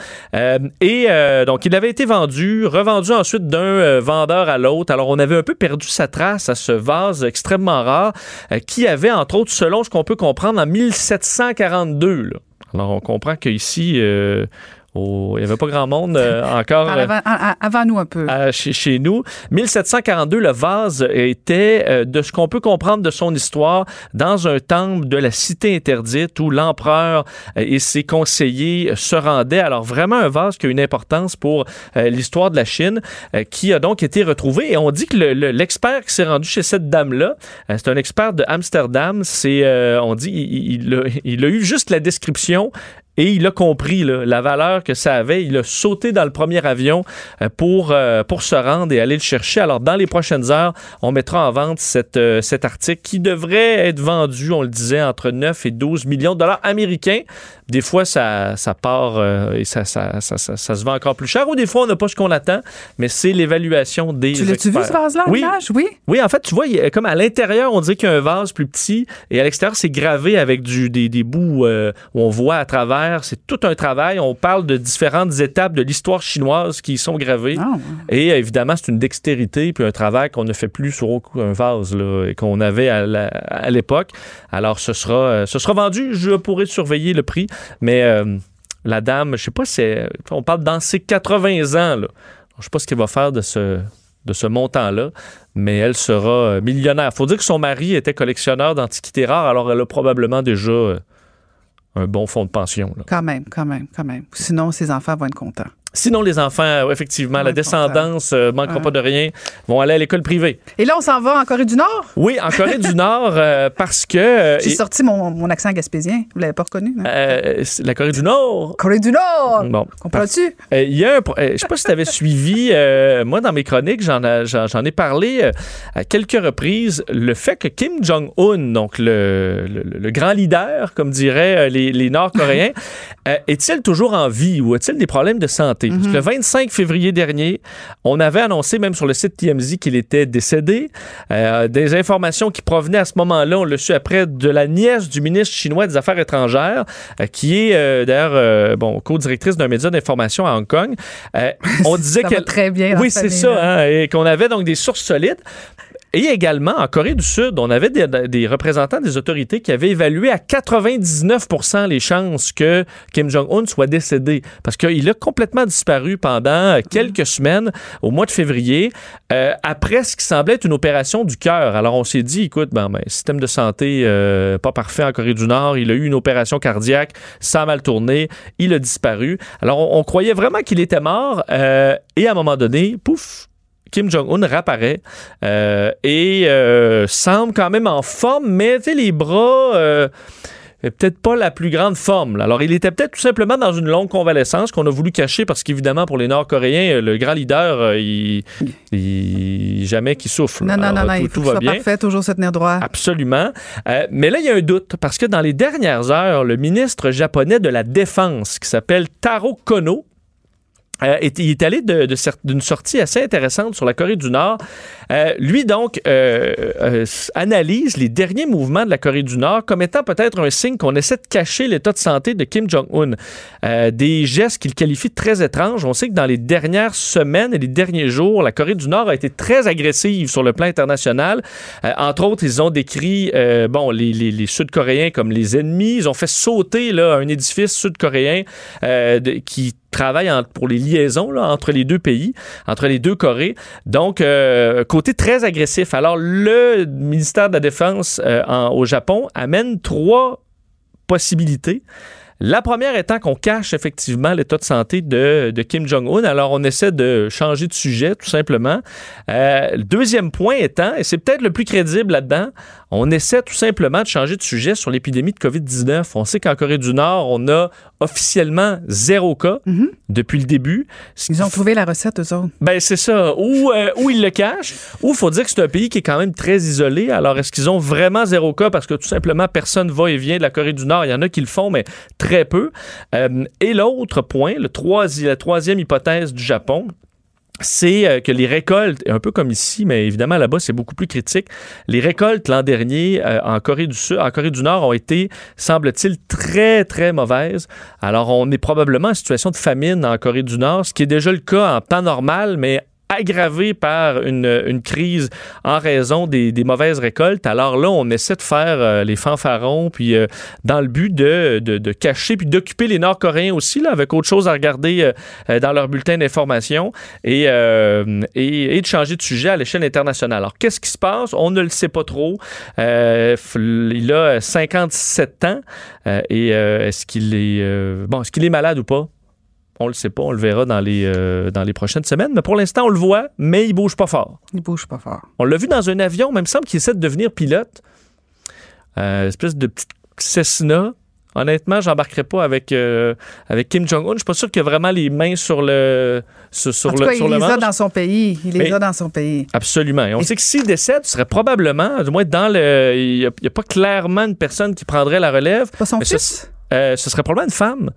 Et donc, il avait été vendu, revendu ensuite d'un vendeur à l'autre. Alors, on avait un peu perdu sa trace à ce vase extrêmement rare qui avait, entre autres, selon ce qu'on peut comprendre, en 1742. là. Alors, on comprend qu'ici, euh, au- il n'y avait pas grand monde euh, encore. En euh, avant, avant nous un peu. à- chez, chez nous. 1742, le vase était, euh, de ce qu'on peut comprendre de son histoire, dans un temple de la cité interdite où l'empereur euh, et ses conseillers se rendaient. Alors vraiment un vase qui a une importance pour euh, l'histoire de la Chine, euh, qui a donc été retrouvé. Et on dit que le- le- l'expert qui s'est rendu chez cette dame-là, euh, c'est un expert de Amsterdam, c'est, euh, on dit, il, il a, il a eu juste la description et il a compris la valeur que ça avait. Il a sauté dans le premier avion euh, pour, euh, pour se rendre et aller le chercher. Alors, dans les prochaines heures, on mettra en vente euh, cet article qui devrait être vendu, on le disait, entre 9 et 12 millions de dollars américains. Des fois, ça, ça part euh, et ça, ça, ça, se vend encore plus cher. Ou des fois, on n'a pas ce qu'on attend, mais c'est l'évaluation des Tu l'as-tu vu, ce vase-là, Oui. Oui. Oui, en fait, tu vois, il comme à l'intérieur, on dirait qu'il y a un vase plus petit et à l'extérieur, c'est gravé avec du, des, des bouts euh, où on voit à travers. C'est tout un travail. On parle de différentes étapes de l'histoire chinoise qui y sont gravées. Ah, Et euh, évidemment, c'est une dextérité puis un travail qu'on ne fait plus sur aucun vase là, et qu'on avait à l'époque. Alors, ce sera, ce sera vendu. Je pourrai surveiller le prix, mais euh, la dame, je sais pas, on parle dans ses 80 ans. Là. Je sais pas ce qu'elle va faire de ce, montant-là, mais elle sera euh, millionnaire. faut dire que son mari était collectionneur d'antiquités rares, alors elle a probablement déjà euh, un bon fonds de pension. là. Quand même, quand même, quand même. Sinon, ses enfants vont être contents. Sinon, les enfants, euh, effectivement, la descendance euh, manquera pas de rien, vont aller à l'école privée. Et là, on s'en va en Corée du Nord? Oui, en Corée du Nord, euh, parce que... euh, J'ai et- sorti mon, mon accent gaspésien. Vous l'avez pas reconnu? hein? euh, la Corée du Nord. Corée du Nord! Bon. Comprends-tu? Euh, Il y a un euh, je sais pas si tu avais suivi, euh, moi dans mes chroniques, j'en ai, j'en, ai parlé euh, à quelques reprises, le fait que Kim Jong-un, donc le, le- le grand leader, comme diraient euh, les, les Nord-Coréens, euh, est-il toujours en vie ou a-t-il des problèmes de santé? Le 25 février dernier, on avait annoncé même sur le site TMZ qu'il était décédé. Euh, des informations qui provenaient à ce moment-là, on l'a su après, de la nièce du ministre chinois des Affaires étrangères, euh, qui est euh, d'ailleurs bon, co-directrice d'un média d'information à Hong Kong. On disait qu'elle très bien Oui, c'est ça, hein, et qu'on avait donc des sources solides. Et également, en Corée du Sud, on avait des, des représentants des autorités qui avaient évalué à 99% les chances que Kim Jong-un soit décédé. Parce qu'il a complètement disparu pendant quelques semaines, au mois de février, euh, après ce qui semblait être une opération du cœur. Alors, on s'est dit, écoute, ben, ben, système de santé euh, pas parfait en Corée du Nord. Il a eu une opération cardiaque, ça a mal tourné, il a disparu. Alors, on, on croyait vraiment qu'il était mort. euh, et à un moment donné, pouf, Kim Jong-un réapparaît euh, et euh, semble quand même en forme, mais tu sais, les bras. euh, peut-être pas la plus grande forme. là. Alors, il était peut-être tout simplement dans une longue convalescence qu'on a voulu cacher parce qu'évidemment, pour les Nord-Coréens, le grand leader, il, il- jamais qu'il souffle. Non, non, Alors, non, non, tout, il faut tout va bien. parfait, toujours se tenir droit. Absolument. Euh, mais là, il y a un doute parce que dans les dernières heures, le ministre japonais de la Défense, qui s'appelle Taro Kono, euh, il est allé d'une sortie assez intéressante sur la Corée du Nord. Euh, lui, donc, euh, analyse les derniers mouvements de la Corée du Nord comme étant peut-être un signe qu'on essaie de cacher l'état de santé de Kim Jong-un. Des gestes qu'il qualifie de très étranges. On sait que dans les dernières semaines et les derniers jours, la Corée du Nord a été très agressive sur le plan international. Entre autres, ils ont décrit bon, les, les- Sud-Coréens comme les ennemis. Ils ont fait sauter là, un édifice sud-coréen qui travaille en- pour les liaisons là, entre les deux pays, entre les deux Corées. Donc, euh, côté très agressif. Alors, le ministère de la Défense euh, en- au Japon amène trois possibilités. La première étant qu'on cache effectivement l'état de santé de, de Kim Jong-un. Alors, on essaie de changer de sujet, tout simplement. Euh, le deuxième point étant, et c'est peut-être le plus crédible là-dedans, on essaie tout simplement de changer de sujet sur l'épidémie de COVID-19. On sait qu'en Corée du Nord, on a officiellement zéro cas depuis le début. Ils ont trouvé la recette, eux autres. Ben, c'est ça. Ou, euh, ou ils le cachent, ou il faut dire que c'est un pays qui est quand même très isolé. Alors, est-ce qu'ils ont vraiment zéro cas? Parce que tout simplement personne va et vient de la Corée du Nord? Il y en a qui le font, mais très peu. Euh, et l'autre point, le la troisième hypothèse du Japon, c'est euh, que les récoltes, un peu comme ici, mais évidemment là-bas c'est beaucoup plus critique, les récoltes l'an dernier euh, en Corée du Sud, en Corée du Nord ont été, semble-t-il, très très mauvaises. Alors on est probablement en situation de famine en Corée du Nord, ce qui est déjà le cas en temps normal, mais aggravée par une, crise en raison des, mauvaises récoltes. Alors là, on essaie de faire euh, les fanfarons, puis euh, dans le but de, cacher, puis d'occuper les Nord-Coréens aussi, là, avec autre chose à regarder euh, dans leur bulletin d'information, et, et, et, de changer de sujet à l'échelle internationale. Alors, qu'est-ce qui se passe? On ne le sait pas trop. il a 57 ans, et est-ce qu'il est, bon, est-ce qu'il est malade ou pas? On le sait pas, on le verra dans les, euh, dans les prochaines semaines. Mais pour l'instant, on le voit, mais il bouge pas fort. Il bouge pas fort. On l'a vu dans un avion, même semble qu'il essaie de devenir pilote. Euh, espèce de petite Cessna. Honnêtement, j'embarquerai pas avec, euh, avec Kim Jong-un. Je suis pas sûr qu'il a vraiment les mains sur le sur, sur en tout le cas, sur il le les a dans son pays. Il les Mais- a dans son pays. Absolument. Et on sait que s'il décède, ce serait probablement, du moins dans le. Il n'y a, pas clairement une personne qui prendrait la relève. Pas son Mais ce- fils? euh, ce serait probablement une femme.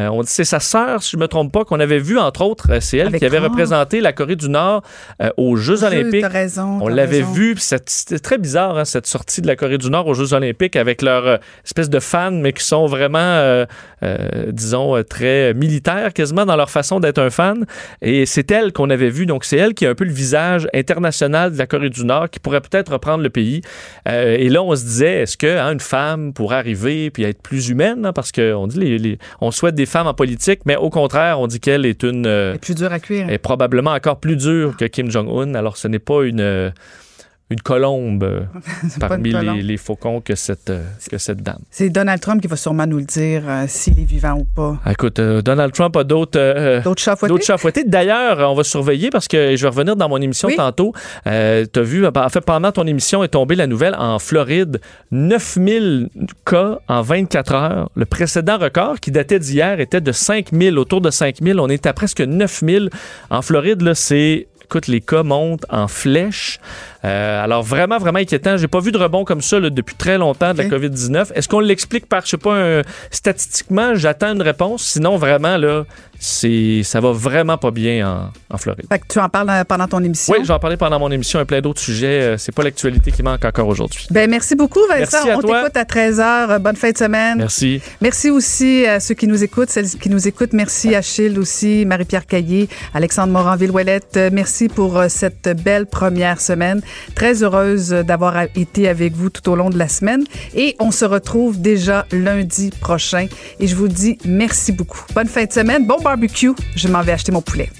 Euh, on dit c'est sa sœur, si je ne me trompe pas, qu'on avait vu, entre autres. Euh, C'est elle Avec qui avait représenté la Corée du Nord euh, aux Jeux olympiques. raison, On l'avait vu, c'était très bizarre, hein, cette sortie de la Corée du Nord aux Jeux olympiques avec leur euh, espèce de fans, mais qui sont vraiment, disons, très militaires quasiment dans leur façon d'être un fan. Et c'est elle qu'on avait vu. Donc, c'est elle qui a un peu le visage international de la Corée du Nord, qui pourrait peut-être reprendre le pays. Et là, on se disait, est-ce que hein, une femme pourrait arriver puis être plus humaine? hein, parce qu'on dit, les, les- on souhaite des femmes en politique, mais au contraire, on dit qu'elle est une... euh, Plus dur à cuire. est probablement encore plus dure que Kim Jong-un. Alors, ce n'est pas une, euh, une colombe euh, parmi une colombe. les, les faucons que cette, euh, que cette dame. C'est Donald Trump qui va sûrement nous le dire euh, s'il est vivant ou pas. Ah, Écoute, euh, Donald Trump a d'autres euh, D'autres chats fouettés? D'ailleurs, on va surveiller parce que je vais revenir dans mon émission Oui. tantôt. Tu as vu, en fait, pendant ton émission est tombée la nouvelle en Floride 9000 cas en 24 heures. Le précédent record qui datait d'hier était de 5000, autour de 5000. On est à presque 9000. En Floride, là, c'est. Écoute, les cas montent en flèche. Euh, alors, vraiment, vraiment inquiétant. J'ai pas vu de rebond comme ça là, depuis très longtemps de la Ok. COVID-19. Est-ce qu'on l'explique par, je sais pas, un- statistiquement? J'attends une réponse. Sinon, vraiment, là, c'est, ça va vraiment pas bien en, en Floride. Fait que tu en parles euh, pendant ton émission? Oui, j'en parlais pendant mon émission et plein d'autres sujets. Euh, C'est pas l'actualité qui manque encore aujourd'hui. Ben, merci beaucoup, Vincent. Merci à On t'écoute à 13h. Bonne fin de semaine. Merci. Merci aussi à ceux qui nous écoutent, celles qui nous écoutent. Merci Achille aussi, Marie-Pierre Caillé, Alexandre Moranville-Ouellette. Euh, Merci pour cette belle première semaine. Très heureuse d'avoir été avec vous tout au long de la semaine. Et on se retrouve déjà lundi prochain. Et je vous dis merci beaucoup. Bonne fin de semaine. Bon barbecue. Je m'en vais acheter mon poulet.